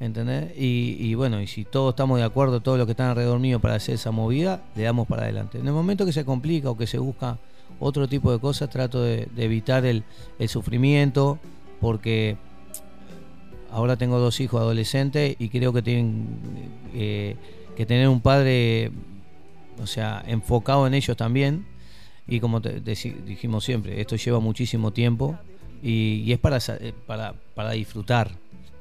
¿entendés? Y, bueno, y si todos estamos de acuerdo, todos los que están alrededor mío para hacer esa movida, le damos para adelante. En el momento que se complica o que se busca otro tipo de cosas, trato de, evitar el, sufrimiento, porque ahora tengo dos hijos adolescentes y creo que tienen eh, que tener un padre, o sea, enfocado en ellos también. Y como te- dijimos siempre, esto lleva muchísimo tiempo y, y es para, eh, para, para disfrutar.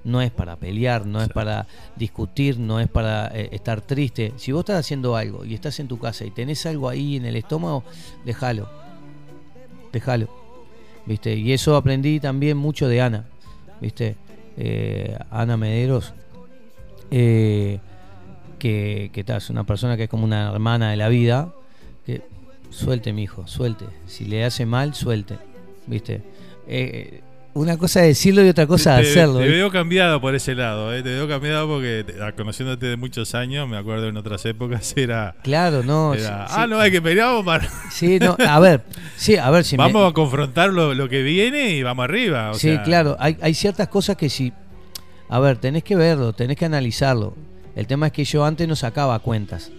No es para pelear, no es para discutir, no es para eh, estar triste. Si vos estás haciendo algo y estás en tu casa y tenés algo ahí en el estómago, déjalo. Déjalo. ¿Viste? Y eso aprendí también mucho de Ana. ¿Viste? Eh, Ana Mederos. eh, que, que es una persona que es como una hermana de la vida. Que suelte, mi hijo, suelte. Si le hace mal, suelte. ¿Viste? Eh, una cosa es decirlo y otra cosa te, es hacerlo. Te veo cambiado por ese lado, ¿eh? te veo cambiado porque te- conociéndote de muchos años, me acuerdo en otras épocas era. Claro, no. era, sí, ah, no, hay que pelear para. Sí, no, a ver, sí, a ver si me- Vamos a confrontar lo, lo que viene y vamos arriba. o sí, sea, claro, hay, hay ciertas cosas que sí. A ver, tenés que verlo, tenés que analizarlo. El tema es que yo antes no sacaba cuentas.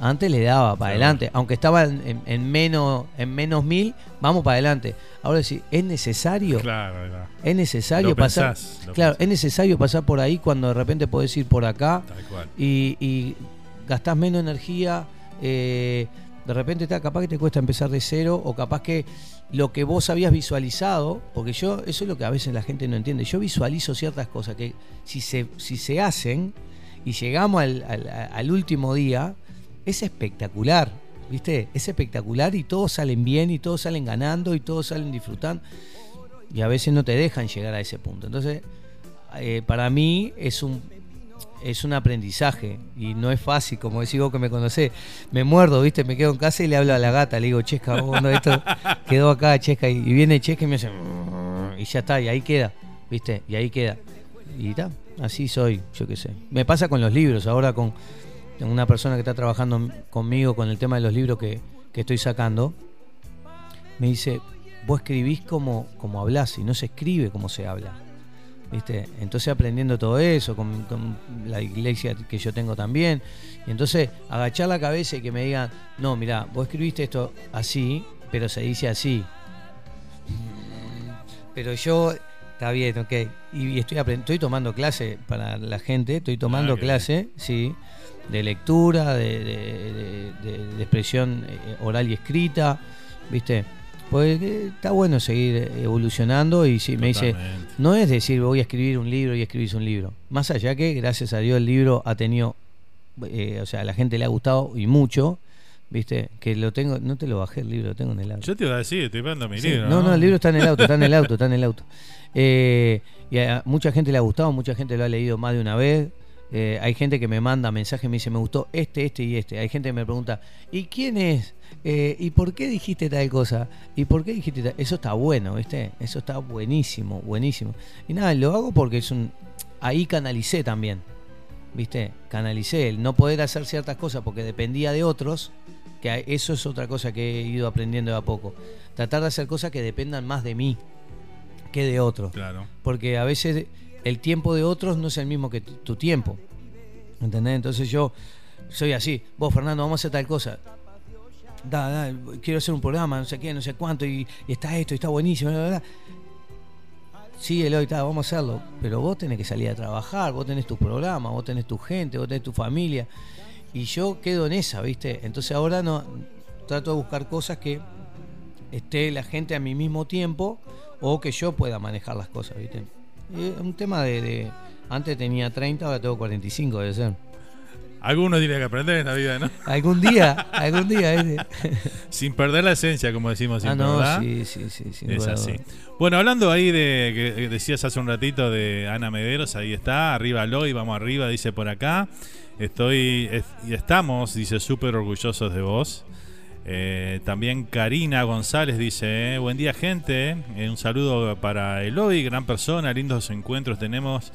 Antes le daba para adelante. Aunque estaba en, en- en menos, en menos mil, vamos para adelante. Ahora sí, ¿es necesario? Claro, claro. Es necesario Lo pasar. pensás, claro, es necesario pasar por ahí cuando de repente podés ir por acá Tal cual. y, y gastás menos energía. eh, de repente está capaz que te cuesta empezar de cero o capaz que lo que vos habías visualizado, porque yo, eso es lo que a veces la gente no entiende. Yo visualizo ciertas cosas que si se, si se hacen y llegamos al, al- al último día, es espectacular. ¿Viste? Es espectacular y todos salen bien y todos salen ganando y todos salen disfrutando. Y a veces no te dejan llegar a ese punto. Entonces, eh, para mí es un es un aprendizaje y no es fácil, como decís vos que me conocés. Me muerdo, ¿viste? Me quedo en casa y le hablo a la gata, le digo, Chesca, vos, no, esto quedó acá, Chesca, y, viene Chesca y me hace y ya está, y ahí queda, ¿viste? Y ahí queda. Y está, así soy, yo qué sé. Me pasa con los libros, ahora con una persona que está trabajando conmigo con el tema de los libros que, que estoy sacando, me dice, vos escribís como, como hablás y no se escribe como se habla. ¿Viste? Entonces aprendiendo todo eso, con, con la iglesia que yo tengo también. Y entonces agachar la cabeza y que me digan, no, mira, vos escribiste esto así, pero se dice así. Pero yo, está bien, ok. Y, y estoy, estoy tomando clase para la gente, estoy tomando Ah, clase, sí, de lectura, de, de- de- de- de expresión eh, oral y escrita, ¿viste? Pues está bueno seguir evolucionando y si me dice, no es decir voy a escribir un libro y escribís un libro. Más allá que, gracias a Dios, el libro ha tenido, eh, o sea, a la gente le ha gustado y mucho, ¿viste? Que lo tengo, no te lo bajé el libro, lo tengo en el auto. Yo te iba a decir, estoy viendo mi Sí, libro. no, no, el libro está en el auto, está en el auto, está en el auto. Eh, y a mucha gente le ha gustado, mucha gente lo ha leído más de una vez. Eh, hay gente que me manda mensajes y me dice, me gustó este, este y este. Hay gente que me pregunta, ¿y quién es? Eh, ¿Y por qué dijiste tal cosa? ¿Y por qué dijiste tal? Eso está bueno, ¿viste? Eso está buenísimo, buenísimo. Y nada, lo hago porque es un... Ahí canalicé también, ¿viste? Canalicé el no poder hacer ciertas cosas porque dependía de otros, que eso es otra cosa que he ido aprendiendo de a poco. Tratar de hacer cosas que dependan más de mí que de otros. Claro. Porque a veces el tiempo de otros no es el mismo que tu, tiempo. ¿Entendés? Entonces yo soy así. Vos, Fernando, vamos a hacer tal cosa. Da, da, quiero hacer un programa, no sé qué, no sé cuánto, y, está esto, y está buenísimo, bla, bla. Sí, Eloy, está, vamos a hacerlo. Pero vos tenés que salir a trabajar, vos tenés tu programa, vos tenés tu gente, vos tenés tu familia. Y yo quedo en esa, ¿viste? Entonces ahora no trato de buscar cosas que esté la gente a mi mismo tiempo o que yo pueda manejar las cosas, ¿viste? Es un tema de, de- Antes tenía 30, ahora tengo 45, debe ser. Algunos tiene que aprender en la vida, ¿no? Algún día, algún día. Sin perder la esencia, como decimos Ah, no, ¿verdad? sí, sí, sí, sin Es duda, así. Bueno, hablando ahí de que decías hace un ratito de Ana Mederos, ahí está, arriba Loy, vamos arriba, dice por acá. Estoy es- y estamos, dice, súper orgullosos de vos. Eh, también Karina González dice, eh, buen día gente, Eh, un saludo para Eloy, gran persona, lindos encuentros tenemos.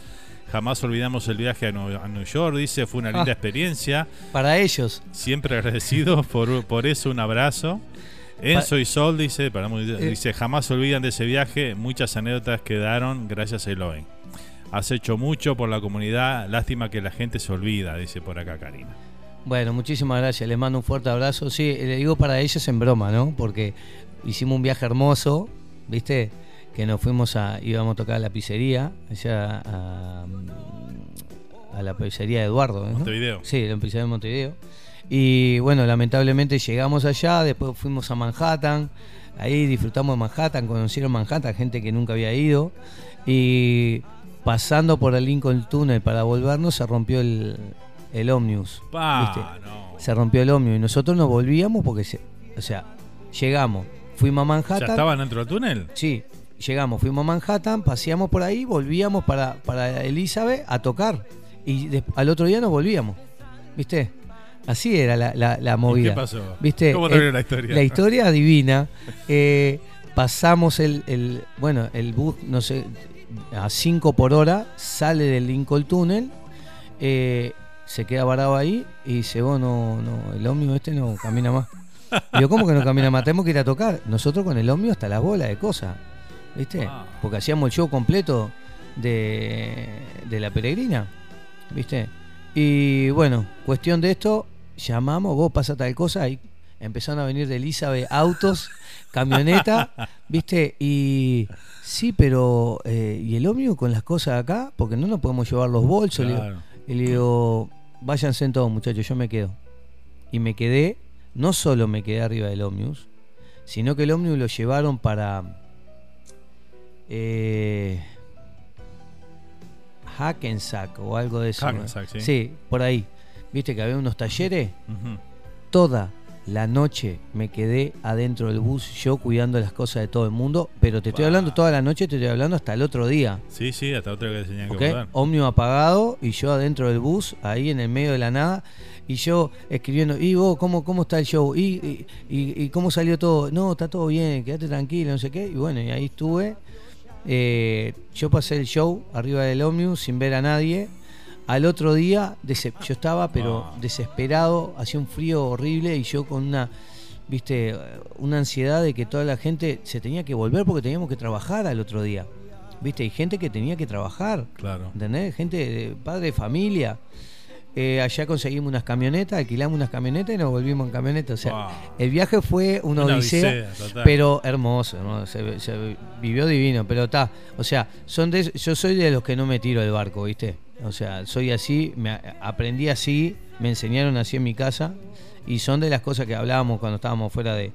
Jamás olvidamos el viaje a New, a New York, dice, fue una linda Ah. experiencia. Para ellos. Siempre agradecido por, por eso, un abrazo. Enzo y Sol dice, para dice, jamás se olvidan de ese viaje, muchas anécdotas quedaron gracias a Eloy. Has hecho mucho por la comunidad, lástima que la gente se olvida, dice por acá Karina. Bueno, muchísimas gracias. Les mando un fuerte abrazo. Sí, le digo para ellos en broma, ¿no? Porque hicimos un viaje hermoso, ¿viste? Que nos fuimos a. íbamos a tocar a la pizzería, allá a, a la pizzería de Eduardo. ¿no? Montevideo. Sí, la pizzería de Montevideo. Y bueno, lamentablemente llegamos allá, después fuimos a Manhattan. Ahí disfrutamos de Manhattan, conocieron Manhattan, gente que nunca había ido. Y pasando por el Lincoln Tunnel para volvernos, se rompió el, el. Pa, ¿viste? Se rompió el Omnibus. Y nosotros nos volvíamos porque, se- o sea, llegamos, fuimos a Manhattan. ¿Ya estaban dentro del túnel? Sí, llegamos, fuimos a Manhattan, paseamos por ahí, volvíamos para, para Elizabeth a tocar. Y de- al otro día nos volvíamos. ¿Viste? Así era la, la, la movida. pasó? ¿Viste? ¿Cómo terminó Eh, la historia? La historia divina. Eh, pasamos el, el- Bueno, el bus, no sé, a 5 por hora, sale del Lincoln Tunnel, eh, se queda varado ahí y dice: vos no, no, el ómnibus este no camina más. Digo, ¿cómo que no camina más? Tenemos que ir a tocar. Nosotros con el ómnibus hasta la bola de cosas. ¿Viste? Porque hacíamos el show completo de, de la peregrina. ¿Viste? Y bueno, cuestión de esto, llamamos, vos pasa tal cosa, y empezaron a venir de Elizabeth autos, camioneta, ¿viste? Y sí, pero eh, ¿y el ómnibus con las cosas acá? Porque no nos podemos llevar los bolsos. Claro. Y le digo, váyanse en todos muchachos, yo me quedo. Y me quedé, no solo me quedé arriba del ómnibus, sino que el ómnibus lo llevaron para eh, Hackensack o algo de eso. ¿no? Hackensack, sí. por ahí. Viste que había unos talleres. Toda la noche me quedé adentro del bus, yo cuidando las cosas de todo el mundo. Pero te estoy hablando toda la noche, te estoy hablando hasta el otro día. Sí, sí, hasta otra que tenían que ¿ok? volver. Ómnibus apagado y yo adentro del bus, ahí en el medio de la nada, y yo escribiendo, ¿y vos cómo, cómo está el show? ¿Y, y, y- cómo salió todo? No, está todo bien, quédate tranquilo, no sé qué. Y bueno, y ahí estuve. Eh, yo pasé el show arriba del ómnibus sin ver a nadie. Al otro día, dese- yo estaba pero desesperado, hacía un frío horrible y yo con una, viste, una ansiedad de que toda la gente se tenía que volver porque teníamos que trabajar al otro día. Viste, hay gente que tenía que trabajar. Claro. ¿Entendés? Gente, de, padre de familia. Eh, allá conseguimos unas camionetas, alquilamos unas camionetas y nos volvimos en camioneta. O sea, Wow. el viaje fue una, Una odisea, pero hermoso, hermoso, se, se vivió divino, pero está, o sea, son de, yo soy de los que no me tiro del barco, ¿viste? O sea, soy así, me aprendí así, me enseñaron así en mi casa y son de las cosas que hablábamos cuando estábamos fuera de,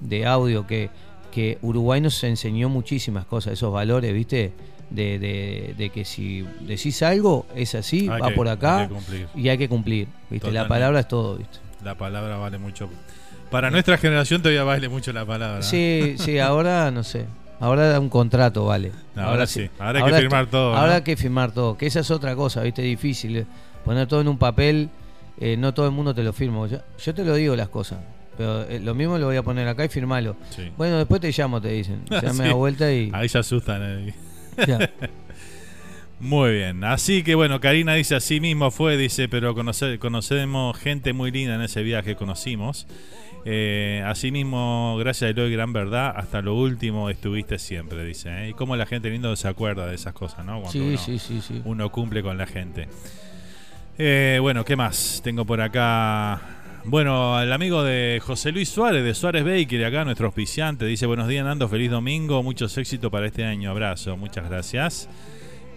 de audio, que, que Uruguay nos enseñó muchísimas cosas, esos valores, ¿viste? De, de- de que si decís algo, es así, Hay va que- por acá hay y hay que cumplir, ¿viste? La palabra es todo, ¿viste? La palabra vale mucho. Para nuestra generación todavía vale mucho la palabra. Sí, sí, ahora no sé. Ahora un contrato vale. Ahora sí. Ahora hay que firmar todo, ¿no? Ahora hay que firmar todo. Que esa es otra cosa, ¿viste? Difícil. eh. Poner todo en un papel, eh, no todo el mundo te lo firma. Yo, yo te lo digo las cosas. Pero eh, lo mismo lo voy a poner acá y firmalo. Sí. Bueno, después te llamo, te dicen. Ya me Sí. da vuelta y. Ahí se asustan. eh. Ya. Muy bien, así que bueno, Karina dice así mismo fue, dice, pero conoce- conocemos gente muy linda en ese viaje, conocimos. Eh, asimismo, gracias a Eloy Gran Verdad, hasta lo último estuviste siempre, dice. ¿eh? Y cómo la gente lindo se acuerda de esas cosas, ¿no? Cuando Sí, uno, sí, sí, sí. uno cumple con la gente. Eh, bueno, ¿qué más? Tengo por acá. Bueno, el amigo de José Luis Suárez, de Suárez Baker, acá nuestro auspiciante, dice: Buenos días, Nando, feliz domingo, muchos éxitos para este año. Abrazo, muchas gracias.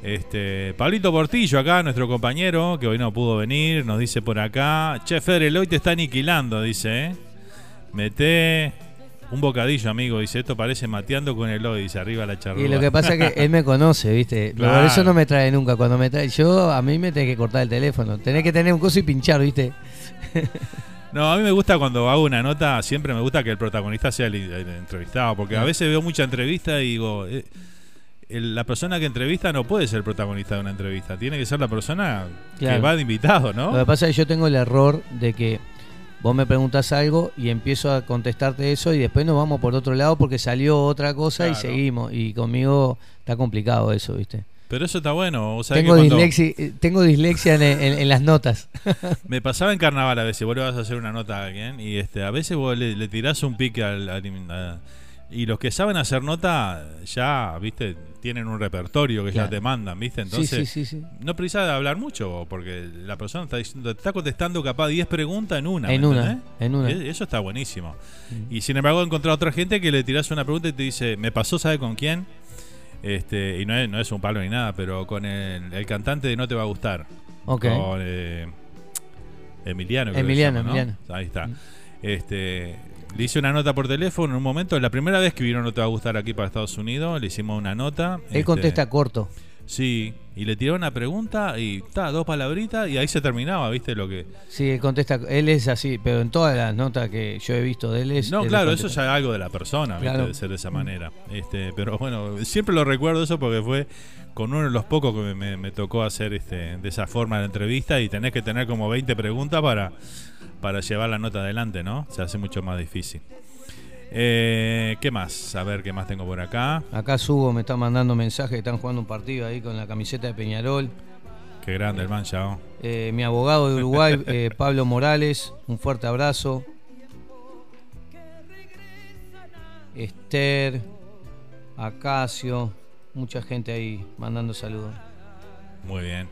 Este, Pablito Portillo, acá, nuestro compañero, que hoy no pudo venir, nos dice por acá: Che, Feder, el hoy te está aniquilando, dice, ¿eh? Mete un bocadillo, amigo, dice: Esto parece mateando con el hoy, dice arriba la charla. Y lo que pasa es que él me conoce, ¿viste? Por eso no me trae nunca. Cuando me trae, yo a mí me tenés que cortar el teléfono. Tenés que tener un coso y pinchar, ¿viste? No, a mí me gusta cuando hago una nota, siempre me gusta que el protagonista sea el, el entrevistado, porque a veces veo mucha entrevista y digo, eh, el- la persona que entrevista no puede ser el protagonista de una entrevista, tiene que ser la persona que va de invitado, ¿no? Lo que pasa es que yo tengo el error de que vos me preguntas algo y empiezo a contestarte eso y después nos vamos por otro lado porque salió otra cosa y seguimos. Y conmigo está complicado eso, ¿viste? Pero eso está bueno. o sea, Tengo, que cuando- dislexia, eh, tengo dislexia en, en- en las notas. Me pasaba en carnaval a veces, vos le vas a hacer una nota a alguien y este a veces vos le, le tirás un pique al, y los que saben hacer nota ya, viste, tienen un repertorio que ya te mandan, viste, entonces sí, sí, sí. no precisas de hablar mucho porque la persona está diciendo, te está contestando capaz 10 preguntas en una. En ¿me una, entendés? en una. E- Eso está buenísimo. Y sin embargo he encontrado otra gente que le tirás una pregunta y te dice, me pasó, ¿sabe con quién? Este, y no es, no es un palo ni nada, pero con el, el cantante de No Te Va a Gustar. Ok. Con eh, Emiliano. Emiliano, llama, ¿no? Emiliano. Ahí está. Este, le hice una nota por teléfono en un momento. La primera vez que vino No Te Va a Gustar aquí para Estados Unidos, le hicimos una nota. Él este, contesta corto. Sí, y le tiró una pregunta y ta, dos palabritas y ahí se terminaba, ¿viste? Lo que. Sí, él contesta. Él es así, pero en todas las notas que yo he visto de él es. No, él claro, eso ya es algo de la persona, ¿viste? De ser de esa manera. Este, pero bueno, siempre lo recuerdo eso porque fue con uno de los pocos que me, me- me tocó hacer este, de esa forma la entrevista y tenés que tener como 20 preguntas para, para llevar la nota adelante, ¿no? Se hace mucho más difícil. Eh, ¿Qué más? A ver qué más tengo por acá. Acá Sugo me está mandando mensajes que están jugando un partido ahí con la camiseta de Peñarol. Qué grande el. Eh, mi abogado de Uruguay, eh, Pablo Morales, un fuerte abrazo. Esther, Acacio, mucha gente ahí mandando saludos. Muy bien.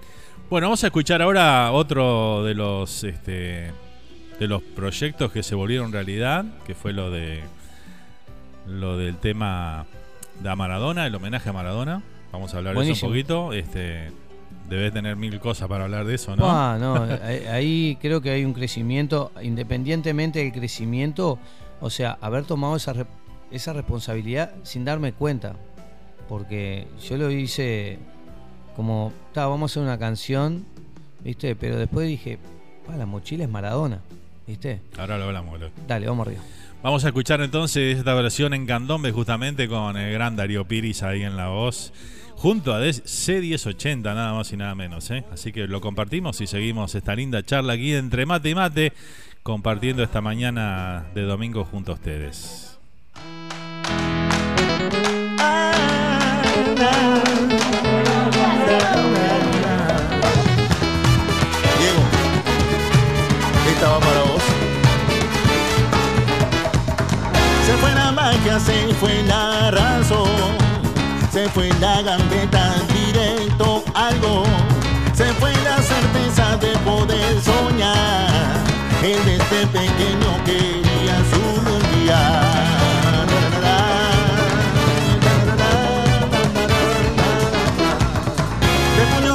Bueno, vamos a escuchar ahora otro de los este, de los proyectos que se volvieron realidad, que fue lo de lo del tema de Maradona, el homenaje a Maradona. Vamos a hablar de eso un poquito. Este, debes tener mil cosas para hablar de eso, ¿no? Ah, no, ahí, creo que hay un crecimiento, independientemente del crecimiento, o sea, haber tomado esa, re- esa responsabilidad sin darme cuenta, porque yo lo hice como, "Ta, vamos a hacer una canción, ¿viste? Pero después dije, "Pa, la mochila es Maradona, ¿viste? Ahora lo hablamos. boludo. Dale, vamos arriba. Vamos a escuchar entonces esta versión en candombe justamente con el gran Darío Piris ahí en la voz. Junto a des- C1080, nada más y nada menos. ¿eh? Así que lo compartimos y seguimos esta linda charla aquí entre mate y mate, compartiendo esta mañana de domingo junto a ustedes. Diego, magia, se fue la razón, se fue la gambeta directo algo, se fue la certeza de poder soñar. Él desde pequeño quería su mundial.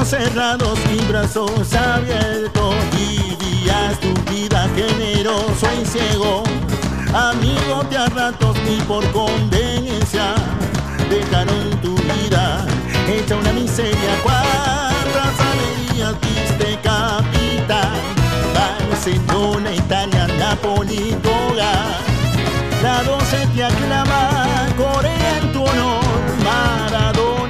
Cerrados y brazos abiertos Vivías tu vida generoso y ciego Amigo de a ratos ni por conveniencia Dejaron tu vida. Hecha una miseria Cuántas alegrías viste capitán Barcelona, Italia, Napoli, Toga la 12 te aclama, Corea en tu honor, Maradona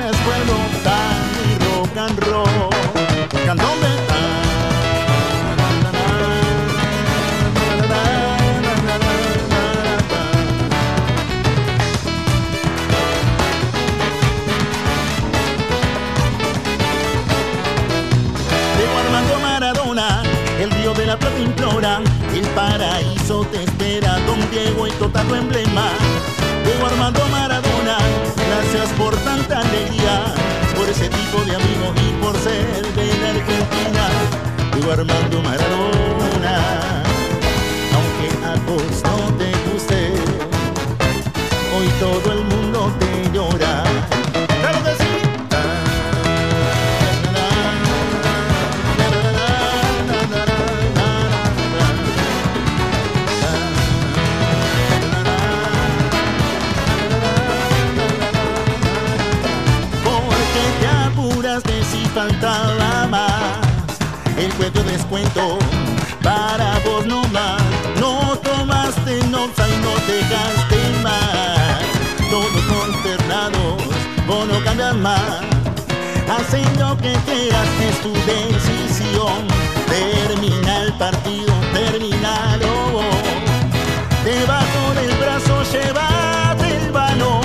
la plata implora el paraíso te espera, Don Diego y total tu emblema. Diego Armando Maradona, gracias por tanta alegría, por ese tipo de amigos y por ser de la Argentina. Diego Armando Maradona, aunque a vos no te guste, hoy todo el para vos no más No tomaste nota y no dejaste más. Todos consternados, vos no cambias más. Hacen lo que quieras, es tu decisión. Termina el partido, terminalo. Debajo del brazo llévate el balón.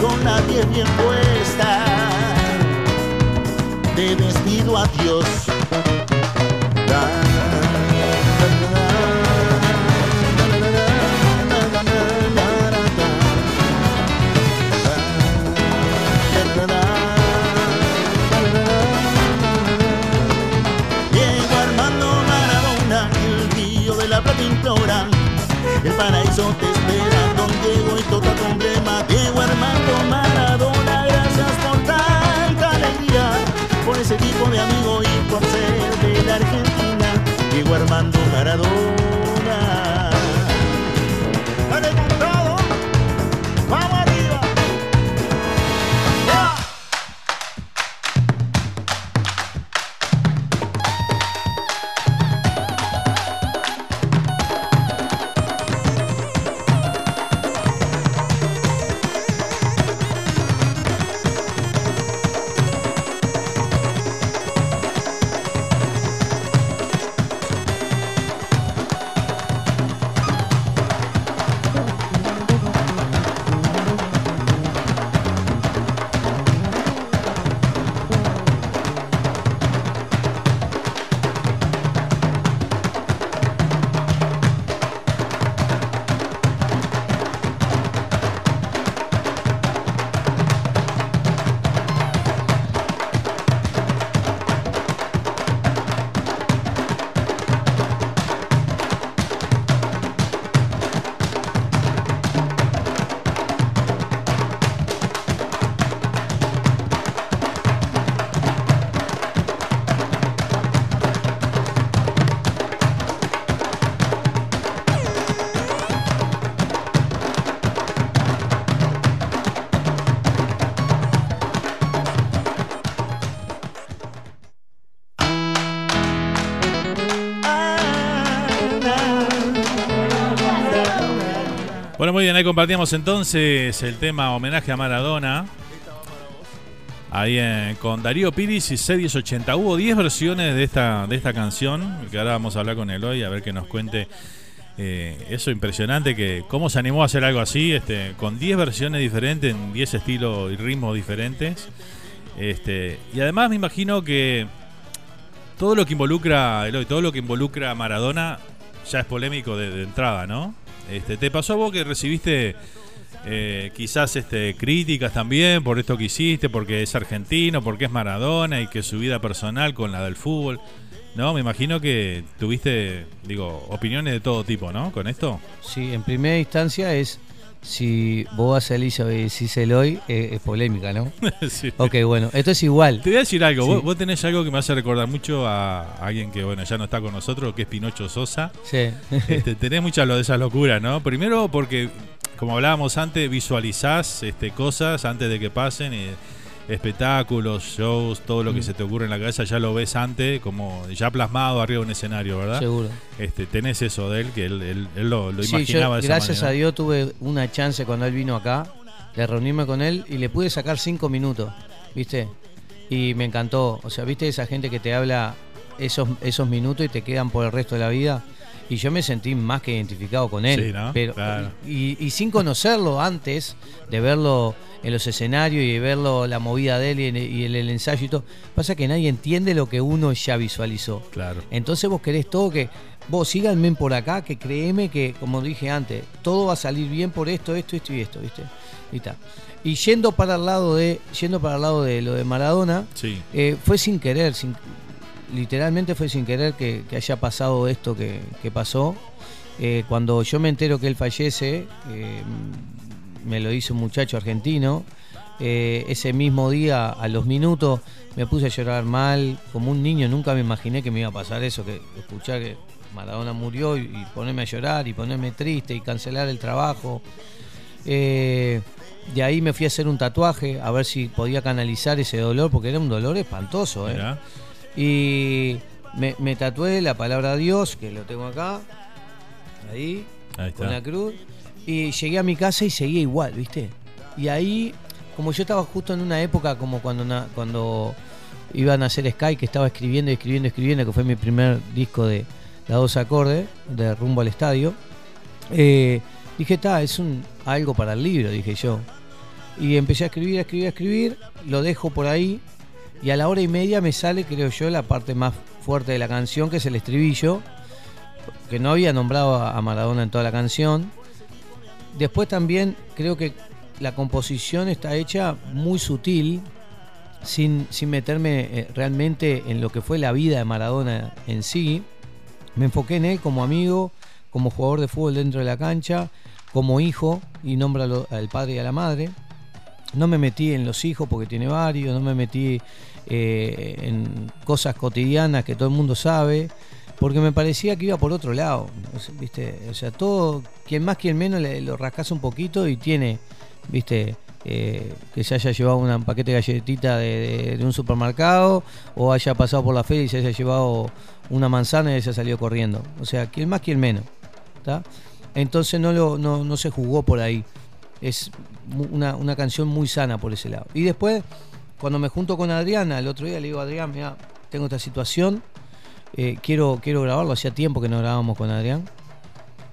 Con la 10 bien puesta. Te despido, adiós paraíso te espera, don Diego y toca tu emblema, Diego Armando Maradona, gracias por tanta alegría, por ese tipo de amigo y por ser de la Argentina, Diego Armando Maradona. Muy bien, ahí compartíamos entonces el tema homenaje a Maradona. Ahí en- con Darío Piris y C1080. Hubo 10 versiones de esta, de esta canción, que ahora vamos a hablar con Eloy a ver que nos cuente eh, eso impresionante, que cómo se animó a hacer algo así, este, con 10 versiones diferentes, en 10 estilos y ritmos diferentes. Este, y además me imagino que todo lo que involucra, Eloy, todo lo que involucra a Maradona ya es polémico de entrada, ¿no? Este, ¿Te pasó a vos que recibiste eh, quizás este, críticas también por esto que hiciste, porque es argentino, porque es Maradona y que su vida personal con la del fútbol? No, me imagino que tuviste, digo, opiniones de todo tipo, ¿no? Con esto. Sí, en primera instancia es si vos vas a Elisa y decís Eloy, eh, es polémica, ¿no? Sí. Ok, bueno, esto es igual. Te voy a decir algo, Sí. vos, vos tenés algo que me hace recordar mucho a alguien que, bueno, ya no está con nosotros, que es Pinocho Sosa. Sí. Este, tenés muchas de esas locuras, ¿no? Primero porque, como hablábamos antes, visualizás este, cosas antes de que pasen. y espectáculos, shows, todo lo que Mm. se te ocurre en la cabeza, ya lo ves antes, como ya plasmado arriba de un escenario, ¿verdad? Seguro. Este, tenés eso de él, que él, él- él lo, lo Sí, yo, imaginaba de esa gracias manera. a Dios tuve una chance cuando él vino acá de reunirme con él y le pude sacar cinco minutos, ¿viste? Y me encantó. O sea, ¿viste esa gente que te habla esos, esos minutos y te quedan por el resto de la vida? Y yo me sentí más que identificado con él. Sí, ¿no? Pero, Claro. y, y sin conocerlo antes, de verlo en los escenarios y de verlo la movida de él y, en- y el, el ensayo y todo, pasa que nadie entiende lo que uno ya visualizó. Claro. Entonces vos querés todo que vos síganme por acá, que créeme que, como dije antes, todo va a salir bien por esto, esto, esto y esto, ¿viste? Y tal. Y yendo para el lado de, yendo para el lado de lo de Maradona, Sí. eh, fue sin querer, sin- literalmente fue sin querer que, haya pasado esto que, pasó. Eh, cuando yo me entero que él fallece, eh, me lo hizo un muchacho argentino. eh, ese mismo día, a los minutos, me puse a llorar mal, como un niño. Nunca me imaginé que me iba a pasar eso, que escuchar que Maradona murió y, y ponerme a llorar y ponerme triste y cancelar el trabajo. De ahí me fui a hacer un tatuaje a ver si podía canalizar ese dolor, porque era un dolor espantoso. Y me, me tatué la palabra Dios, que lo tengo acá, ahí, Ahí está. con la cruz. Y llegué a mi casa y seguía igual, ¿viste? Y ahí, como yo estaba justo en una época como cuando, cuando iban a hacer Sky, que estaba escribiendo, escribiendo, escribiendo, que fue mi primer disco de la dos acordes, de rumbo al estadio. Eh, dije, está, es un algo para el libro, dije yo. Y empecé a escribir, a escribir, a escribir, lo dejo por ahí, y a la hora y media me sale, creo yo, la parte más fuerte de la canción, que es el estribillo, que no había nombrado a Maradona en toda la canción. Después también creo que la composición está hecha muy sutil, sin, sin meterme eh, realmente en lo que fue la vida de Maradona en sí. Me enfoqué en él como amigo, como jugador de fútbol dentro de la cancha, como hijo, y nombra al padre y a la madre. No me metí en los hijos porque tiene varios, no me metí eh, en cosas cotidianas que todo el mundo sabe, porque me parecía que iba por otro lado. ¿viste? O sea, todo, quien más, quien menos, le, lo rascas un poquito y tiene, ¿viste? Eh, que se haya llevado un paquete de galletita de, un supermercado o haya pasado por la feria y se haya llevado una manzana y se salió corriendo. O sea, quien más, quien menos. ¿tá? Entonces no, lo, no, no se jugó por ahí. Es una, una canción muy sana por ese lado. Y después, cuando me junto con Adriana, el otro día le digo a Adrián, mira, tengo esta situación, eh, quiero, quiero grabarlo, hacía tiempo que no grabábamos con Adrián.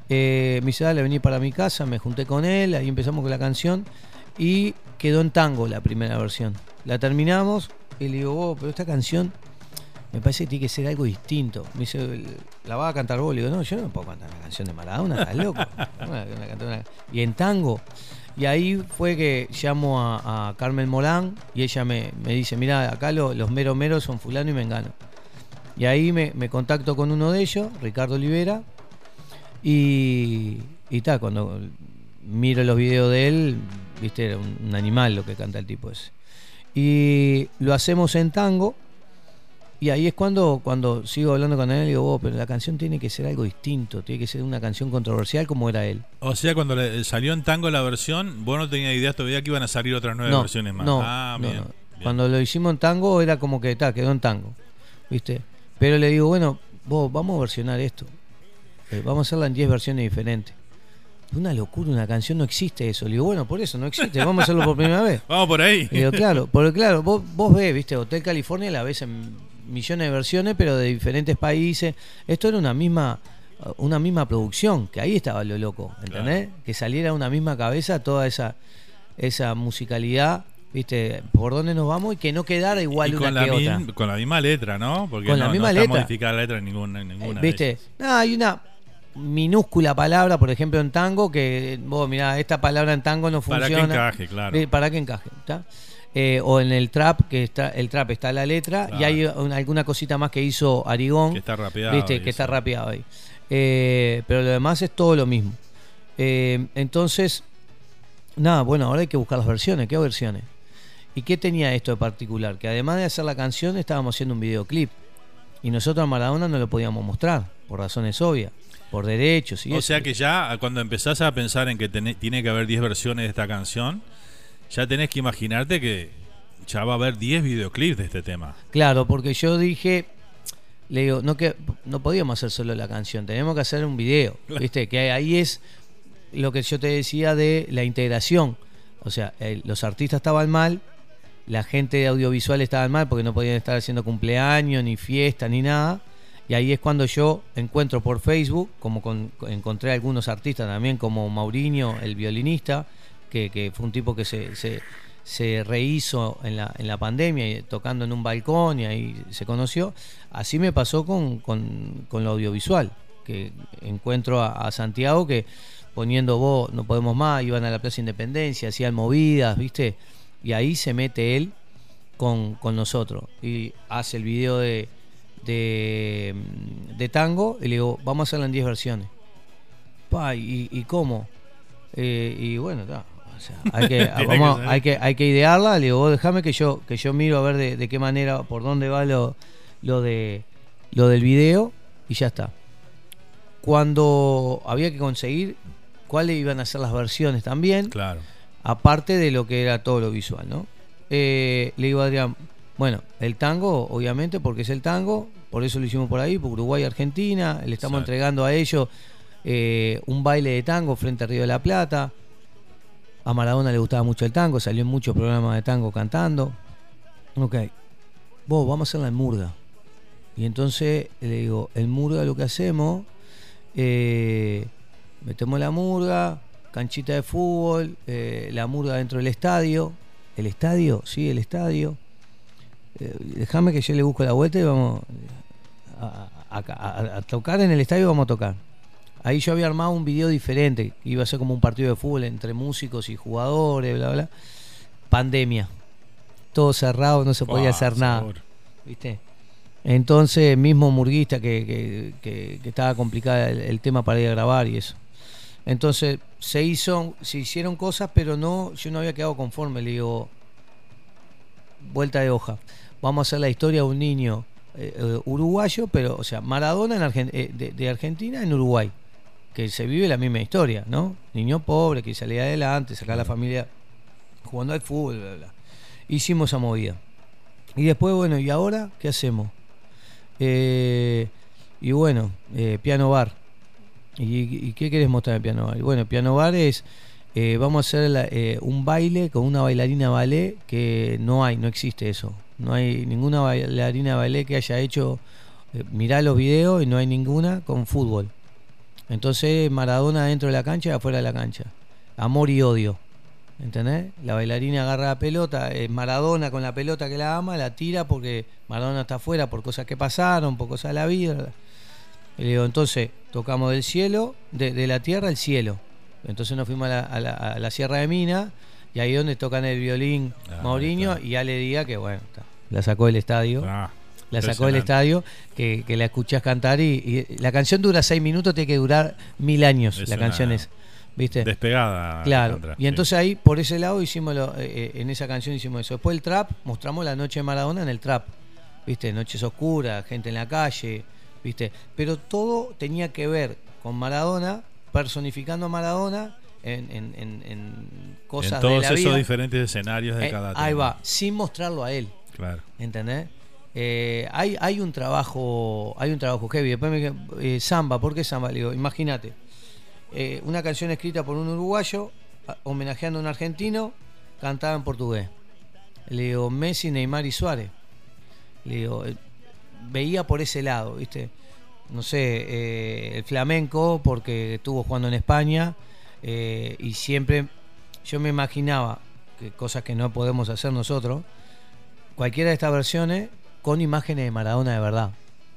Eh, me dice, dale, vení para mi casa, me junté con él, ahí empezamos con la canción y quedó en tango la primera versión. La terminamos y le digo, "Oh, pero esta canción me parece que tiene que ser algo distinto. Me dice, ¿la vas a cantar vos? Le digo, no, yo no puedo cantar una canción de Maradona, estás loco. ¿Cómo la- la cantar una- Y en tango. Y ahí fue que llamo a, Carmen Morán y ella me, me dice, mira, acá lo- los mero meros son fulano y mengano. Y ahí me, me contacto con uno de ellos, Ricardo Olivera, y, y cuando miro los videos de él, viste, era un, un animal lo que canta el tipo ese. Y lo hacemos en tango, y ahí es cuando, cuando sigo hablando con él y digo, "Oh, pero la canción tiene que ser algo distinto, tiene que ser una canción controversial como era él. O sea, cuando le- salió en tango la versión, vos no tenías idea todavía que iban a salir otras nueve No, versiones más. no, ah, no, bien. Cuando lo hicimos en tango era como que ta, quedó en tango, ¿viste? Pero le digo, bueno, vos vamos a versionar esto. Eh, vamos a hacerla en 10 versiones diferentes. Una locura, una canción no existe eso. Le digo, bueno, por eso no existe, vamos a hacerlo por primera vez. Vamos por ahí. Le digo, claro, porque claro, vos, vos ves, viste, Hotel California la ves en millones de versiones, pero de diferentes países. Esto era una misma una misma producción, que ahí estaba lo loco, ¿entendés? Que saliera una misma cabeza toda esa esa musicalidad, ¿viste? Por dónde nos vamos y que no quedara igual Y una con la, que otra. con la misma letra, ¿no? Porque Con no, la misma no está letra. modificada la letra en ninguna. en ninguna de ¿Viste? ellas. No, hay una minúscula palabra, por ejemplo, en tango, que vos mirá, esta palabra en tango no Para que funciona. encaje, claro. Eh, Para que encaje, ¿está? Eh, o en el trap, que está el trap está la letra, y hay un- alguna cosita más que hizo Arigón. Que está rapeado ¿Viste? Que está rapeado ahí. Eh, pero lo demás es todo lo mismo. Eh, entonces, nada, bueno, ahora hay que buscar las versiones. ¿Qué versiones? ¿Y qué tenía esto de particular? Que además de hacer la canción, estábamos haciendo un videoclip. Y nosotros a Maradona no lo podíamos mostrar, por razones obvias, por derechos y O eso. sea que ya cuando empezás a pensar en que tiene que haber 10 versiones de esta canción, ya tenés que imaginarte que ya va a haber 10 videoclips de este tema. Claro, porque yo dije, le digo, no que no podíamos hacer solo la canción, tenemos que hacer un video, ¿viste? Que ahí es lo que yo te decía de la integración. O sea, el- los artistas estaban mal, la gente audiovisual estaba mal porque no podían estar haciendo cumpleaños, ni fiesta, ni nada. Y ahí es cuando yo encuentro por Facebook, como con- encontré algunos artistas también, como Mauriño, el violinista, que, fue un tipo que se, se, rehizo en la, en la pandemia, y tocando en un balcón y ahí se conoció. Así me pasó con, lo audiovisual, que encuentro a, Santiago que poniendo vos, no podemos más, iban a la Plaza Independencia, hacían movidas, ¿viste? Y ahí se mete él con, nosotros y hace el video de, tango y le digo, vamos a hacerlo en 10 versiones. Pa, ¿y, y cómo? Eh, y bueno, ta, o sea, hay, que, vamos- hay, que, hay que idearla. Le digo, vos déjame que yo, que yo miro a ver de, de qué manera, por dónde va lo, lo, de, lo del video y ya está. Cuando había que conseguir cuáles iban a ser las versiones también, Claro. aparte de lo que era todo lo visual, ¿no? Eh, le digo a Adrián, bueno, el tango, obviamente, porque es el tango, por eso lo hicimos por ahí, por Uruguay y Argentina, le estamos Exacto. entregando a ellos eh, un baile de tango frente a Río de la Plata. A Maradona le gustaba mucho el tango, salió en muchos programas de tango cantando. Ok, vos, vamos a hacerla en Murga. Y entonces le digo, en Murga lo que hacemos, eh, metemos la Murga, canchita de fútbol, eh, la Murga dentro del estadio. ¿El estadio? Sí, el estadio. Eh, Déjame que yo le busco la vuelta y vamos a- a tocar en el estadio, vamos a tocar. Ahí yo había armado un video diferente, iba a ser como un partido de fútbol entre músicos y jugadores, bla, bla. Pandemia. Todo cerrado, no se podía Ah, hacer nada. ¿Viste? Entonces, mismo Murguista que, que- que- que estaba complicada el, el tema para ir a grabar y eso. Entonces, se hizo, se hicieron cosas, pero no, yo no había quedado conforme. Le digo, vuelta de hoja. Vamos a hacer la historia de un niño eh, eh, uruguayo, pero, o sea, Maradona en Argen- eh, de, de Argentina en Uruguay. Que se vive la misma historia, ¿no? Niño pobre que salía adelante, sacar a la familia jugando al fútbol, bla, bla. Hicimos esa movida. Y después, bueno, ¿y ahora qué hacemos? Eh, y bueno, eh, piano bar. ¿Y, qué querés mostrar en piano bar? Bueno, piano bar es, eh, vamos a hacer eh, un baile con una bailarina ballet que no hay, no existe eso. No hay ninguna bailarina ballet que haya hecho, eh, mirá los videos y no hay ninguna con fútbol. Entonces Maradona dentro de la cancha y afuera de la cancha. Amor y odio. ¿Entendés? La bailarina agarra la pelota, eh, Maradona con la pelota que la ama, la tira porque Maradona está afuera por cosas que pasaron, por cosas de la vida. Y le digo, entonces tocamos del cielo, de, de la tierra al cielo. Entonces nos fuimos a la, a la- a la Sierra de Mina y ahí donde tocan el violín Ah, Mauriño y ya le diga que bueno, está, la sacó del estadio. Ah, la sacó del estadio, que, que la escuchás cantar y, y la canción dura seis minutos, tiene que durar mil años. Es la canción es, ¿viste? Despegada. Claro. Y sí. entonces ahí, por ese lado, hicimos lo- eh, eh, en esa canción hicimos eso. Después el trap, mostramos la noche de Maradona en el trap. ¿Viste? Noches oscuras, gente en la calle, ¿viste? Pero todo tenía que ver con Maradona, personificando a Maradona en, en- en- en cosas en todos de la esos vida. diferentes escenarios de Eh, cada ahí tema. va, sin mostrarlo a él. Claro. ¿Entendés? Eh, hay, un trabajo, hay un trabajo heavy. Después me dije, eh, samba, ¿por qué samba? Le digo, imagínate, eh, una canción escrita por un uruguayo, homenajeando a un argentino, cantada en portugués. Le digo, Messi, Neymar y Suárez. Le digo, veía por ese lado, ¿viste? No sé, el flamenco, porque estuvo jugando en España, y siempre yo me imaginaba que cosas que no podemos hacer nosotros, cualquiera de estas versiones con imágenes de Maradona de verdad.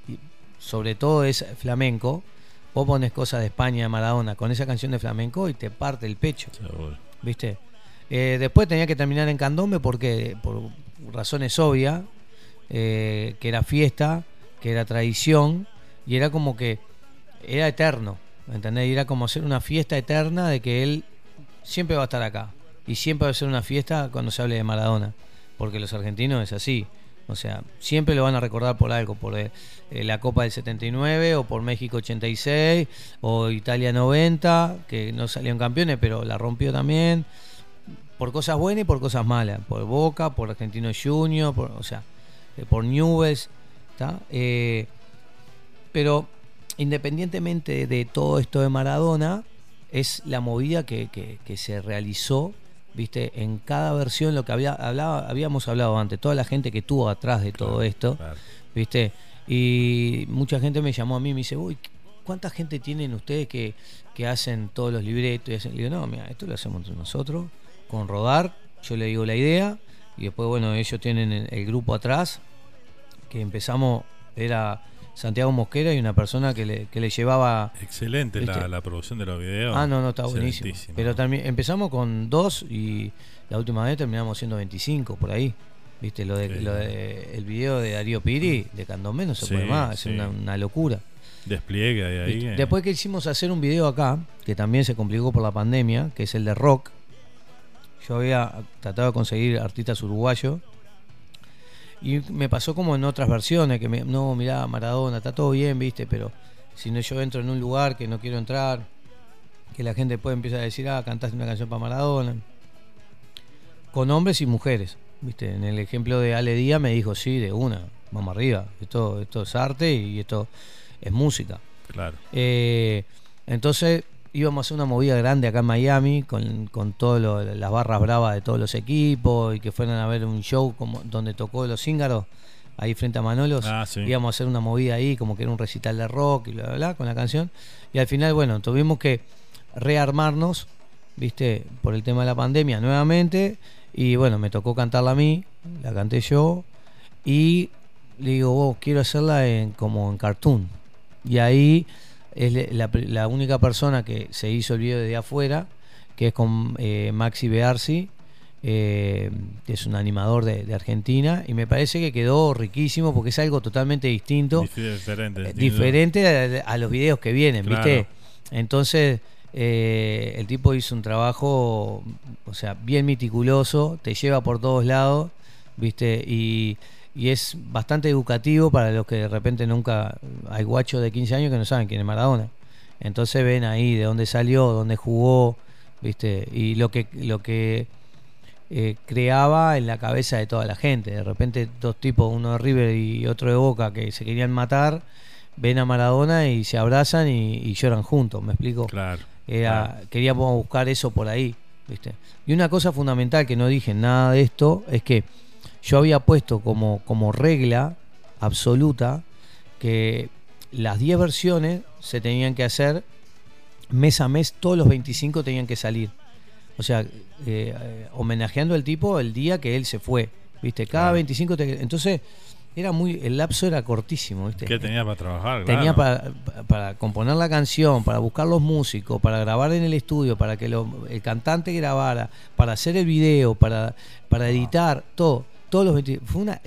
Y sobre todo es flamenco. Vos pones cosas de España de Maradona con esa canción de flamenco y te parte el pecho. ¿Viste? Eh, después tenía que terminar en candombe porque por razones obvias, eh, que era fiesta, que era tradición y era como que era eterno, ¿entendés? Y era como hacer una fiesta eterna de que él siempre va a estar acá y siempre va a ser una fiesta cuando se hable de Maradona, porque los argentinos es así. O sea, siempre lo van a recordar por algo, por eh, eh, la Copa del 79 o por México 86 o Italia 90, que no salieron campeones, pero la rompió también. Por cosas buenas y por cosas malas. Por Boca, por Argentino Junior, por, o sea, eh, por. ¿tá? Eh, pero independientemente de todo esto de Maradona, es la movida que- que se realizó, viste, en cada versión, lo que había, hablaba, habíamos hablado antes, toda la gente que estuvo atrás de todo esto, viste, y mucha gente me llamó a mí y me dice, uy, ¿cuánta gente tienen ustedes que, que hacen todos los libretos? Y hacen? Le digo, no, mira, esto lo hacemos nosotros, con rodar, yo le digo la idea, y después, bueno, ellos tienen el, el grupo atrás, que empezamos, era Santiago Mosquera y una persona que le, que le llevaba... Excelente la, la producción de los videos. Ah, no, no, está buenísimo. Pero también empezamos con dos y la última vez terminamos siendo 25 por ahí. ¿Viste? Lo de, Sí. lo de- el video de Darío Piri, de Candomé, no se Sí, puede más, sí. es una, una locura. Despliegue ahí. ahí eh. Después que hicimos hacer un video acá, que también se complicó por la pandemia, que es el de rock, yo había tratado de conseguir artistas uruguayos y me pasó como en otras versiones, que me, no, mirá, Maradona, está todo bien, viste, pero si no yo entro en un lugar que no quiero entrar, que la gente después empieza a decir, ah, cantaste una canción para Maradona, con hombres y mujeres, viste, en el ejemplo de Ale Díaz me dijo, sí, de una, vamos arriba, esto, esto es arte y esto es música. Claro. Eh, entonces íbamos a hacer una movida grande acá en Miami con, con todas las barras bravas de todos los equipos y que fueran a ver un show como donde tocó los cíngaros ahí frente a Manolos. Ah, sí. Íbamos a hacer una movida ahí como que era un recital de rock y bla, bla, bla con la canción. Y al final, bueno, tuvimos que rearmarnos, viste, por el tema de la pandemia nuevamente. Y bueno, me tocó cantarla a mí, la canté yo. Y le digo, vos, quiero hacerla en, como en cartoon. Y ahí es la, la única persona que se hizo el video de afuera, que es con eh, Maxi Bearsi, eh, que es un animador de, de Argentina, y me parece que quedó riquísimo porque es algo totalmente distinto, Dif- diferente. eh, diferente a, a los videos que vienen, Claro. ¿viste? Entonces, el tipo hizo un trabajo, o sea, bien meticuloso, te lleva por todos lados, ¿viste? Y, y es bastante educativo para los que de repente nunca. Hay guachos de 15 años que no saben quién es Maradona. Entonces ven ahí de dónde salió, dónde jugó, ¿viste? Y lo que. Lo que eh, creaba en la cabeza de toda la gente. De repente dos tipos, uno de River y otro de Boca, que se querían matar, ven a Maradona y se abrazan y, y lloran juntos, ¿me explico? Claro. Era, Queríamos buscar eso por ahí, ¿viste? Y una cosa fundamental que no dije nada de esto es que yo había puesto como, como regla absoluta que las 10 versiones se tenían que hacer mes a mes, todos los 25 tenían que salir. O sea, eh, homenajeando al tipo el día que él se fue, ¿viste? Cada Claro. 25 te- entonces era muy el lapso era cortísimo, ¿viste? ¿Qué tenía para trabajar? Tenía Claro. para, para componer la canción, para buscar los músicos, para grabar en el estudio, para que lo- el cantante grabara, para hacer el video, para, para editar, todo. Todos los 20 fue una,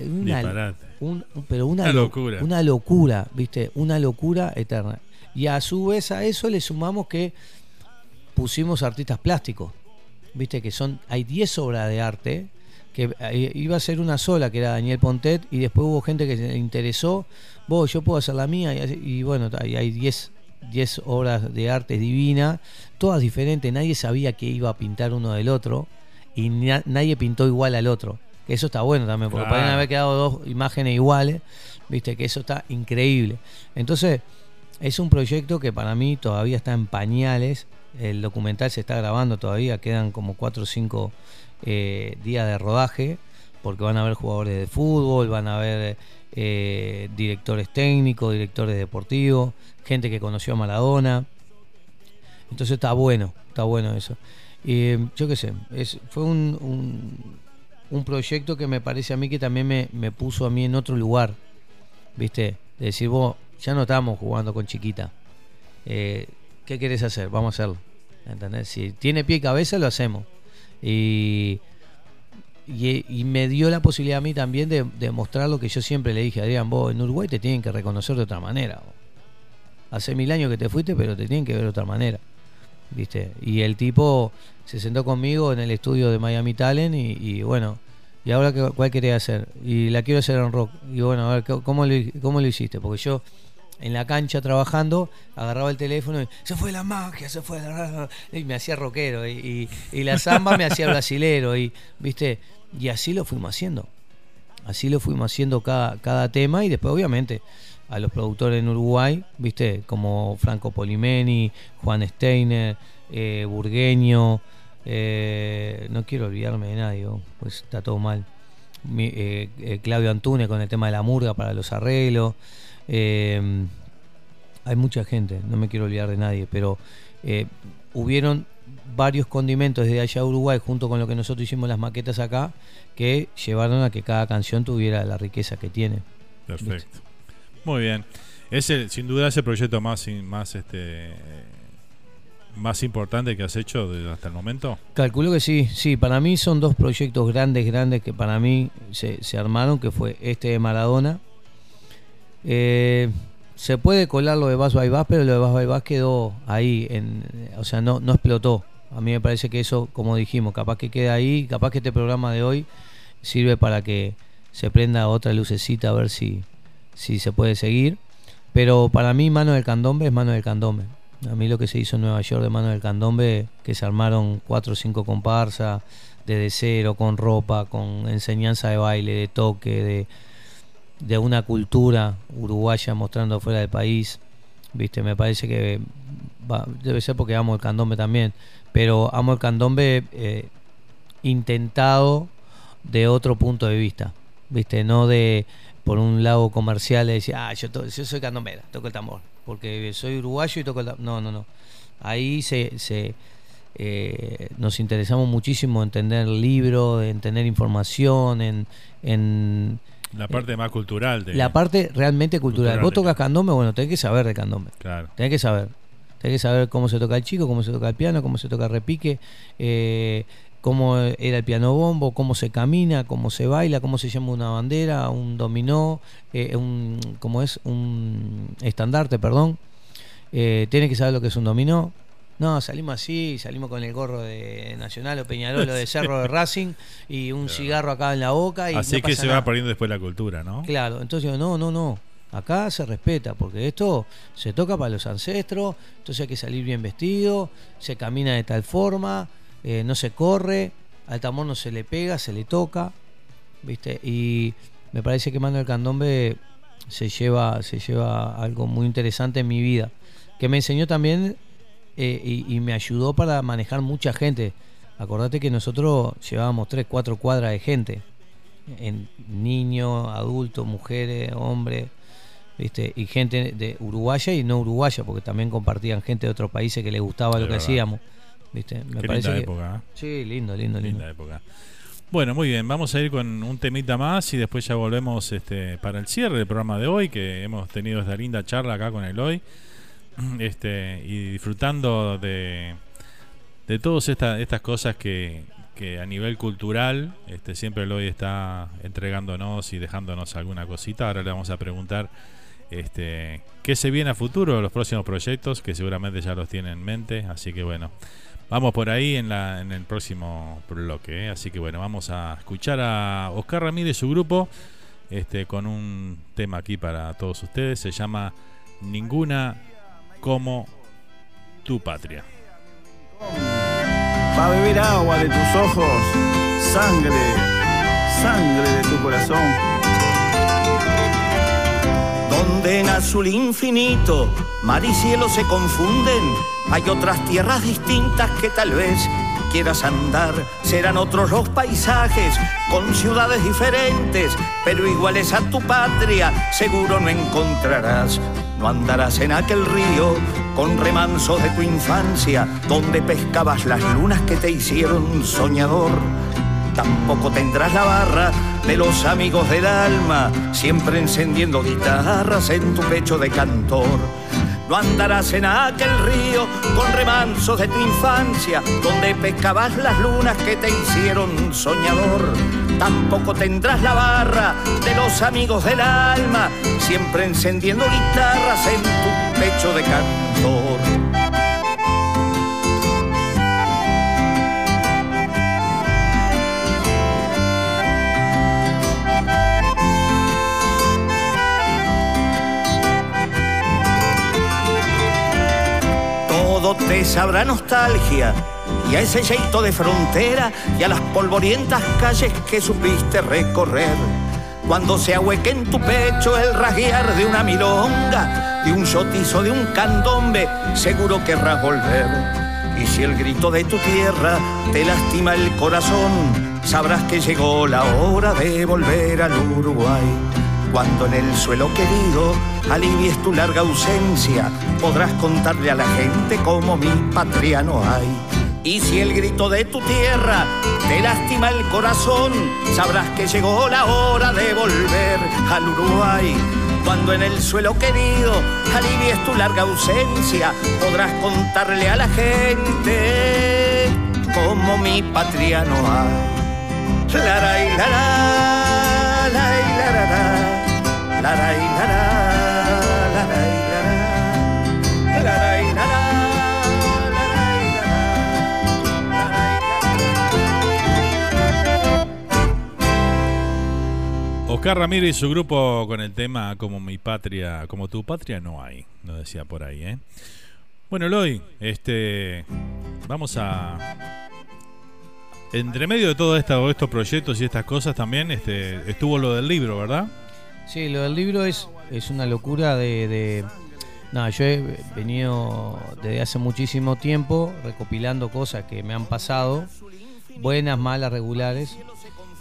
un- pero una, Una lo- locura. Una locura, ¿viste? Una locura eterna. Y a su vez a eso le sumamos que pusimos artistas plásticos. ¿Viste? Que son. Hay 10 obras de arte. Que eh, iba a ser una sola, que era Daniel Pontet. Y después hubo gente que se interesó. Vos, yo puedo hacer la mía. Y, bueno, hay hay 10 10 obras de arte divinas. Todas diferentes. Nadie sabía que iba a pintar uno del otro. Y na- nadie pintó igual al otro. Que eso está bueno también. Porque Claro. pueden haber quedado dos imágenes iguales. Viste que eso está increíble. Entonces, es un proyecto que para mí todavía está en pañales. El documental se está grabando todavía, quedan como 4 o 5 días de rodaje, porque van a haber jugadores de fútbol, van a haber eh, directores técnicos, directores deportivos, gente que conoció a Maradona. Entonces está bueno, está bueno eso. Y yo qué sé, es, fue un, un, un proyecto que me parece a mí que también me, me puso a mí en otro lugar. ¿Viste? De decir, vos, ya no estamos jugando con chiquita. Eh, ¿Qué querés hacer? Vamos a hacerlo. ¿Entendés? Si tiene pie y cabeza, lo hacemos. Y, y, y me dio la posibilidad a mí también de, de mostrar lo que yo siempre le dije a Adrián, vos en Uruguay te tienen que reconocer de otra manera. Hace mil años que te fuiste, pero te tienen que ver de otra manera. ¿Viste? Y el tipo se sentó conmigo en el estudio de Miami Talent y, bueno, ¿y ahora cuál querés hacer? Y la quiero hacer en rock. Y bueno, a ver, ¿cómo- ¿cómo lo, cómo lo hiciste? Porque yo en la cancha trabajando, agarraba el teléfono y se fue la magia, se fue la... Y me hacía rockero. Y, y- y la samba me hacía brasilero. Y, ¿viste? y así lo fuimos haciendo. Así lo fuimos haciendo cada, cada tema y después obviamente a los productores en Uruguay, viste, como Franco Polimeni, Juan Steiner, eh, Burgueño, eh, no quiero olvidarme de nadie, oh, pues está todo mal. Eh, eh, Claudio Antune con el tema de la murga para los arreglos. hay mucha gente, no me quiero olvidar de nadie, pero hubieron varios condimentos desde allá a Uruguay, junto con lo que nosotros hicimos las maquetas acá, que llevaron a que cada canción tuviera la riqueza que tiene. Perfecto. Muy bien. Es el, sin duda es el proyecto más, más este más importante que has hecho hasta el momento. Calculo que sí, sí, para mí son dos proyectos grandes, grandes que para mí se, se armaron, que fue este de Maradona. Eh, se puede colar lo de by Bass, pero lo de by Bass quedó ahí, en, o sea, no, no explotó. A mí me parece que eso, como dijimos, capaz que queda ahí, capaz que este programa de hoy sirve para que se prenda otra lucecita a ver si, si se puede seguir. Pero para mí Mano del Candombe es Mano del Candombe. A mí lo que se hizo en Nueva York de Mano del Candombe, que se armaron cuatro o cinco comparsas, desde cero, con ropa, con enseñanza de baile, de toque, de, de una cultura uruguaya mostrando fuera del país. Viste, me parece que debe ser porque amo el candombe también, pero amo el candombe eh, intentado de otro punto de vista, viste, no de por un lado comercial de decir, ah, yo, to- yo soy candombera, toco el tambor, porque soy uruguayo y toco el tambor. No, no, no. Ahí se, se eh, nos interesamos muchísimo en tener libros, en tener información, en, en La parte más cultural de la parte realmente cultural. Cultural Vos de tocas candombe, bueno, tenés que saber de candombe. Claro. Tenés que saber. Tenés que saber cómo se toca el chico, cómo se toca el piano, cómo se toca el repique, eh, cómo era el piano bombo, cómo se camina, cómo se baila, cómo se llama una bandera, un dominó, eh, un, ¿cómo es? Un estandarte, perdón. Eh, tiene que saber lo que es un dominó. No, salimos así, salimos con el gorro de Nacional o Peñarol o de Cerro de Racing y un cigarro acá en la boca. Y Así no que se nada. va perdiendo después la cultura, ¿no? Claro, entonces no, no, no. Acá se respeta, porque esto se toca para los ancestros, entonces hay que salir bien vestido, se camina de tal forma, eh, no se corre, al tambor no se le pega, se le toca, ¿viste? Y me parece que Manuel Candombe se lleva, se lleva algo muy interesante en mi vida, que me enseñó también eh, y, y me ayudó para manejar mucha gente. Acordate que nosotros llevábamos tres, cuatro cuadras de gente en niños, adultos, mujeres, hombres, ¿viste? Y gente de uruguaya y no uruguaya, porque también compartían gente de otros países que les gustaba lo que verdad. hacíamos, ¿viste? Me Qué parece linda que- época, ¿eh? Sí, lindo, lindo, lindo. Linda época. Bueno, muy bien, vamos a ir con un temita más y después ya volvemos este, para el cierre del programa de hoy, que hemos tenido esta linda charla acá con Eloy, este, y disfrutando de, de todas estas estas cosas que, que a nivel cultural este, siempre Eloy está entregándonos y dejándonos alguna cosita. Ahora le vamos a preguntar este, qué se viene a futuro, los próximos proyectos, que seguramente ya los tiene en mente, así que bueno. Vamos por ahí en, la, en el próximo bloque. ¿eh? Así que bueno, vamos a escuchar a Oscar Ramírez y su grupo este, con un tema aquí para todos ustedes. Se llama Ninguna como tu patria. Va a beber agua de tus ojos, sangre, sangre de tu corazón. Donde en azul infinito mar y cielo se confunden, hay otras tierras distintas que tal vez quieras andar. Serán otros los paisajes, con ciudades diferentes, pero iguales a tu patria, seguro no encontrarás. No andarás en aquel río con remansos de tu infancia, donde pescabas las lunas que te hicieron soñador. Tampoco tendrás la barra de los amigos del alma, siempre encendiendo guitarras en tu pecho de cantor. No andarás en aquel río con remansos de tu infancia, donde pescabas las lunas que te hicieron soñador. Tampoco tendrás la barra de los amigos del alma, siempre encendiendo guitarras en tu pecho de cantor. Te sabrá nostalgia y a ese yeito de frontera y a las polvorientas calles que supiste recorrer. Cuando se ahueque en tu pecho el rasguear de una milonga, de un yotizo, de un candombe, seguro querrás volver. Y si el grito de tu tierra te lastima el corazón, sabrás que llegó la hora de volver al Uruguay. Cuando en el suelo querido alivies tu larga ausencia, podrás contarle a la gente cómo mi patria no hay. Y si el grito de tu tierra te lastima el corazón, sabrás que llegó la hora de volver al Uruguay. Cuando en el suelo querido alivies tu larga ausencia, podrás contarle a la gente como mi patria no hay. La, la, la, la, la, la, la, la, Oscar Ramírez y su grupo con el tema Como mi patria, como tu patria no hay, nos decía por ahí, ¿eh? Bueno, Eloy, este vamos a entre medio de todos esto, estos proyectos y estas cosas también este, estuvo lo del libro, ¿verdad? Sí, lo del libro es, es una locura de, de... Nada, yo he venido desde hace muchísimo tiempo recopilando cosas que me han pasado, buenas, malas, regulares.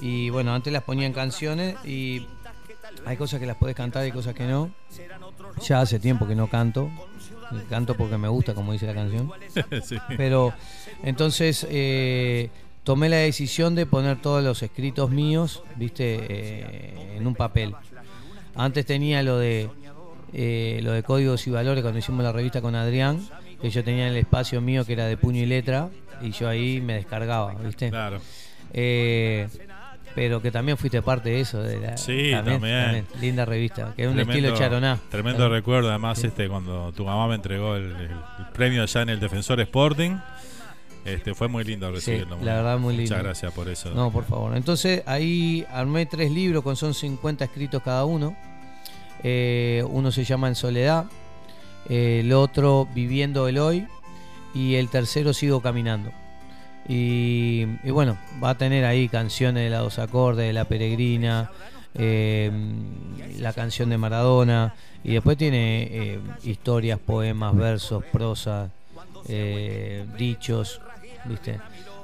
Y bueno, antes las ponía en canciones y hay cosas que las puedes cantar y cosas que no. Ya hace tiempo que no canto. Canto porque me gusta, como dice la canción. Sí. Pero entonces eh, tomé la decisión de poner todos los escritos míos, viste, eh, en un papel. Antes tenía lo de eh, lo de códigos y valores cuando hicimos la revista con Adrián, que yo tenía el espacio mío que era de puño y letra y yo ahí me descargaba, viste. Claro. Eh, pero que también fuiste parte de eso, de la Sí, también. linda revista, que es un Tremendo- estilo charoná. Tremendo recuerdo, además, Sí. este cuando tu mamá me entregó el premio allá en el Defensor Sporting. Este, fue muy lindo Sí, recibirlo. la verdad muy lindo. Muchas gracias por eso. No, por favor. Entonces ahí armé tres libros con son 50 escritos cada uno. Eh, uno se llama En Soledad, eh, el otro Viviendo el Hoy y el tercero Sigo Caminando. Y, y bueno, va a tener ahí canciones de la dos acordes, de La Peregrina, eh, la canción de Maradona y después tiene eh, historias, poemas, versos, prosa, eh, dichos, ¿viste?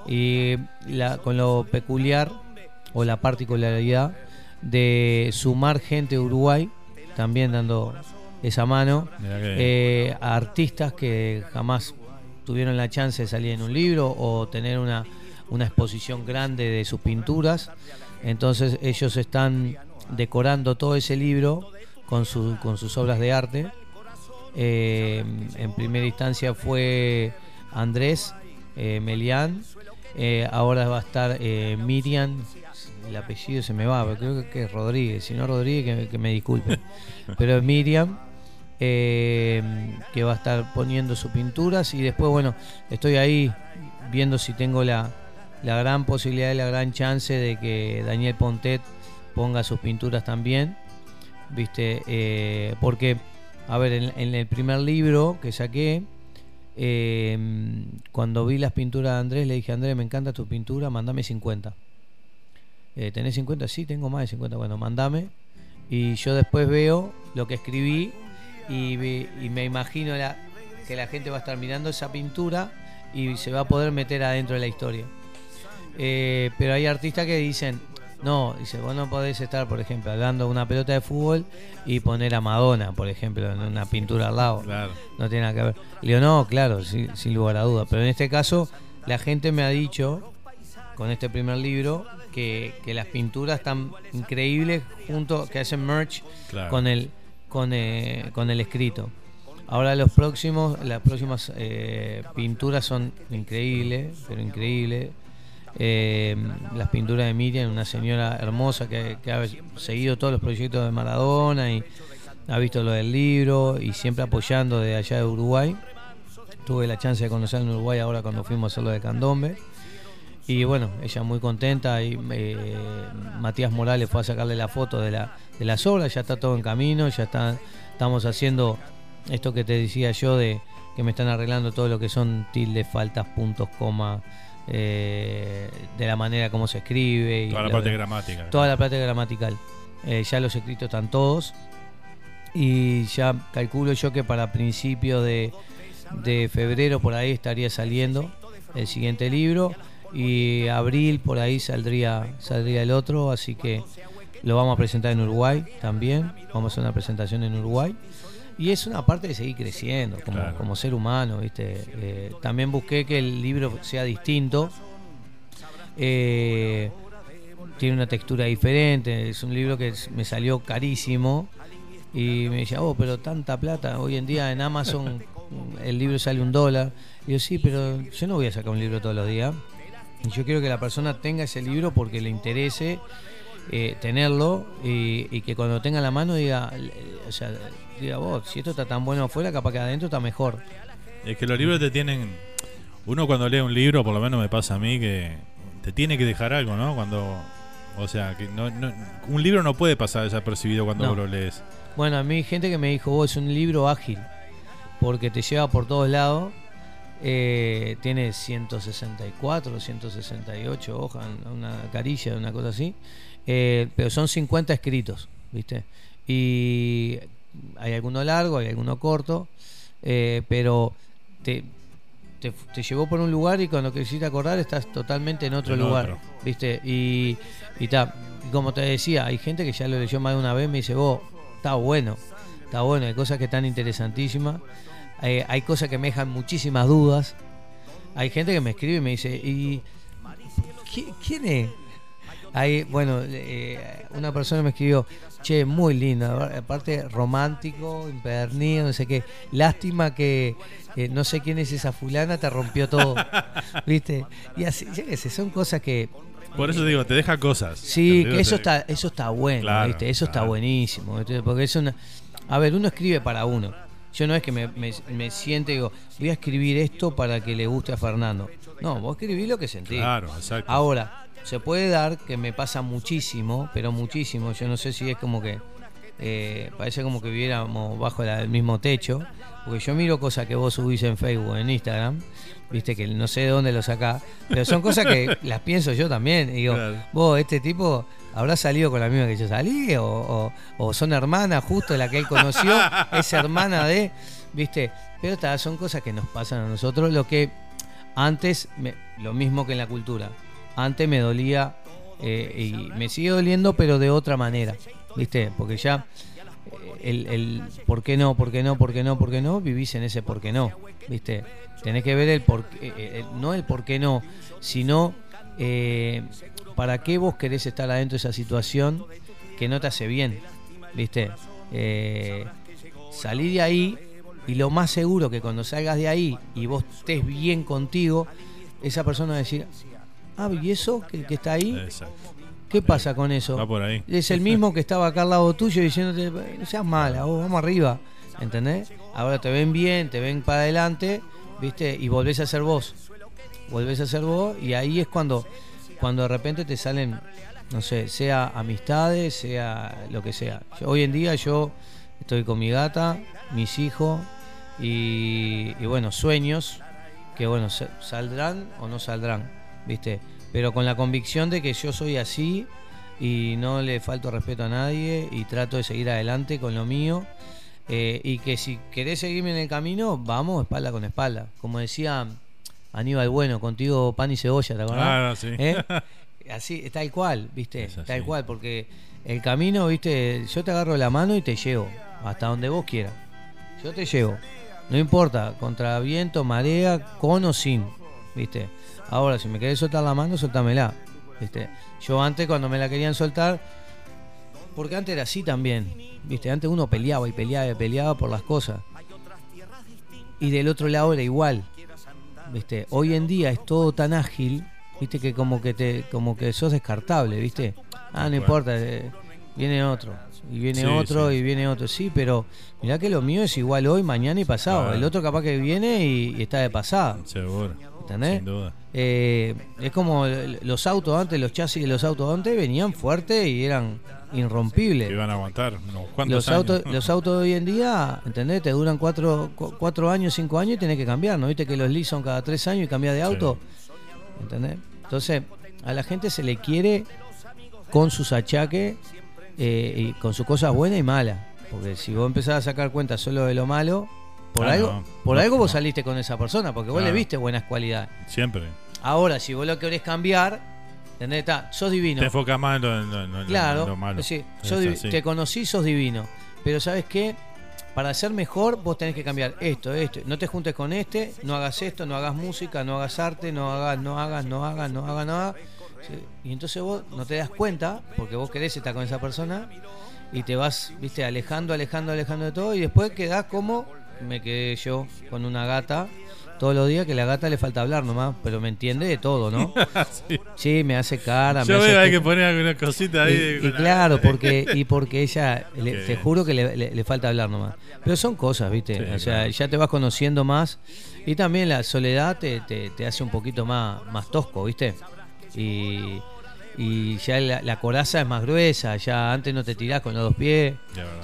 Y la, con lo peculiar o la particularidad de sumar gente de Uruguay, también dando esa mano, bien. eh, a artistas que jamás tuvieron la chance de salir en un libro o tener una, una exposición grande de sus pinturas. Entonces ellos están decorando todo ese libro con, su- con sus obras de arte. Eh, en primera instancia fue Andrés eh, Melián. Eh, ahora va a estar eh, Miriam. El apellido se me va, pero creo que es Rodríguez. Si no Rodríguez, que, que me disculpe. Pero es Miriam. eh, que va a estar poniendo sus pinturas. Y después, bueno, estoy ahí viendo si tengo la, la gran posibilidad y la gran chance de que Daniel Pontet ponga sus pinturas también. ¿Viste? Eh, porque, a ver, en, en el primer libro que saqué, eh, cuando vi las pinturas de Andrés, le dije, Andrés, me encanta tu pintura, mandame 50. Eh, ¿Tenés 50? Sí, tengo más de 50. Bueno, mandame. Y yo después veo lo que escribí y, me imagino que la gente va a estar mirando esa pintura y se va a poder meter adentro de la historia. Eh, pero hay artistas que dicen, no, dice, vos no podés estar, por ejemplo, hablando de una pelota de fútbol y poner a Madonna, por ejemplo, en una pintura al lado. No tiene nada que ver. Le digo, no, claro, sí- sin lugar a duda. Pero en este caso, la gente me ha dicho, con este primer libro, que, que las pinturas están increíbles junto, que hacen merch Claro. con el con, eh, con el escrito. Ahora los próximos, las próximas eh, pinturas son increíbles, pero increíbles. Eh, las pinturas de Miriam, una señora hermosa que, ha seguido todos los proyectos de Maradona y ha visto lo del libro y siempre apoyando de allá de Uruguay. Tuve la chance de conocerla en Uruguay ahora cuando fuimos a hacer lo de Candombe. Y bueno, ella muy contenta y eh, Matías Morales fue a sacarle la foto de, la, de las obras, ya está todo en camino, ya está, estamos haciendo esto que te decía yo de que me están arreglando todo lo que son tildes, faltas, puntos, coma, eh, de la manera como se escribe. y Toda la parte gramática. Toda la parte gramatical. Eh, ya los escritos están todos. Y ya calculo yo que para principio de, de febrero por ahí estaría saliendo el siguiente libro. Y abril por ahí saldría, saldría el otro. Así que lo vamos a presentar en Uruguay también. Vamos a hacer una presentación en Uruguay. Y es una parte de seguir creciendo como, Claro. como ser humano, ¿viste? Eh, también busqué que el libro sea distinto. Eh, tiene una textura diferente. Es un libro que me salió carísimo. Y me decía, oh, pero tanta plata. Hoy en día en Amazon el libro sale un dólar. Y yo, sí, pero yo no voy a sacar un libro todos los días. Y yo quiero que la persona tenga ese libro porque le interese eh, tenerlo y, y que cuando tenga en la mano diga, o sea, diga vos, si esto está tan bueno afuera, capaz que adentro está mejor. Es que los libros te tienen. Uno cuando lee un libro, por lo menos me pasa a mí, que te tiene que dejar algo, ¿no? Cuando. O sea, que no, no- un libro no puede pasar desapercibido cuando No. vos lo lees. Bueno, a mí hay gente que me dijo, vos es un libro ágil, porque te lleva por todos lados. Eh, tiene 164, 168 hojas, una carilla, una cosa así. Eh, pero son 50 escritos, ¿viste? Y hay alguno largo, hay alguno corto, eh, pero te, te, te llevó por un lugar y cuando quisiste acordar estás totalmente en otro En lugar, otro. ¿viste? Y, y ta, como te decía, hay gente que ya lo leyó más de una vez y me dice, vos, está bueno, está bueno, hay cosas que están interesantísimas, eh, hay cosas que me dejan muchísimas dudas, hay gente que me escribe y me dice, ¿y qui- quién es? Hay, bueno, eh, una persona me escribió, che, muy linda, aparte romántico, empedernido, no sé qué. Lástima que eh, no sé quién es esa fulana, te rompió todo. ¿Viste? Y así, qué sé, son cosas que. Por eso digo, te deja cosas. Sí, que eso está, eso está bueno, Claro, ¿viste? Eso está buenísimo, ¿viste? Porque es una. A ver, uno escribe para uno. Yo no es que me, me, me siente y digo, voy a escribir esto para que le guste a Fernando. No, vos escribís lo que sentís. Claro, exacto. Ahora, se puede dar que me pasa muchísimo, pero muchísimo. Yo no sé si es como que. eh, parece como que viviéramos bajo la- el mismo techo. Porque yo miro cosas que vos subís en Facebook, en Instagram. Viste que no sé de dónde lo sacás. Pero son cosas que las pienso yo también. Y digo, Claro. vos, este tipo habrá salido con la misma que yo salí. O, o- o son hermanas, justo la que él conoció. es hermana de. Viste. Pero ta, son cosas que nos pasan a nosotros. Lo que antes, me- lo mismo que en la cultura. Antes me dolía eh, y me sigue doliendo, pero de otra manera, ¿viste? Porque ya eh, el, el por qué no, por qué no, por qué no, por qué no, vivís en ese por qué no, ¿viste? Tenés que ver el por qué, eh, no el por qué no, sino para qué vos querés estar adentro de esa situación que no te hace bien, ¿viste? Salí de ahí y lo más seguro que cuando salgas de ahí y vos estés bien contigo, esa persona va a decir, ah, ¿y eso que, que está ahí? Exacto. ¿Qué pasa con eso? Va por ahí. Es el mismo que estaba acá al lado tuyo diciéndote, no seas mala, vos vamos arriba, ¿entendés? Ahora te ven bien, te ven para adelante, ¿viste? Y volvés a ser vos. Volvés a ser vos y ahí es cuando, cuando de repente te salen, no sé, sea amistades, sea lo que sea. Yo- hoy en día yo estoy con mi gata, mis hijos y, y bueno, sueños que bueno, sa- saldrán o no saldrán, ¿viste? Pero con la convicción de que yo soy así y no le falto respeto a nadie y trato de seguir adelante con lo mío. eh, y que si querés seguirme en el camino, vamos espalda con espalda. Como decía Aníbal Bueno, contigo pan y cebolla, ¿te acordás? Ah, sí. ¿Eh? Así, tal cual, ¿viste? Tal cual, porque el camino, ¿viste? Yo te agarro la mano y te llevo hasta donde vos quieras. Yo te llevo. No importa, contra viento, marea, con o sin, ¿viste? Ahora, si me querés soltar la mano, soltámela, ¿viste? Yo antes, cuando me la querían soltar, porque antes era así también, ¿viste? Antes uno peleaba y peleaba y peleaba por las cosas. Y del otro lado era igual, ¿viste? Hoy en día es todo tan ágil, ¿viste? Que como que te como que sos descartable, ¿viste? Ah, no Bueno. importa, eh, viene otro, y viene Sí, otro, sí. y viene otro. Sí, pero mirá que lo mío es igual hoy, mañana y pasado. El otro capaz que viene y, y está de pasada. Seguro. ¿Entendés? Sin duda. Eh, es como los autos antes, los chasis de los autos antes venían fuertes y eran irrompibles. Que iban a aguantar unos cuantos Los años. autos, los autos de hoy en día, ¿entendés? Te duran cuatro, cu- cuatro años, cinco años y tenés que cambiar, ¿no? Viste que los lease son cada tres años y cambias de auto. ¿Entendés? Entonces, a la gente se le quiere con sus achaques eh, y con sus cosas buenas y malas. Porque si vos empezás a sacar cuenta solo de lo malo, por Ah, algo, no. por No, algo vos no. saliste con esa persona, porque vos Claro. le viste buenas cualidades. Siempre. Ahora, si vos lo querés cambiar, ¿entendés? Está, sos divino. Te enfocas más en lo, en lo- Claro, en lo malo. sí, sos te conocí, sos divino. Pero ¿sabes qué? Para ser mejor, vos tenés que cambiar esto, esto. No te juntes con este, no hagas esto, no hagas música, no hagas arte, no hagas, no hagas, no hagas, no hagas nada. Sí, Y entonces vos no te das cuenta, porque vos querés estar con esa persona, y te vas, viste, alejando, alejando, alejando de todo y después quedás como me quedé yo con una gata todos los días que la gata le falta hablar nomás, pero me entiende de todo, ¿no? sí. me hace cara. Yo me veo hace hay que poner alguna cosita ahí. y, de- y con- claro, porque y porque ella, le- te juro que le, le- le falta hablar nomás. Pero son cosas, ¿viste? Sí, o sea, ya te vas conociendo más. Y también la soledad te, te- te hace un poquito más, más tosco, ¿viste? Y, y ya la, la coraza es más gruesa, ya antes no te tirás con los dos pies.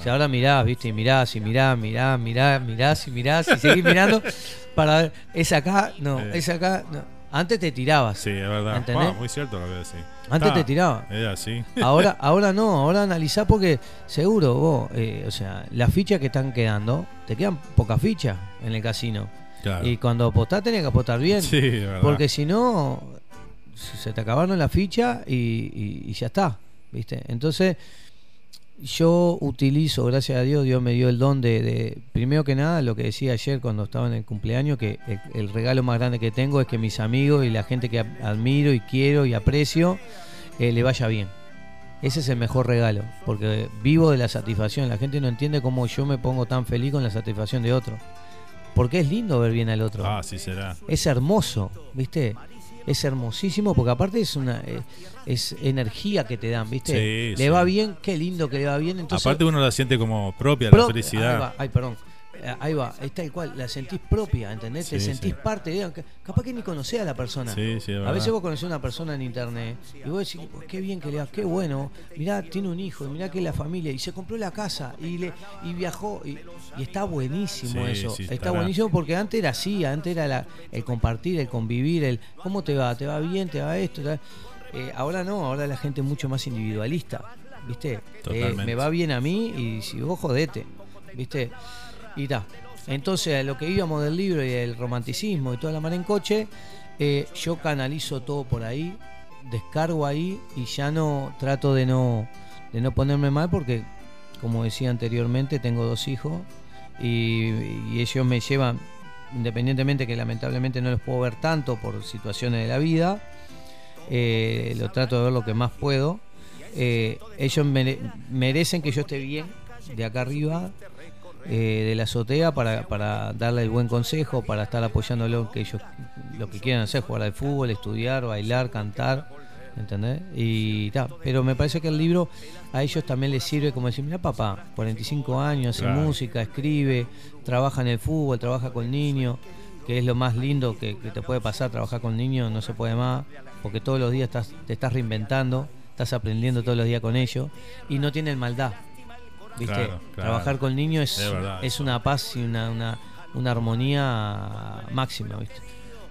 Ya, ahora mirás, ¿viste? Y mirás, y mirás, mirás, mirás, mirás, y mirás, y seguís mirando para ver, es acá, no, Eh. es acá, no. Antes te tirabas. Sí, es verdad. ¿Entendés? Ah, muy cierto lo que decís. Antes te tiraba. Era así. Ahora, ahora no, ahora analizá porque seguro vos, eh, o sea, las fichas que están quedando, te quedan pocas fichas en el casino. Claro. Y cuando apostás tenés que apostar bien. Sí, es verdad. Porque si no, se te acabaron las fichas y, y- y ya está. ¿Viste? Entonces, yo utilizo, gracias a Dios, Dios me dio el don de, de- primero que nada, lo que decía ayer cuando estaba en el cumpleaños, que el, el regalo más grande que tengo es que mis amigos y la gente que admiro y quiero y aprecio, eh, le vaya bien. Ese es el mejor regalo, porque vivo de la satisfacción. La gente no entiende cómo yo me pongo tan feliz con la satisfacción de otro. Porque es lindo ver bien al otro. Ah, sí será. Es hermoso, ¿viste? Es hermosísimo porque aparte es una eh, es energía que te dan, ¿viste? Sí, le sí. va bien, qué lindo que le va bien. Entonces, Aparte uno la siente como propia, Pro- la felicidad. Va, ay, perdón. Eh, Ahí va, es tal cual, la sentís propia, ¿entendés? Te sentís sí. parte de Capaz que ni conocés a la persona. Sí, a veces vos conocés a una persona en internet y vos decís, "Oh, qué bien que le va, qué bueno. Mirá, tiene un hijo, mirá que es la familia, y se compró la casa, y le y viajó, y, y está buenísimo eso. está estará. buenísimo porque antes era así, antes era la- el compartir, el convivir, el cómo te va, te va bien, te va esto. va-". Eh, ahora no, ahora la gente es mucho más individualista, ¿viste? Eh, me va bien a mí y si vos jodete, ¿viste? Y ta. Entonces, lo que íbamos del libro y el romanticismo y toda la mar en coche, eh, yo canalizo todo por ahí, descargo ahí y ya no trato de no, de no ponerme mal porque, como decía anteriormente, tengo dos hijos y, ellos me llevan, independientemente que lamentablemente no los puedo ver tanto por situaciones de la vida, eh, lo trato de ver lo que más puedo. Eh, ellos mere- merecen que yo esté bien de acá arriba, eh, de la azotea, para, para darle el buen consejo, para estar apoyándolo en que ellos lo que quieran hacer, jugar al fútbol, estudiar, bailar, cantar, ¿entendés? Y ta, pero me parece que el libro a ellos también les sirve como decir, mira papá, 45 años, hace Claro. música, escribe, trabaja en el fútbol, trabaja con niños, que es lo más lindo que, que te puede pasar, trabajar con niños no se puede más, porque todos los días estás, te estás reinventando, estás aprendiendo todos los días con ellos y no tienen maldad. ¿Viste? Claro, claro. Trabajar con niños es, Es verdad es una paz y una, una, una armonía máxima, ¿viste?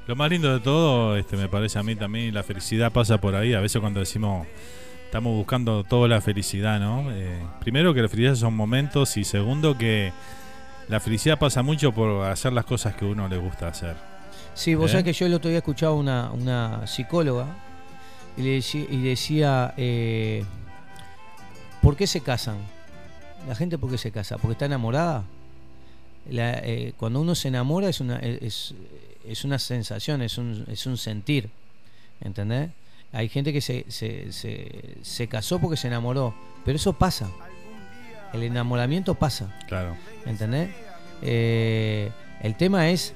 Lo más lindo de todo, este, me parece a mí también, la felicidad pasa por ahí. A veces cuando decimos estamos buscando toda la felicidad, ¿no? Eh, primero que la felicidad son momentos y segundo que la felicidad pasa mucho por hacer las cosas que a uno le gusta hacer. Sí, vos ¿Eh? sabés que yo el otro día escuchaba una, una psicóloga y, le decía, y decía eh, ¿por qué se casan? La gente ¿por qué se casa? ¿Porque está enamorada? La, eh, cuando uno se enamora es una, es, es una sensación, es un, es un sentir, ¿entendés? Hay gente que se, se, se, se casó porque se enamoró, pero eso pasa. El enamoramiento pasa. Claro. ¿Entendés? Eh, el tema es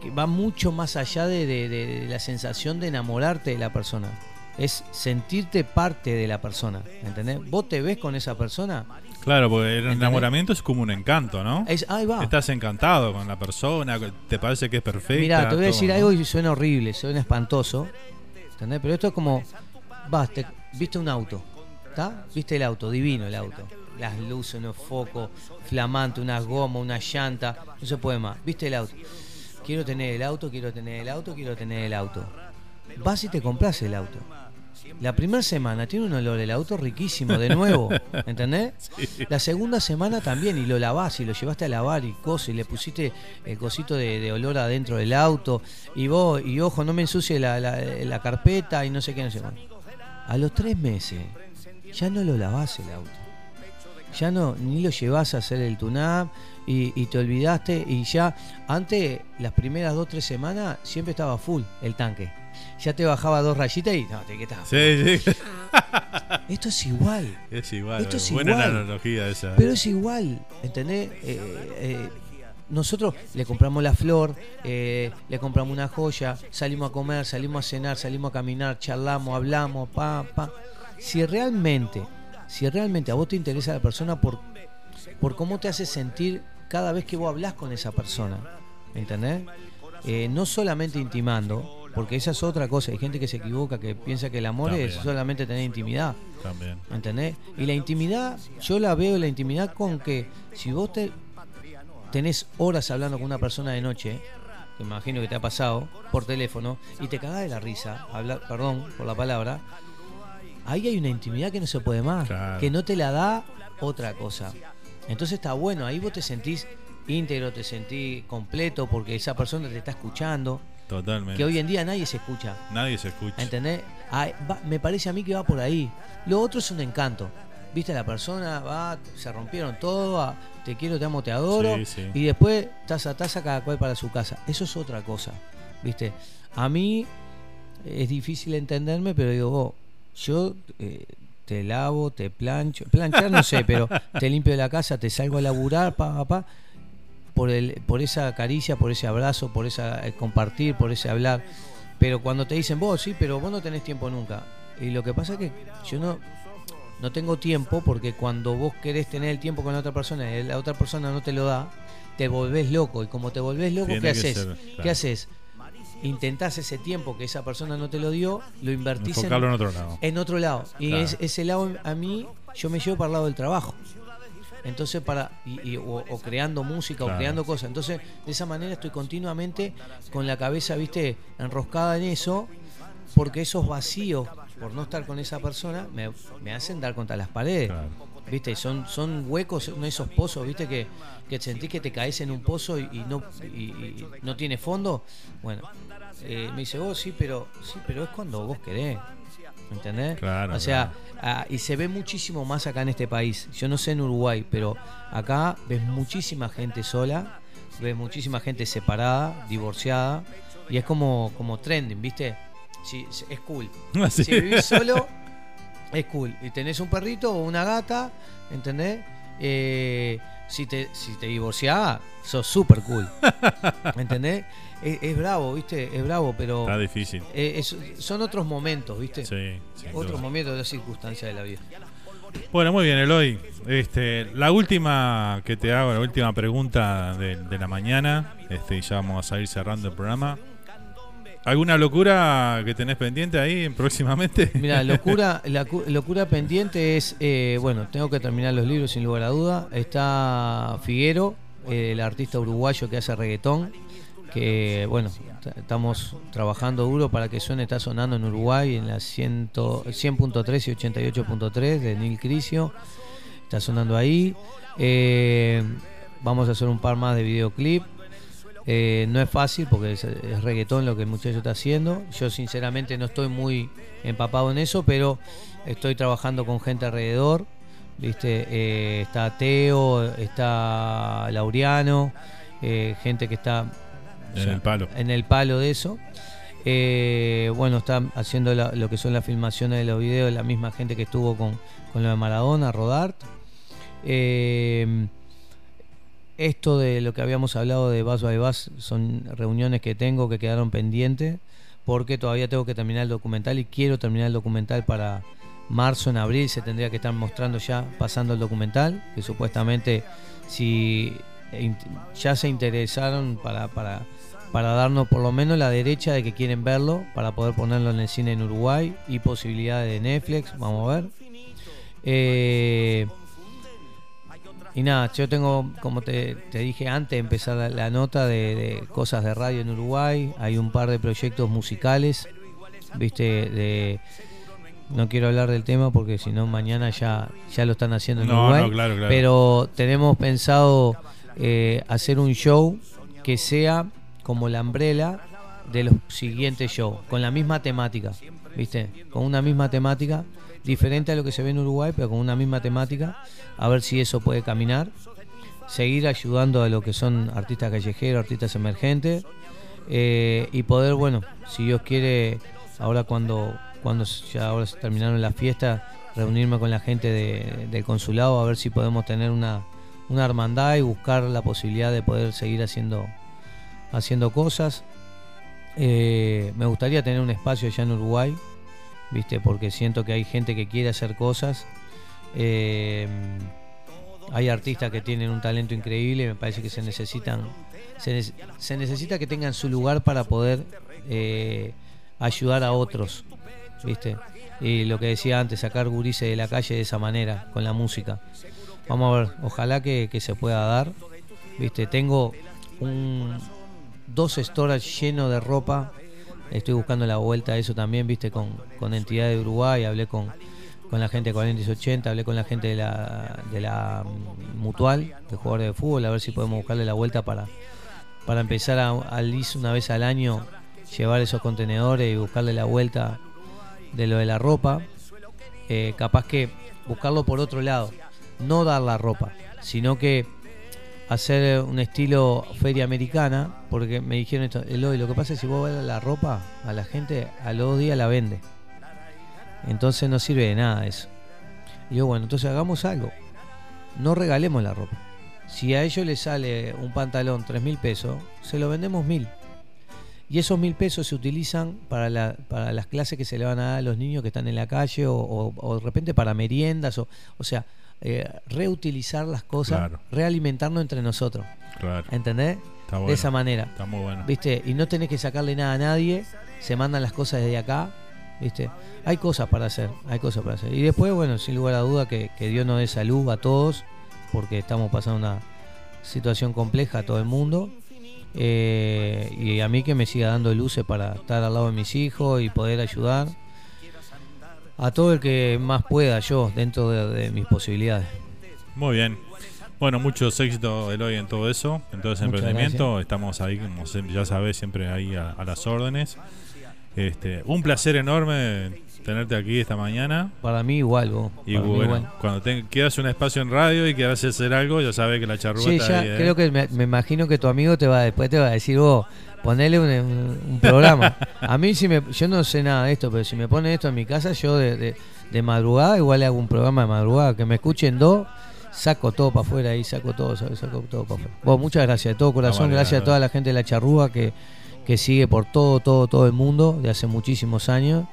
que va mucho más allá de, de- de- de la sensación de enamorarte de la persona. Es sentirte parte de la persona. ¿Entendés? Vos te ves con esa persona. Claro, porque el ¿Entendés? enamoramiento es como un encanto, ¿no? Es- ahí va. Estás encantado con la persona, te parece que es perfecta. Mira, te voy a todo, decir ¿no? algo y suena horrible, suena espantoso. ¿Entendés? Pero esto es como. Vas, te- viste un auto. ¿Está? Viste el auto, divino el auto. Las luces, unos focos, flamante, unas gomas, una llanta. No se puede más. ¿Viste el auto? Quiero tener el auto, quiero tener el auto, quiero tener el auto. Vas y te compras el auto. La primera semana tiene un olor el auto riquísimo, de nuevo, ¿entendés? La segunda semana también, y lo lavás y lo llevaste a lavar y cosas, y le pusiste el cosito de, de olor adentro del auto, y vos, y ojo, no me ensucie la, la- la carpeta y no sé qué, no sé cuánto. A los tres meses, ya no lo lavás el auto. Ya no, ni lo llevas a hacer el tune-up y, y te olvidaste y ya, antes, las primeras dos, tres semanas, siempre estaba full el tanque. Ya te bajaba dos rayitas y no, te quedabas. Sí, sí. Esto es igual. Es igual. Esto es Buena igual. analogía esa. Pero es igual, ¿entendés? Eh, eh, nosotros le compramos la flor, eh, le compramos una joya, salimos a comer, salimos a cenar, salimos a caminar, charlamos, hablamos, pa, pa. Si realmente, si realmente a vos te interesa la persona por, por cómo te hace sentir cada vez que vos hablas con esa persona, ¿entendés? Eh, no solamente intimando, porque esa es otra cosa. Hay gente que se equivoca, que piensa que el amor es solamente tener intimidad. También. ¿Entendés? Y la intimidad, yo la veo la intimidad con que si vos te tenés horas hablando con una persona de noche, que me imagino que te ha pasado, por teléfono, y te cagás de la risa, hablar, perdón por la palabra, ahí hay una intimidad que no se puede más, Claro. que no te la da otra cosa. Entonces está bueno, ahí vos te sentís íntegro, te sentís completo, porque esa persona te está escuchando, Totalmente. que hoy en día nadie se escucha. Nadie se escucha. ¿Entendés? Va- me parece a mí que va por ahí. Lo otro es un encanto. Viste, la persona va, se rompieron todo, te quiero, te amo, te adoro. Sí, sí. Y después, taza a taza, cada cual para su casa. Eso es otra cosa. Viste, a mí es difícil entenderme, pero digo, vos, yo eh, te lavo, te plancho. Planchar no sé, pero te limpio la casa, te salgo a laburar, pa, pa, pa, por, el, por esa caricia, por ese abrazo, por esa eh, compartir, por ese hablar. Pero cuando te dicen vos, sí, pero vos no tenés tiempo nunca. Y lo que pasa es que yo no, no tengo tiempo porque cuando vos querés tener el tiempo con la otra persona y la otra persona no te lo da, te volvés loco. Y como te volvés loco, Tiene ¿qué haces? ¿Qué haces? Intentás ese tiempo que esa persona no te lo dio, lo invertís Enfocarlo en otro lado. en otro lado. Y Claro. es- ese lado a mí, yo me llevo para el lado del trabajo. Entonces, para y, y- o, o creando música Claro. o creando cosas. Entonces, de esa manera estoy continuamente con la cabeza, viste, enroscada en eso, porque esos vacíos, por no estar con esa persona, me, me hacen dar contra las paredes. Viste, son, son huecos, esos pozos, viste, que, que sentís que te caes en un pozo y, y no, y, no tiene fondo. Bueno, eh, me dice, vos sí, pero sí, pero es cuando vos querés. ¿Entendés? Claro, O sea, ah, y se ve muchísimo más acá en este país. Yo no sé en Uruguay, pero acá ves muchísima gente sola, ves muchísima gente separada, divorciada, y es como, como trending, ¿viste? Sí, es cool. Ah, sí. Si vivís solo, es cool. Y tenés un perrito o una gata, ¿entendés? Eh, si te, si te divorciás, sos súper cool. ¿Entendés? Es, es bravo, ¿viste? Es bravo, pero. Está difícil. eh, es- son otros momentos, ¿viste? Sí, Otros momentos de circunstancias de la vida. Bueno, muy bien, Eloy. Este, la última que te hago, la última pregunta de, de la mañana, este, ya vamos a ir cerrando el programa. ¿Alguna locura que tenés pendiente ahí próximamente? Mira, locura, la cu- locura pendiente es, eh, bueno, tengo que terminar los libros sin lugar a duda. Está Figuero, el artista uruguayo que hace reggaetón, que bueno, estamos trabajando duro para que suene, está sonando en Uruguay en la 100 100.3 y 88.3 de Neil Crisio, está sonando ahí. Eh, vamos a hacer un par más de videoclip. Eh, no es fácil porque es, es reggaetón lo que el muchacho está haciendo. Yo sinceramente no estoy muy empapado en eso, pero estoy trabajando con gente alrededor. ¿viste? Eh, está Teo, está Laureano, gente que está En el palo. en el palo de eso. Eh, bueno, está haciendo la- lo que son las filmaciones de los videos, la misma gente que estuvo con, con lo de Maradona, Rodart. Eh, esto de lo que habíamos hablado de Bass by Bass son reuniones que tengo que quedaron pendientes porque todavía tengo que terminar el documental y quiero terminar el documental para marzo, en abril se tendría que estar mostrando ya, pasando el documental, que supuestamente si ya se interesaron para, para, para darnos por lo menos la derecha de que quieren verlo, para poder ponerlo en el cine en Uruguay y posibilidades de Netflix, vamos a ver. Eh, y nada, yo tengo, como te, te dije antes de empezar la, la nota de, de cosas de radio en Uruguay, hay un par de proyectos musicales, viste, de... No quiero hablar del tema porque si no mañana ya, ya lo están haciendo en No, Uruguay. no, claro, claro. Pero tenemos pensado eh, hacer un show que sea como la umbrella de los siguientes shows, con la misma temática, ¿viste? Con una misma temática, diferente a lo que se ve en Uruguay, pero con una misma temática, a ver si eso puede caminar. Seguir ayudando a lo que son artistas callejeros, artistas emergentes, eh, y poder, bueno, si Dios quiere, ahora cuando cuando ya ahora se terminaron las fiestas, reunirme con la gente de- del consulado a ver si podemos tener una, una hermandad y buscar la posibilidad de poder seguir haciendo, haciendo cosas. Eh, me gustaría tener un espacio allá en Uruguay, ¿viste? Porque siento que hay gente que quiere hacer cosas. Eh, hay artistas que tienen un talento increíble, me parece que se necesitan, se, nece- se necesita que tengan su lugar para poder eh, ayudar a otros, ¿viste? Y lo que decía antes, sacar gurises de la calle de esa manera, con la música. Vamos a ver, ojalá que se pueda dar, ¿viste? Tengo un, dos storage llenos de ropa, estoy buscando la vuelta a eso también, ¿viste? Con, con entidad de Uruguay, hablé con, con la gente de 4080, hablé con la gente de la, de la mm, Mutual, de jugadores de fútbol, a ver si podemos buscarle la vuelta para, para empezar a, al IS una vez al año, llevar esos contenedores y buscarle la vuelta de lo de la ropa. Eh, capaz que buscarlo por otro lado, no dar la ropa, sino que hacer un estilo feria americana, porque me dijeron esto, Eloy, lo que pasa es que si vos vas la ropa a la gente, a los dos días la vende. Entonces no sirve de nada eso. Y yo, bueno, entonces hagamos algo. No regalemos la ropa. Si a ellos les sale un pantalón 3 mil pesos, se lo vendemos mil. Y esos mil pesos se utilizan para, la- para las clases que se le van a dar a los niños que están en la calle o- o de repente para meriendas. O, o sea, eh, reutilizar las cosas, Claro. realimentarnos entre nosotros. Claro. ¿Entendés? Está De esa manera. Está muy bueno. ¿Viste? Y no tenés que sacarle nada a nadie, se mandan las cosas desde acá, ¿viste? Hay cosas para hacer, hay cosas para hacer. Y después, bueno, sin lugar a duda que, que Dios nos dé salud a todos, porque estamos pasando una situación compleja a todo el mundo. Eh, y a mí que me siga dando luces para estar al lado de mis hijos y poder ayudar a todo el que más pueda yo dentro de, de mis posibilidades. Muy bien. Bueno, muchos éxitos Eloy en todo eso, en todo ese Muchas emprendimiento. Estamos ahí, como ya sabes, siempre ahí a, a las órdenes. Este, un placer enorme tenerte aquí esta mañana. Para mí igual, vos. Y para mí igual. cuando te, quieras un espacio en radio y quieras hacer algo, ya sabes que la charrúa Sí, está ya ahí. ¿eh? creo que me, me imagino que tu amigo te va después te va a decir vos ponele un, un- un programa. a mí si me yo no sé nada de esto, pero si me pone esto en mi casa yo de, de- de madrugada igual le hago un programa de madrugada que me escuchen dos saco todo para afuera ahí saco todo ¿sabes? saco todo para afuera. Vos muchas gracias de todo corazón, vale, gracias a toda la gente de la charrúa que que sigue por todo todo todo el mundo de hace muchísimos años.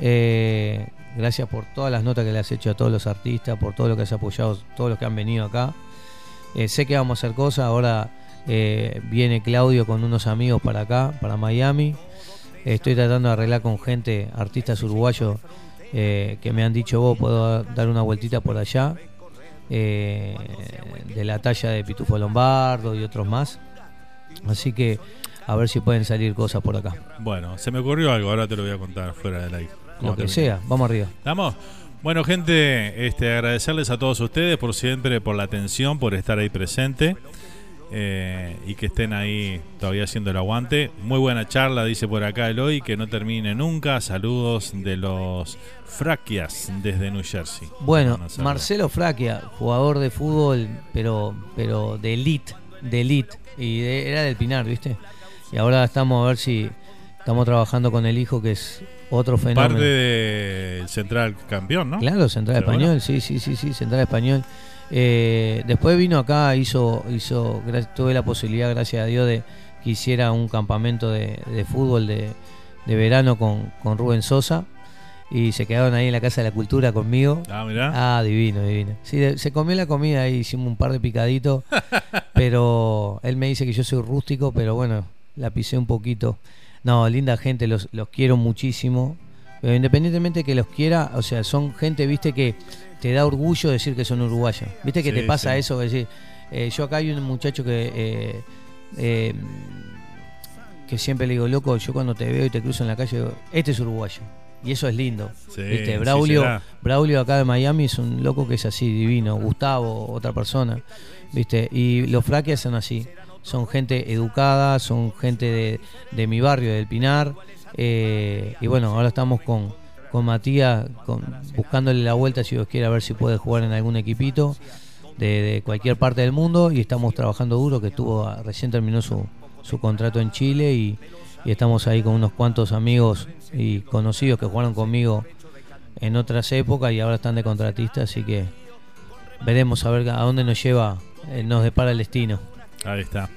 Eh, gracias por todas las notas que le has hecho a todos los artistas, por todo lo que has apoyado, todos los que han venido acá. Eh, sé que vamos a hacer cosas. Ahora eh, viene Claudio con unos amigos para acá, para Miami. Estoy tratando de arreglar con gente, artistas uruguayos, eh, que me han dicho vos, puedo dar una vueltita por allá. eh, de la talla de Pitufo Lombardo y otros más. Así que a ver si pueden salir cosas por acá. Bueno, se me ocurrió algo, ahora te lo voy a contar fuera del aire. Lo que sea, vamos arriba. ¿Estamos? Bueno, gente, este, agradecerles a todos ustedes por siempre, por la atención, por estar ahí presente eh, y que estén ahí todavía haciendo el aguante. Muy buena charla, dice por acá Eloy, que no termine nunca. Saludos de los Fraquias desde New Jersey. Bueno. Marcelo Fraquia, jugador de fútbol, pero pero de elite, de elite, y de- era del Pinar, ¿viste? Y ahora estamos a ver si estamos trabajando con el hijo que es otro fenómeno. Parte del central campeón, ¿no? Claro, Central Pero Español, bueno. sí, sí, sí, sí, Central Español. Eh, después vino acá, hizo, hizo, tuve la posibilidad, gracias a Dios, de que hiciera un campamento de, de fútbol de, de verano con, con Rubén Sosa. Y se quedaron ahí en la Casa de la Cultura conmigo. Ah, mirá. Ah, divino, divino. Sí, de- se comió la comida y hicimos un par de picaditos. pero él me dice que yo soy rústico, pero bueno, la pisé un poquito. No, linda gente, los, los quiero muchísimo. Pero independientemente de que los quiera, o sea, son gente, viste, que te da orgullo decir que son uruguayos. Viste que Sí, te pasa sí. eso, que decir, eh, yo acá hay un muchacho que eh, eh, que siempre le digo, loco, yo cuando te veo y te cruzo en la calle, digo, este es uruguayo. Y eso es lindo. Sí, ¿Viste? Braulio. Braulio acá de Miami es un loco que es así, divino. Gustavo, otra persona. ¿Viste? Y los fraquias son así. Son gente educada, son gente de, de mi barrio, del Pinar. Y bueno, ahora estamos con, con Matías con, buscándole la vuelta, si Dios quiere, a ver si puede jugar en algún equipito de, cualquier parte del mundo. Y estamos trabajando duro, que tuvo recién terminó su, su contrato en Chile y, y estamos ahí con unos cuantos amigos y conocidos que jugaron conmigo en otras épocas y ahora están de contratistas, así que veremos a ver a dónde nos lleva, eh, nos depara el destino. Ahí está.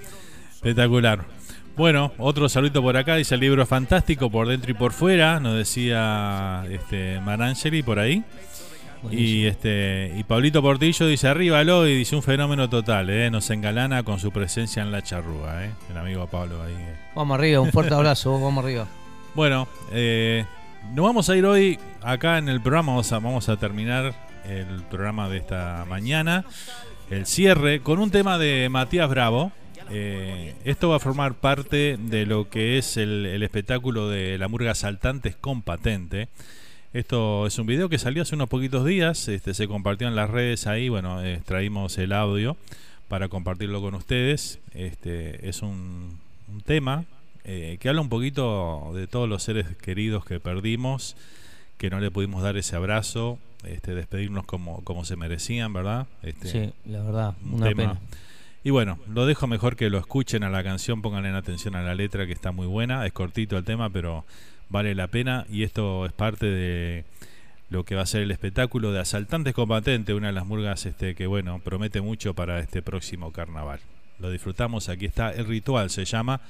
Espectacular. Bueno, otro saludito por acá, dice el libro fantástico por dentro y por fuera, nos decía este Marangeli por ahí. Y este y Pablito Portillo dice arriba lo y dice un fenómeno total, ¿eh? nos engalana con su presencia en la charrúa, ¿eh? el amigo Pablo ahí. eh. Vamos arriba, un fuerte abrazo, vamos arriba. Bueno, eh, nos vamos a ir hoy acá en el programa, vamos a, vamos a terminar el programa de esta mañana, el cierre, con un tema de Matías Bravo. Eh, esto va a formar parte de lo que es el, el espectáculo de la murga Saltantes con Patente. Esto es un video que salió hace unos poquitos días, este, se compartió en las redes ahí, bueno, eh, traímos el audio para compartirlo con ustedes. Este, es un, un tema eh, que habla un poquito de todos los seres queridos que perdimos, que no le pudimos dar ese abrazo, este, despedirnos como, como se merecían, ¿verdad? Este, Sí, la verdad, un una tema. pena. Y bueno, lo dejo mejor que lo escuchen a la canción, pónganle atención a la letra que está muy buena, es cortito el tema, pero vale la pena y esto es parte de lo que va a ser el espectáculo de Asaltantes con Patente, una de las murgas este, que bueno, promete mucho para este próximo carnaval. Lo disfrutamos, aquí está El Ritual se llama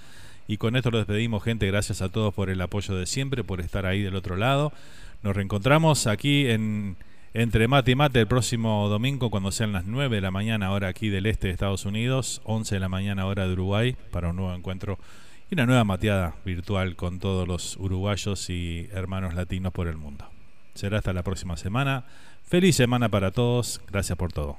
y con esto lo despedimos gente, gracias a todos por el apoyo de siempre, por estar ahí del otro lado. Nos reencontramos aquí en entre mate y mate el próximo domingo cuando sean las 9 de la mañana hora aquí del este de Estados Unidos, 11 de la mañana hora de Uruguay para un nuevo encuentro y una nueva mateada virtual con todos los uruguayos y hermanos latinos por el mundo. Será hasta la próxima semana. Feliz semana para todos. Gracias por todo.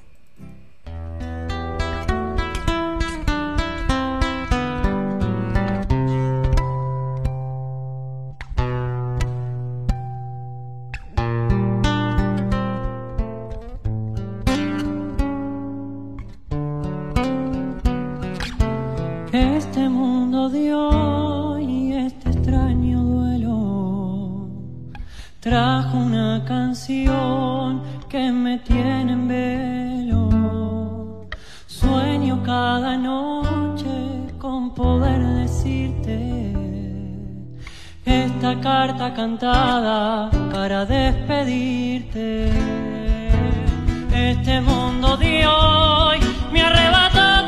De hoy este extraño duelo trajo una canción que me tiene en velo. Sueño cada noche con poder decirte esta carta cantada para despedirte. Este mundo de hoy me arrebató